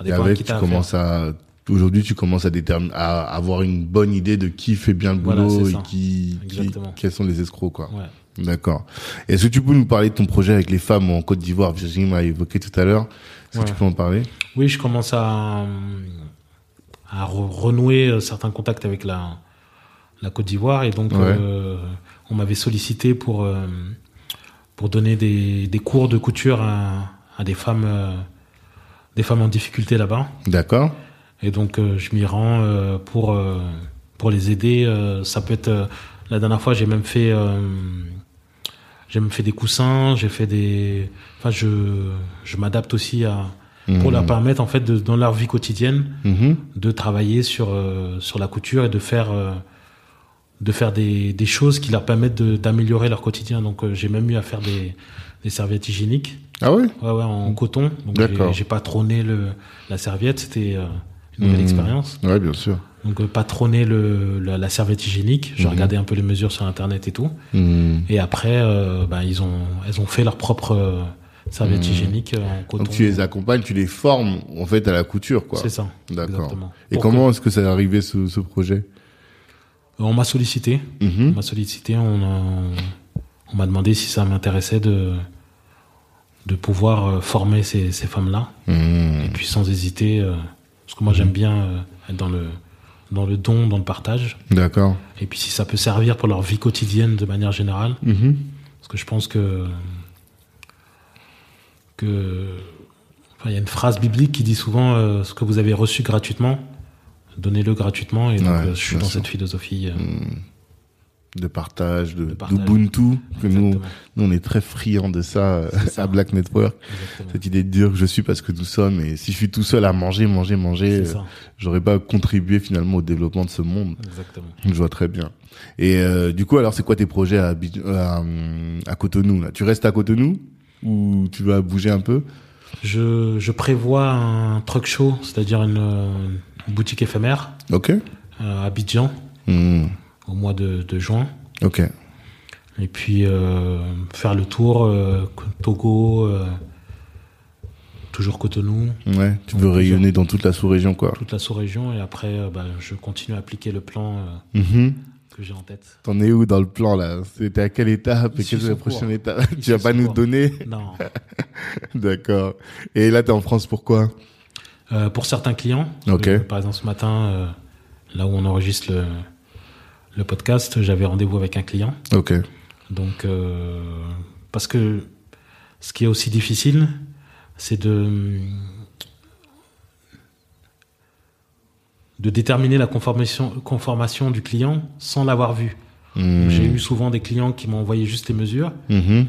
ça Et à avec, qui tu commences à aujourd'hui, tu commences à déterminer, à avoir une bonne idée de qui fait bien le boulot et qui, qui, quels sont les escrocs, quoi. Ouais. D'accord. Est-ce que tu peux nous parler de ton projet avec les femmes en Côte d'Ivoire? Virginie m'a évoqué tout à l'heure. Est-ce Ouais. que tu peux en parler? Oui, je commence à, à re- renouer euh, certains contacts avec la, la Côte d'Ivoire, et donc Ouais. euh, on m'avait sollicité pour euh, pour donner des, des cours de couture à, à des femmes euh, des femmes en difficulté là-bas. D'accord. Et donc je m'y rends pour pour les aider. ça peut être la dernière fois j'ai même fait euh, j'ai même fait des coussins, j'ai fait des enfin je je m'adapte aussi à pour Mhm. leur permettre en fait de, dans leur vie quotidienne Mhm. de travailler sur euh, sur la couture et de faire euh, de faire des, des choses qui leur permettent d'améliorer leur quotidien. Donc euh, j'ai même eu à faire des, des serviettes hygiéniques Ah ouais? Ouais, ouais, en coton. Donc D'accord. j'ai- j'ai patronné le, la serviette, c'était une nouvelle Mhm. expérience. Ouais, bien sûr. Donc euh, patronner le, la, la serviette hygiénique, j'ai Mhm. regardé un peu les mesures sur internet et tout. Mhm. Et après, euh, ben, ils ont elles ont fait leur propre euh, serviette Mhm. hygiénique en coton. Donc tu les accompagnes, tu les formes en fait à la couture, quoi. C'est ça. D'accord. Et Pour comment est-ce que ça est arrivé ce, ce projet? Que- on m'a sollicité. On Mhm. m'a sollicité, on, m'a demandé si ça m'intéressait de, de pouvoir former ces, ces femmes-là. Mhm. Et puis sans hésiter, parce que moi j'aime bien être dans le, dans le don, dans le partage. D'accord. Et puis si ça peut servir pour leur vie quotidienne de manière générale, Mhm. parce que je pense que que enfin, il y a une phrase biblique qui dit souvent euh, ce que vous avez reçu gratuitement, donnez-le gratuitement. Et donc Ouais, euh, je suis dans sûr. cette philosophie. euh, De partage, de, d'Ubuntu, que nous, nous on est très friands de ça, euh, ça. à Black Network. exactement. Cette idée de dire que je suis parce que nous sommes, et si je suis tout seul à manger, manger, manger, euh, j'aurais pas contribué finalement au développement de ce monde. exactement. Je vois très bien. Et euh, du coup, alors, c'est quoi tes projets à, à, hum, à Cotonou là? Tu restes à Cotonou? Ou tu vas bouger un peu? Je, je prévois un truck show, c'est-à-dire une, euh, boutique éphémère Ok. euh, à Abidjan Hmm. Au mois de, de juin. Ok. Et puis euh, faire le tour, euh, Togo, euh, toujours Cotonou, Ouais. Tu veux rayonner dans toute la sous-région, quoi. toute la sous-région. Et après, euh, bah, je continue à appliquer le plan euh, Mhm. que j'ai en tête. T'en es où dans le plan, là? C'était à quelle étape? Et quelle est la prochaine cours. étape? Il Tu vas pas nous cours. donner? Non. D'accord. Et là, t'es en France pourquoi? Euh, pour certains clients, Ok. par exemple ce matin, là où on enregistre le, le podcast, j'avais rendez-vous avec un client. Ok. Donc, euh, parce que ce qui est aussi difficile, c'est de de déterminer la conformation, conformation du client sans l'avoir vu. Hmm. J'ai eu souvent des clients qui m'ont envoyé juste les mesures Mhm.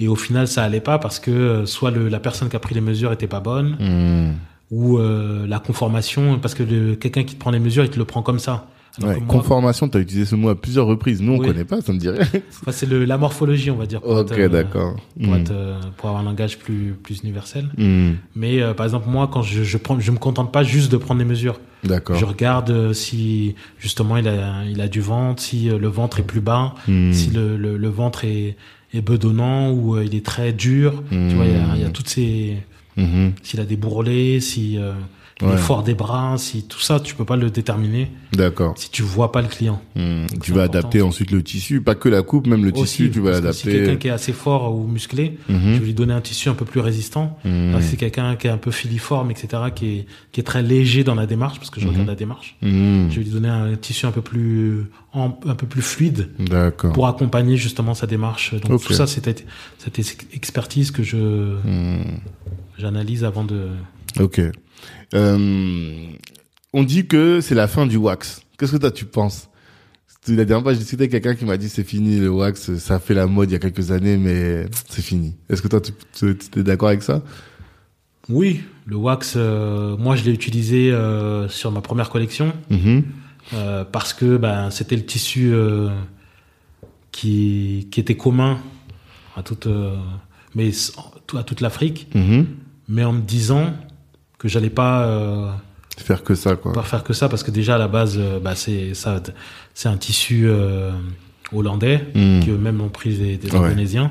et au final ça allait pas parce que euh, soit le- la personne qui a pris les mesures était pas bonne Hmm. ou euh, la conformation parce que quelqu'un qui te prend les mesures il te le prend comme ça. Ouais, moi- conformation, t'as utilisé ce mot à plusieurs reprises. Nous, on Oui. connaît pas, ça me dirait. Enfin, c'est la morphologie on va dire. pour ok, euh, d'accord. Pour, Hmm. euh, pour avoir un langage plus plus universel. Hmm. Mais euh, par exemple moi quand je je prends je me contente pas juste de prendre les mesures. D'accord. Je regarde si justement il a il a du ventre, si le ventre est plus bas, Hmm. si le, le, le ventre est est bedonnant ou il est très dur. Tu vois il y a, il y a toutes ces Mhm. s'il a des bourrelets, si euh, il Ouais. est fort des bras, si tout ça tu peux pas le déterminer D'accord. si tu vois pas le client. Hmm. Tu vas important. adapter ensuite le tissu, pas que la coupe, même le tissu, tu vas parce que Si quelqu'un l'adapter. qui est assez fort ou musclé, je vais lui donner un tissu un peu plus résistant. Hmm. Que c'est quelqu'un qui est un peu filiforme, etc., qui est, qui est très léger dans la démarche, parce que je Mhm. regarde la démarche. Hmm. Je vais lui donner un tissu un peu plus, en- un peu plus fluide D'accord. pour accompagner justement sa démarche. Donc tout ça, c'était cette ex- expertise que je j'analyse avant de. Ok. Euh, on dit que c'est la fin du wax. Qu'est-ce que toi tu penses? La dernière fois, j'ai discuté avec quelqu'un qui m'a dit c'est fini le wax, ça fait la mode il y a quelques années, mais c'est fini. Est-ce que toi tu, tu es d'accord avec ça? Oui, le wax, euh, moi je l'ai utilisé euh, sur ma première collection. Mhm. Euh, parce que ben, c'était le tissu qui, qui était commun à toute, mais s- à toute l'Afrique, Mhm. mais en me disant que j'allais pas, euh, Faire que ça, quoi. pas faire que ça, parce que déjà à la base, euh, bah, c'est ça, c'est un tissu euh, hollandais Mhm. qui eux-mêmes ont pris des, des Ouais. Indonésiens.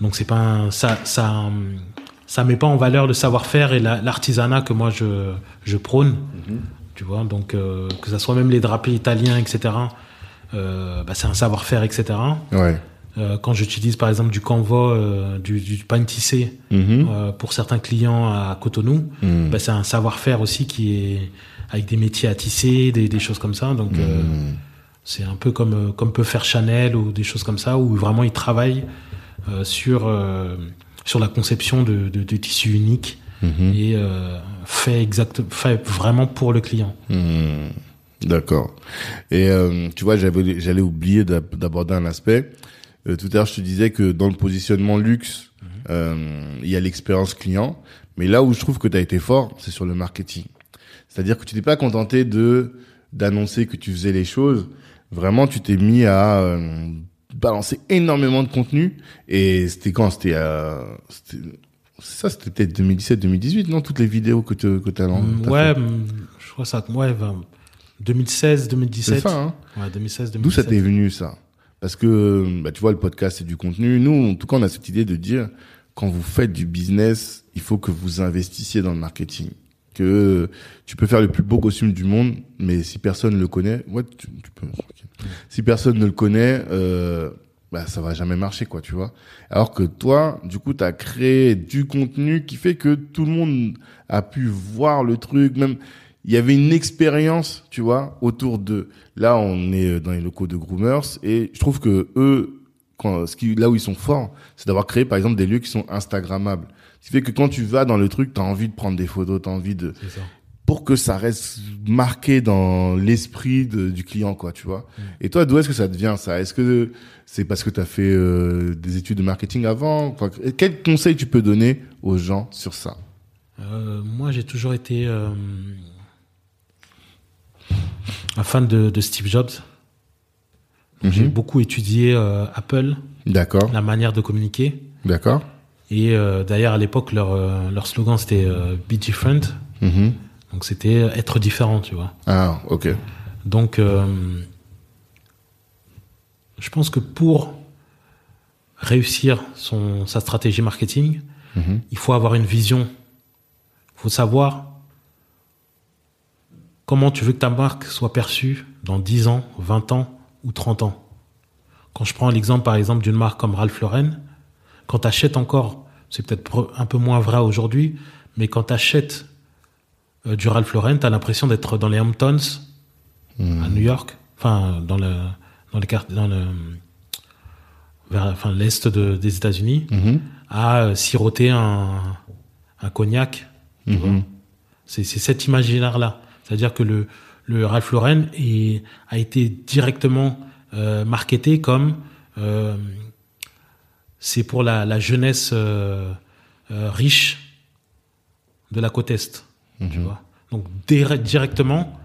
Donc c'est pas un- ça, ça, ça met pas en valeur le savoir-faire et la- l'artisanat que moi je, je prône. Tu vois, donc euh, que ça soit même les drapés italiens, etc. Euh, bah, c'est un savoir-faire, etc. Ouais. Euh, quand j'utilise par exemple du canvas, euh, du, du pain tissé Mhm. euh, pour certains clients à Cotonou, Mhm. bah, c'est un savoir-faire aussi qui est avec des métiers à tisser, des, des choses comme ça. Donc Mhm. c'est un peu comme comme peut faire Chanel ou des choses comme ça où vraiment ils travaillent sur sur la conception de, de, de tissus uniques et fait exact fait vraiment pour le client. D'accord. Et tu vois, j'avais, j'allais oublier d'ab- d'aborder un aspect. Euh, tout à l'heure, je te disais que dans le positionnement luxe, euh, il y a l'expérience client. Mais là où je trouve que tu as été fort, c'est sur le marketing. C'est-à-dire que tu t'es pas contenté de d'annoncer que tu faisais les choses. Vraiment, tu t'es mis à euh, balancer énormément de contenu. Et c'était quand? C'était euh, ça, c'était peut-être 2017-2018, non? Toutes les vidéos que tu que t'as Mm, t'as ouais, fait. mm, je crois ça ouais ben, 2016 2017. C'est ça, hein Ouais, 2016 2017. D'où ça t'est venu ça? Parce que bah, tu vois le podcast c'est du contenu. Nous en tout cas on a cette idée de dire quand vous faites du business, il faut que vous investissiez dans le marketing. Que tu peux faire le plus beau costume du monde, mais si personne le connaît, ouais, tu, tu peux. ok. Si personne ne le connaît, euh, bah ça va jamais marcher quoi, tu vois. Alors que toi, du coup, tu as créé du contenu qui fait que tout le monde a pu voir le truc, même il y avait une expérience, tu vois, autour de. Là, on est dans les locaux de groomers et je trouve que eux, quand, ce qui, là où ils sont forts, c'est d'avoir créé, par exemple, des lieux qui sont Instagrammables. Ce qui fait que quand tu vas dans le truc, t'as envie de prendre des photos, t'as envie de, ça. pour que ça reste marqué dans l'esprit du client, quoi, tu vois. Et toi, d'où est-ce que ça te vient, ça? Est-ce que c'est parce que t'as fait euh, des études de marketing avant? Enfin, quel conseil tu peux donner aux gens sur ça? Euh, moi, j'ai toujours été euh, un fan de, de Steve Jobs. Donc, J'ai Mhm. beaucoup étudié euh, Apple, D'accord, la manière de communiquer. d'accord. Et euh, d'ailleurs, à l'époque, leur, euh, leur slogan, c'était euh, Be Different. Mhm. Donc c'était être différent, tu vois. Ah, ok. Donc, je pense que pour réussir son, sa stratégie marketing, Mhm. il faut avoir une vision. Il faut savoir comment tu veux que ta marque soit perçue dans 10 ans, 20 ans ou 30 ans? Quand je prends l'exemple, par exemple, d'une marque comme Ralph Lauren, quand tu achètes encore, c'est peut-être un peu moins vrai aujourd'hui, mais quand tu achètes du Ralph Lauren, tu as l'impression d'être dans les Hamptons, à New York, enfin, dans le, dans les cartes, dans le, vers, enfin, l'est de- des États-Unis, Mhm. à euh, siroter un, un cognac. vois? C'est c'est cet imaginaire-là. C'est-à-dire que le, le Ralph Lauren est- a été directement euh, marketé comme euh, c'est pour la, la jeunesse euh, euh, riche de la côte Est. Tu vois Donc dire- directement,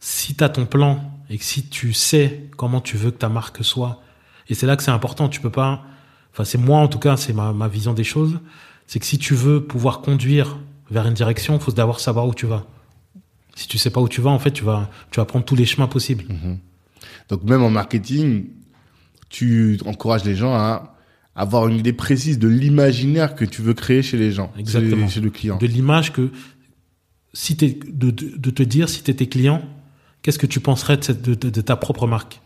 si tu as ton plan et que si tu sais comment tu veux que ta marque soit, et c'est là que c'est important, tu peux pas, enfin c'est moi en tout cas, c'est ma, ma vision des choses, c'est que si tu veux pouvoir conduire vers une direction, il faut d'abord savoir où tu vas. Si tu sais pas où tu vas, en fait, tu vas, tu vas prendre tous les chemins possibles. Donc même en marketing, tu encourages les gens à avoir une idée précise de l'imaginaire que tu veux créer chez les gens, chez- Exactement. chez, le client. De l'image que, si t'es, de, de, de te dire, si tu étais client, qu'est-ce que tu penserais de, cette- ta propre marque?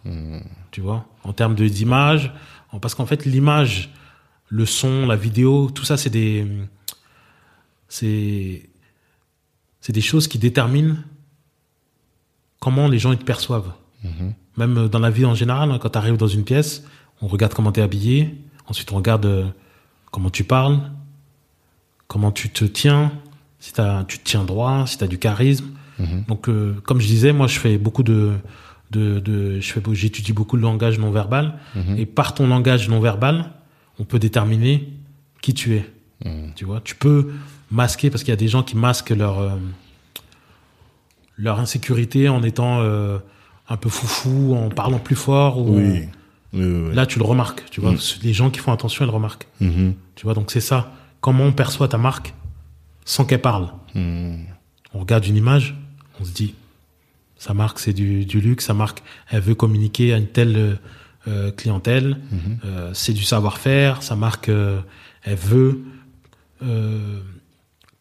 Tu vois? En termes d'image, parce qu'en fait, l'image, le son, la vidéo, tout ça, c'est des. C'est. C'est des choses qui déterminent comment les gens ils te perçoivent. Même dans la vie en général, hein, quand tu arrives dans une pièce, on regarde comment tu es habillé, ensuite on regarde euh, comment tu parles, comment tu te tiens, si tu te tiens droit, si tu as du charisme. Donc, euh, comme je disais, moi, je fais beaucoup de, de, de je fais, j'étudie beaucoup le langage non verbal, et par ton langage non verbal, on peut déterminer qui tu es. Tu vois, tu peux masquer parce qu'il y a des gens qui masquent leur euh, leur insécurité en étant euh, un peu foufou, en parlant plus fort. Ou Oui. Oui, oui, oui. Là, tu le remarques. Tu vois, Mm. les gens qui font attention, ils le remarquent. Mhm. Tu vois, donc c'est ça. Comment on perçoit ta marque sans qu'elle parle. Mhm. On regarde une image, on se dit, sa marque c'est du, du luxe, sa marque elle veut communiquer à une telle euh, clientèle, euh, c'est du savoir-faire, sa marque elle veut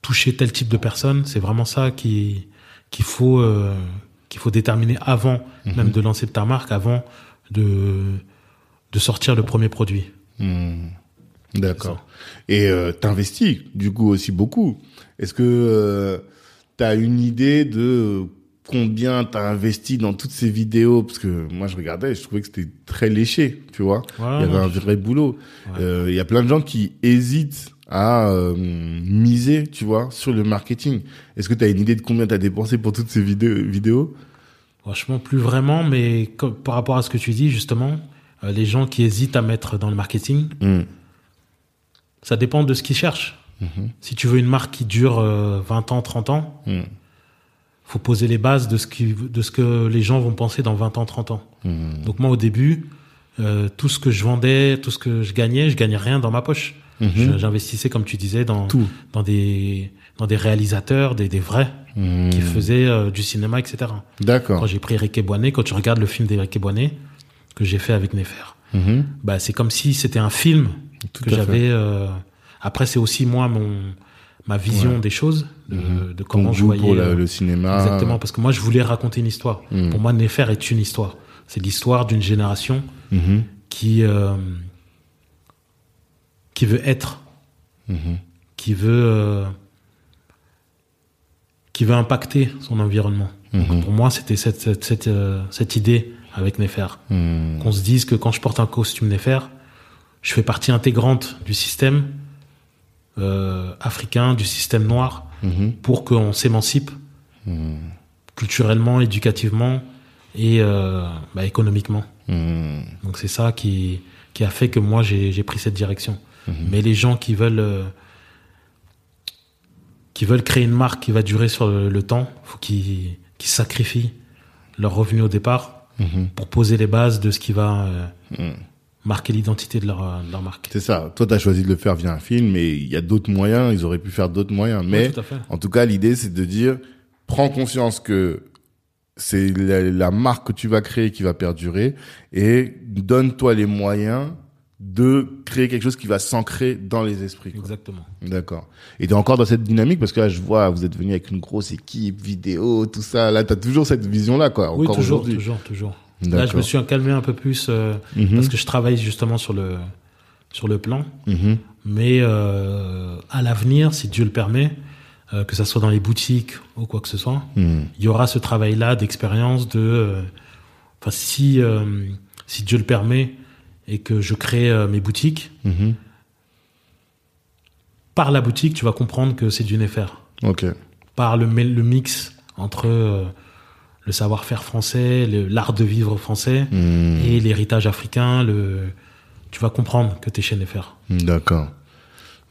toucher tel type de personne. C'est vraiment ça qui qu'il faut euh, qu'il faut déterminer avant même de lancer ta marque, avant de de sortir le premier produit. Mhm. D'accord. Et euh, t'investis du coup aussi beaucoup. Est-ce que euh, t'as une idée de combien t'as investi dans toutes ces vidéos? Parce que moi je regardais, je trouvais que c'était très léché, tu vois. Ouais, Il y avait un vrai boulot. Euh, Il y a plein de gens qui hésitent à euh, miser, tu vois, sur le marketing. Est-ce que tu as une idée de combien tu as dépensé pour toutes ces vidéos, vidéos? Franchement, plus vraiment, mais comme- par rapport à ce que tu dis, justement, euh, les gens qui hésitent à mettre dans le marketing, Hmm. ça dépend de ce qu'ils cherchent. Si tu veux une marque qui dure euh, 20 ans, 30 ans, Hmm. faut poser les bases de ce, qui, de ce que les gens vont penser dans 20 ans, 30 ans. Hmm. Donc moi, au début, euh, tout ce que je vendais, tout ce que je gagnais, je gagnais rien dans ma poche. Je- J'investissais, comme tu disais, dans, Tout. dans, des, dans des réalisateurs, des, des vrais, qui faisaient euh, du cinéma, etc. Quand D'accord. j'ai pris Rick Boinet, quand tu regardes le film d'Eric Boinet que j'ai fait avec Nefer, Mhm. bah c'est comme si c'était un film Tout que j'avais. euh, Après, c'est aussi moi mon ma vision Ouais. des choses, de, de Ton comment je voyais pour la- euh, le cinéma. exactement, parce que moi je voulais raconter une histoire. Pour moi, Nefer est une histoire. C'est l'histoire d'une génération Mhm. qui euh, qui veut être, Mhm. qui veut euh, qui veut impacter son environnement. Mhm. Pour moi, c'était cette cette cette, euh, cette idée avec Nefer. Hmm. Qu'on se dise que quand je porte un costume Nefer, je fais partie intégrante du système euh, africain, du système noir, Mhm. pour qu'on s'émancipe culturellement, éducativement et bah, économiquement. Donc c'est ça qui, qui a fait que moi j'ai pris cette direction. Mhm. Mais les gens qui veulent euh, qui veulent créer une marque qui va durer sur le, le temps, faut qu'ils sacrifient leurs revenus au départ Mhm. pour poser les bases de ce qui va euh, Hmm. marquer l'identité de leur, de leur marque. C'est ça. Toi, tu as choisi de le faire via un film, mais il y a d'autres moyens. Ils auraient pu faire d'autres moyens. Mais tout en tout cas, l'idée, c'est de dire prends conscience que c'est la, la marque que tu vas créer qui va perdurer et donne-toi les moyens de créer quelque chose qui va s'ancrer dans les esprits. quoi. Exactement. D'accord. Et t'es encore dans cette dynamique parce que là, je vois, vous êtes venu avec une grosse équipe, vidéo, tout ça. Là, t'as toujours cette vision-là, quoi. Oui, Encore toujours, aujourd'hui. toujours, toujours. Là, je me suis calmé un peu plus euh, Mhm. parce que je travaille justement sur le sur le plan. Mhm. Mais euh, à l'avenir, si Dieu le permet, euh, que ça soit dans les boutiques ou quoi que ce soit, Mhm. il y aura ce travail-là d'expérience de. Enfin, si si Dieu le permet et que je crée euh, mes boutiques, Mhm. par la boutique, tu vas comprendre que c'est du Néfer. Ok. Par le, mix entre euh, le savoir-faire français, l'art de vivre français Mhm. et l'héritage africain, le, tu vas comprendre que t'es chez Néfer. D'accord.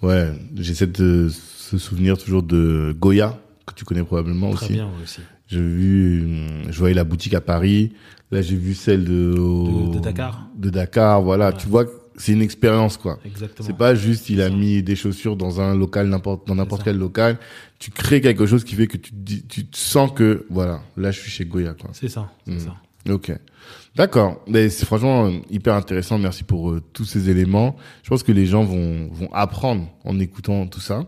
Ouais, j'essaie de se souvenir toujours de Goya, que tu connais probablement Très aussi. bien ouais, aussi. J'ai vu, euh, je voyais la boutique à Paris. Là, j'ai vu celle de, De- de Dakar. De Dakar, voilà. Ouais. Tu vois, c'est une expérience, quoi. Exactement. C'est pas juste il a mis des chaussures dans un local n'importe dans n'importe quel local. Tu crées quelque chose qui fait que tu tu te sens que voilà, là je suis chez Goya quoi. C'est ça, c'est Mm. ça. Ok. D'accord. C'est franchement euh, hyper intéressant. Merci pour euh, tous ces éléments. Je pense que les gens vont vont apprendre en écoutant tout ça.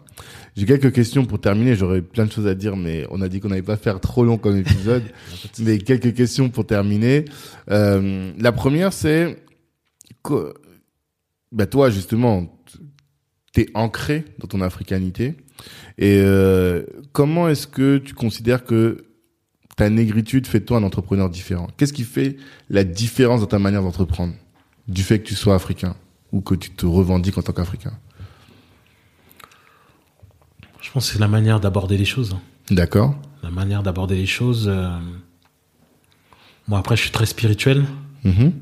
J'ai quelques questions pour terminer. J'aurais plein de choses à dire, mais on a dit qu'on n'allait pas faire trop long comme épisode. mais quelques questions pour terminer. Euh, la première, c'est que bah toi justement, t'es ancré dans ton africanité. Et euh, comment est-ce que tu considères que ta négritude fait de toi un entrepreneur différent Qu'est-ce qui fait la différence dans ta manière d'entreprendre du fait que tu sois africain ou que tu te revendiques en tant qu'africain? Je pense que c'est la manière d'aborder les choses. D'accord La manière d'aborder les choses. euh, Moi, après, je suis très spirituel. Mhm.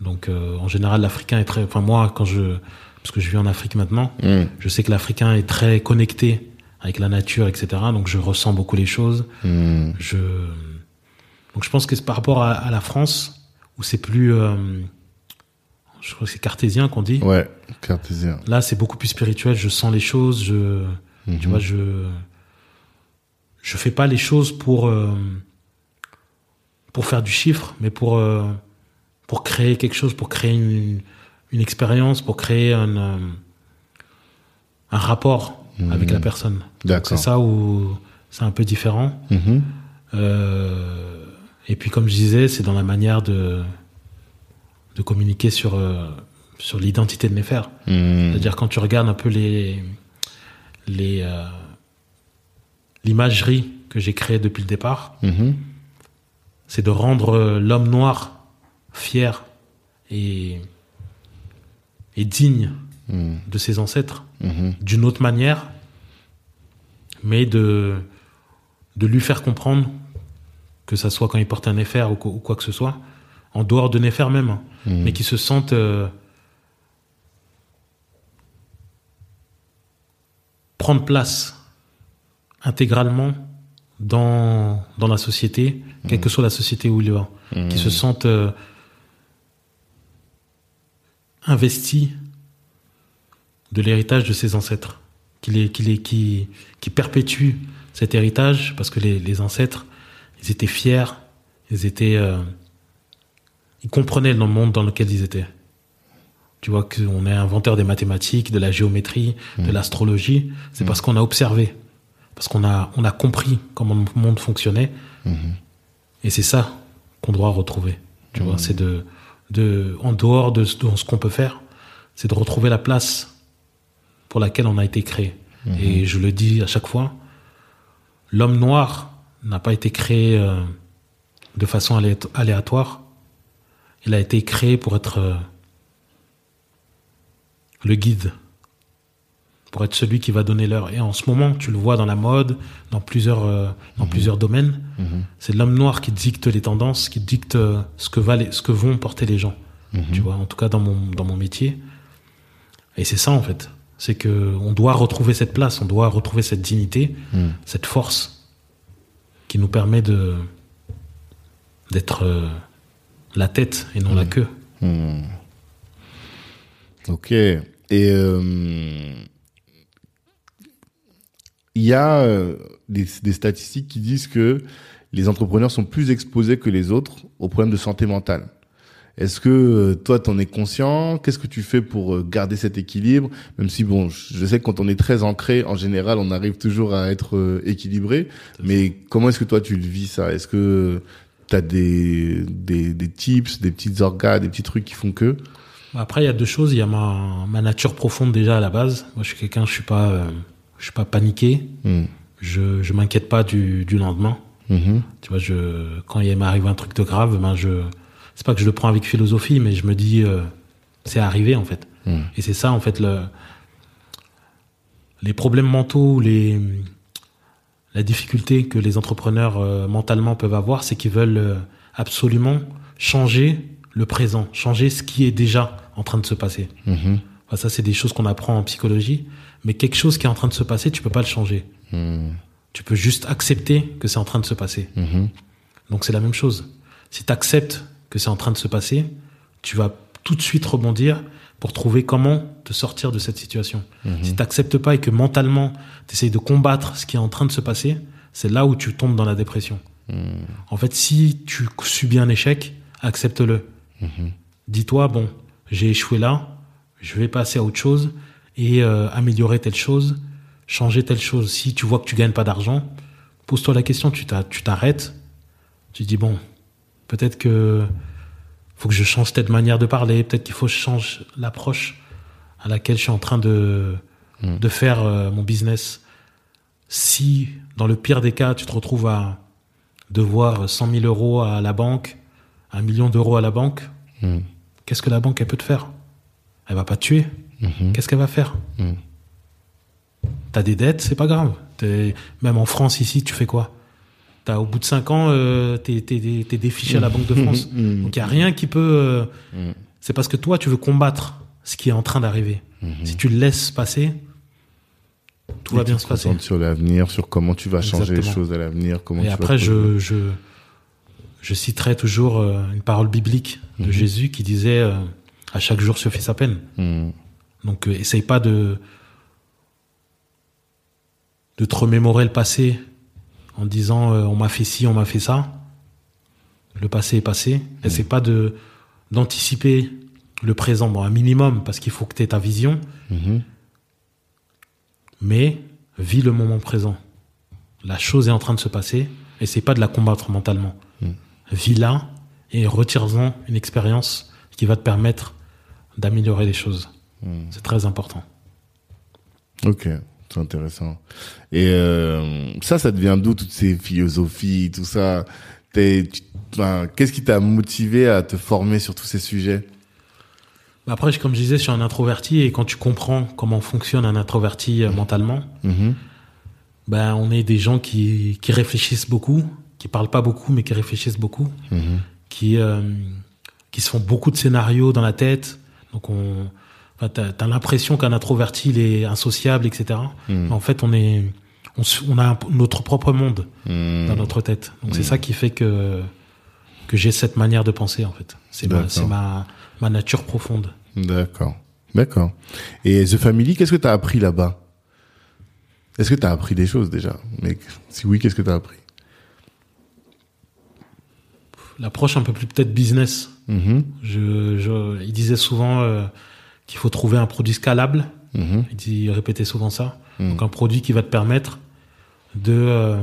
Donc, euh, en général, l'Africain est très. Enfin, moi, quand je. Parce que je vis en Afrique maintenant, Mm. je sais que l'Africain est très connecté avec la nature, etc. Donc, je ressens beaucoup les choses. Mm. Je. Donc, je pense que c'est par rapport à, à la France, où c'est plus. euh, Je crois que c'est cartésien qu'on dit. Ouais, cartésien. Là, c'est beaucoup plus spirituel. Je sens les choses. Je. Mhm. Tu vois, je je fais pas les choses pour euh, pour faire du chiffre, mais pour euh, pour créer quelque chose, pour créer une, une expérience, pour créer un un rapport avec la personne. Mhm. D'accord. C'est ça où c'est un peu différent. Mhm. Euh, et puis, comme je disais, c'est dans la manière de de communiquer sur euh, sur l'identité de mes frères. Mm. C'est-à-dire quand tu regardes un peu les les euh, l'imagerie que j'ai créée depuis le départ, Mhm. c'est de rendre l'homme noir fier et et digne De ses ancêtres Mhm. d'une autre manière, mais de de lui faire comprendre que ça soit quand il porte un Néfer ou, quoi- ou quoi que ce soit, en dehors de Néfer même, hein, Mhm. mais qui se sente euh, prendre place intégralement dans, dans la société, quelle que soit la société où il va, Mhm. qui se sentent euh, investis de l'héritage de ses ancêtres, qui, les, qui, les, qui, qui perpétuent cet héritage parce que les, les ancêtres, ils étaient fiers, ils étaient, euh, ils comprenaient le monde dans lequel ils étaient. Tu vois qu'on est inventeur des mathématiques, de la géométrie, de l'astrologie, c'est parce qu'on a observé, parce qu'on a, on a compris comment le monde fonctionnait, et c'est ça qu'on doit retrouver. Tu vois, c'est de, de, en dehors de ce qu'on peut faire, c'est de retrouver la place pour laquelle on a été créé. Et je le dis à chaque fois, l'homme noir n'a pas été créé euh, de façon aléato- aléatoire. Il a été créé pour être euh, le guide, pour être celui qui va donner l'heure. Et en ce moment, tu le vois dans la mode, dans plusieurs, euh, dans plusieurs domaines, c'est l'homme noir qui dicte les tendances, qui dicte ce que, va les- ce que vont porter les gens. Tu vois, en tout cas dans mon, dans mon métier. Et c'est ça en fait. C'est que on doit retrouver cette place, on doit retrouver cette dignité, Mm. cette force qui nous permet de d'être euh, la tête et non la queue. Hmm. Ok. Et euh, il y a euh, des, des statistiques qui disent que les entrepreneurs sont plus exposés que les autres aux problèmes de santé mentale. Est-ce que euh, toi, t'en es conscient? Qu'est-ce que tu fais pour euh, garder cet équilibre? Même si, bon, je sais que quand on est très ancré, en général, on arrive toujours à être euh, équilibré. Mais comment est-ce que toi, tu le vis ça? Est-ce que t'as des, des, des tips, des petites orgas, des petits trucs qui font que? Après, il y a deux choses. Il y a ma, ma nature profonde déjà à la base. Moi, je suis quelqu'un, je suis pas, euh, je suis pas paniqué. Hmm. Je, je m'inquiète pas du, du lendemain. Mhm. Tu vois, je, quand il m'arrive un truc de grave, ben je, c'est pas que je le prends avec philosophie, mais je me dis, euh, c'est arrivé en fait. Mm. Et c'est ça en fait le, les problèmes mentaux, les, la difficulté que les entrepreneurs euh, mentalement peuvent avoir, c'est qu'ils veulent euh, absolument changer le présent, changer ce qui est déjà en train de se passer. Mhm. Enfin, ça, c'est des choses qu'on apprend en psychologie, mais quelque chose qui est en train de se passer, tu peux pas le changer. Mhm. Tu peux juste accepter que c'est en train de se passer. Mhm. Donc c'est la même chose. Si tu acceptes que c'est en train de se passer, tu vas tout de suite rebondir pour trouver comment te sortir de cette situation. Mhm. Si tu n'acceptes pas et que mentalement, tu essayes de combattre ce qui est en train de se passer, c'est là où tu tombes dans la dépression. Mhm. En fait, si tu subis un échec, accepte-le. Mhm. Dis-toi, bon, j'ai échoué là, je vais passer à autre chose et euh, améliorer telle chose, changer telle chose. Si tu vois que tu gagnes pas d'argent, pose-toi la question, tu t'a- tu t'arrêtes, tu dis, bon, peut-être que faut que je change cette manière de parler, peut-être qu'il faut que je change l'approche à laquelle je suis en train de, Mm. de faire euh, mon business. Si, dans le pire des cas, tu te retrouves à devoir 100 000 euros à la banque, un million d'euros à la banque, Mhm. qu'est-ce que la banque elle peut te faire? Elle va pas te tuer. Mhm. Qu'est-ce qu'elle va faire? T'as des dettes, c'est pas grave. Même en France ici, tu fais quoi? T'as au bout de 5 ans, euh, t'es t'es défiché à la Banque de France. Mhm. Donc il y a rien qui peut. euh, Mhm. C'est parce que toi, tu veux combattre ce qui est en train d'arriver. Si tu le laisses passer, tout va bien se passer. sur l'avenir, sur comment tu vas changer les choses à l'avenir, comment Et tu après, vas je, je, je citerai toujours euh, une parole biblique de. Jésus qui disait euh, À chaque jour suffit sa peine. Donc, euh, essaye pas de, de te remémorer le passé en disant euh, on m'a fait ci, on m'a fait ça. Le passé est passé. Essaye pas de d'anticiper le présent, bon, un minimum, parce qu'il faut que tu aies ta vision, Mhm. mais vis le moment présent. La chose est en train de se passer, essaye pas de la combattre mentalement. Mm. Vis-la et retire-en une expérience qui va te permettre d'améliorer les choses. Mhm. C'est très important. Ok, c'est intéressant. Et euh, ça, ça devient d'où toutes ces philosophies, tout ça? Enfin, Qu'est-ce qui t'a motivé à te former sur tous ces sujets? Bah Après, comme je disais, je suis un introverti et quand tu comprends comment fonctionne un introverti euh, mentalement, ben on est des gens qui, qui réfléchissent beaucoup, qui parlent pas beaucoup mais qui réfléchissent beaucoup, Mhm. qui euh, qui se font beaucoup de scénarios dans la tête. Donc on, enfin, t'as as, l'impression qu'un introverti il est insociable, etc. Mais en fait, on est, on, a notre propre monde Mhm. dans notre tête. Donc c'est Mhm. ça qui fait que que j'ai cette manière de penser en fait. C'est ma, c'est ma ma nature profonde. D'accord, d'accord. Et The Family, qu'est-ce que t'as appris là-bas? Est-ce que t'as appris des choses déjà? Mais si oui, qu'est-ce que t'as appris? L'approche un peu plus peut-être business. Mhm. Je, je, il disait souvent euh, qu'il faut trouver un produit scalable. Mhm. Il, dit, il répétait souvent ça. Mhm. Donc un produit qui va te permettre de, euh,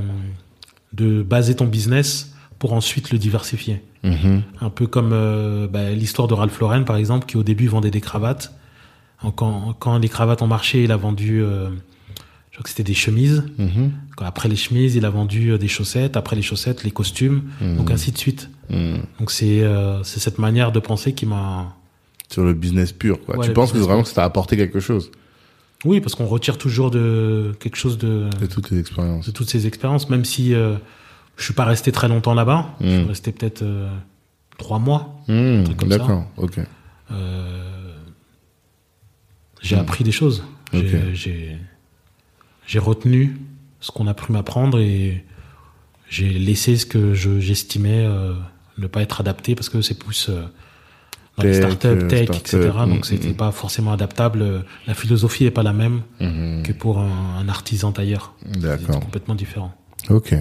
de baser ton business pour ensuite le diversifier. Mhm. Un peu comme euh, bah, l'histoire de Ralph Lauren, par exemple, qui au début vendait des cravates. Quand, quand les cravates ont marché, il a vendu, euh, je crois que c'était des chemises. Après les chemises, il a vendu euh, des chaussettes. Après les chaussettes, les costumes. Donc ainsi de suite. Donc c'est euh, c'est cette manière de penser qui m'a... Sur le business pur, quoi. Ouais, tu penses que vraiment que ça t'a apporté quelque chose? Oui, parce qu'on retire toujours de quelque chose de, de toutes les expériences de toutes ces expériences, même si euh, je suis pas resté très longtemps là-bas. Je suis Mm. resté peut-être euh, trois mois. Ça. D'accord, ok. Euh, j'ai Mm. appris des choses. J'ai- retenu ce qu'on a pu m'apprendre et j'ai laissé ce que je- j'estimais euh, ne pas être adapté parce que c'est plus Tech, startups, euh, tech, startup, etc. mm, Donc c'était mm. pas forcément adaptable. La philosophie est pas la même Mhm. que pour un, un artisan tailleur. D'accord. C'est complètement différent. Ok.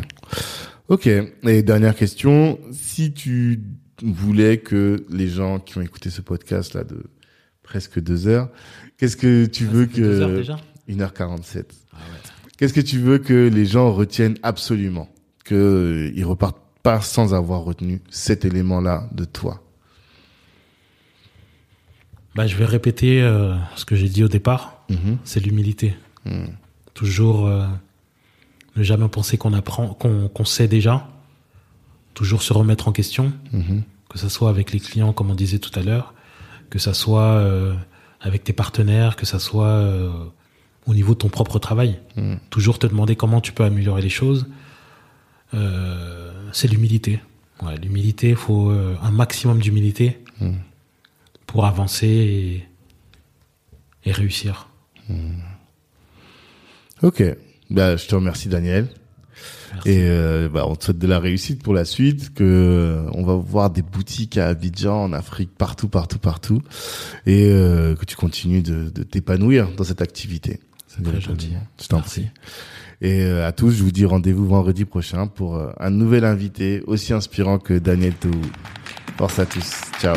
Ok. Et dernière question. Si tu voulais que les gens qui ont écouté ce podcast là de presque deux heures, qu'est-ce que tu veux Ah, Ça fait deux heures que déjà 1h47. Ah ouais. Qu'est-ce que tu veux que les gens retiennent absolument? Que euh, repartent pas sans avoir retenu cet élément-là de toi. Bah, je vais répéter euh, ce que j'ai dit au départ. Mhm. C'est l'humilité. Mm. Toujours euh, ne jamais penser qu'on apprend, qu'on sait déjà. Toujours se remettre en question, Mhm. que ça soit avec les clients, comme on disait tout à l'heure, que ça soit euh, avec tes partenaires, que ça soit au niveau de ton propre travail. Toujours te demander comment tu peux améliorer les choses. C'est l'humilité. Ouais, l'humilité, il faut un maximum d'humilité. Pour avancer et, et réussir. Ok. Bah, je te remercie Daniel. Merci. Et euh, bah, on te souhaite de la réussite pour la suite, que euh, on va voir des boutiques à Abidjan, en Afrique, partout, partout, partout, et euh, que tu continues de, de t'épanouir dans cette activité. C'est Très gentil. Je t'en prie. Et euh, à tous, je vous dis rendez-vous vendredi prochain pour euh, un nouvel invité aussi inspirant que Daniel Tou. Force à tous. Ciao.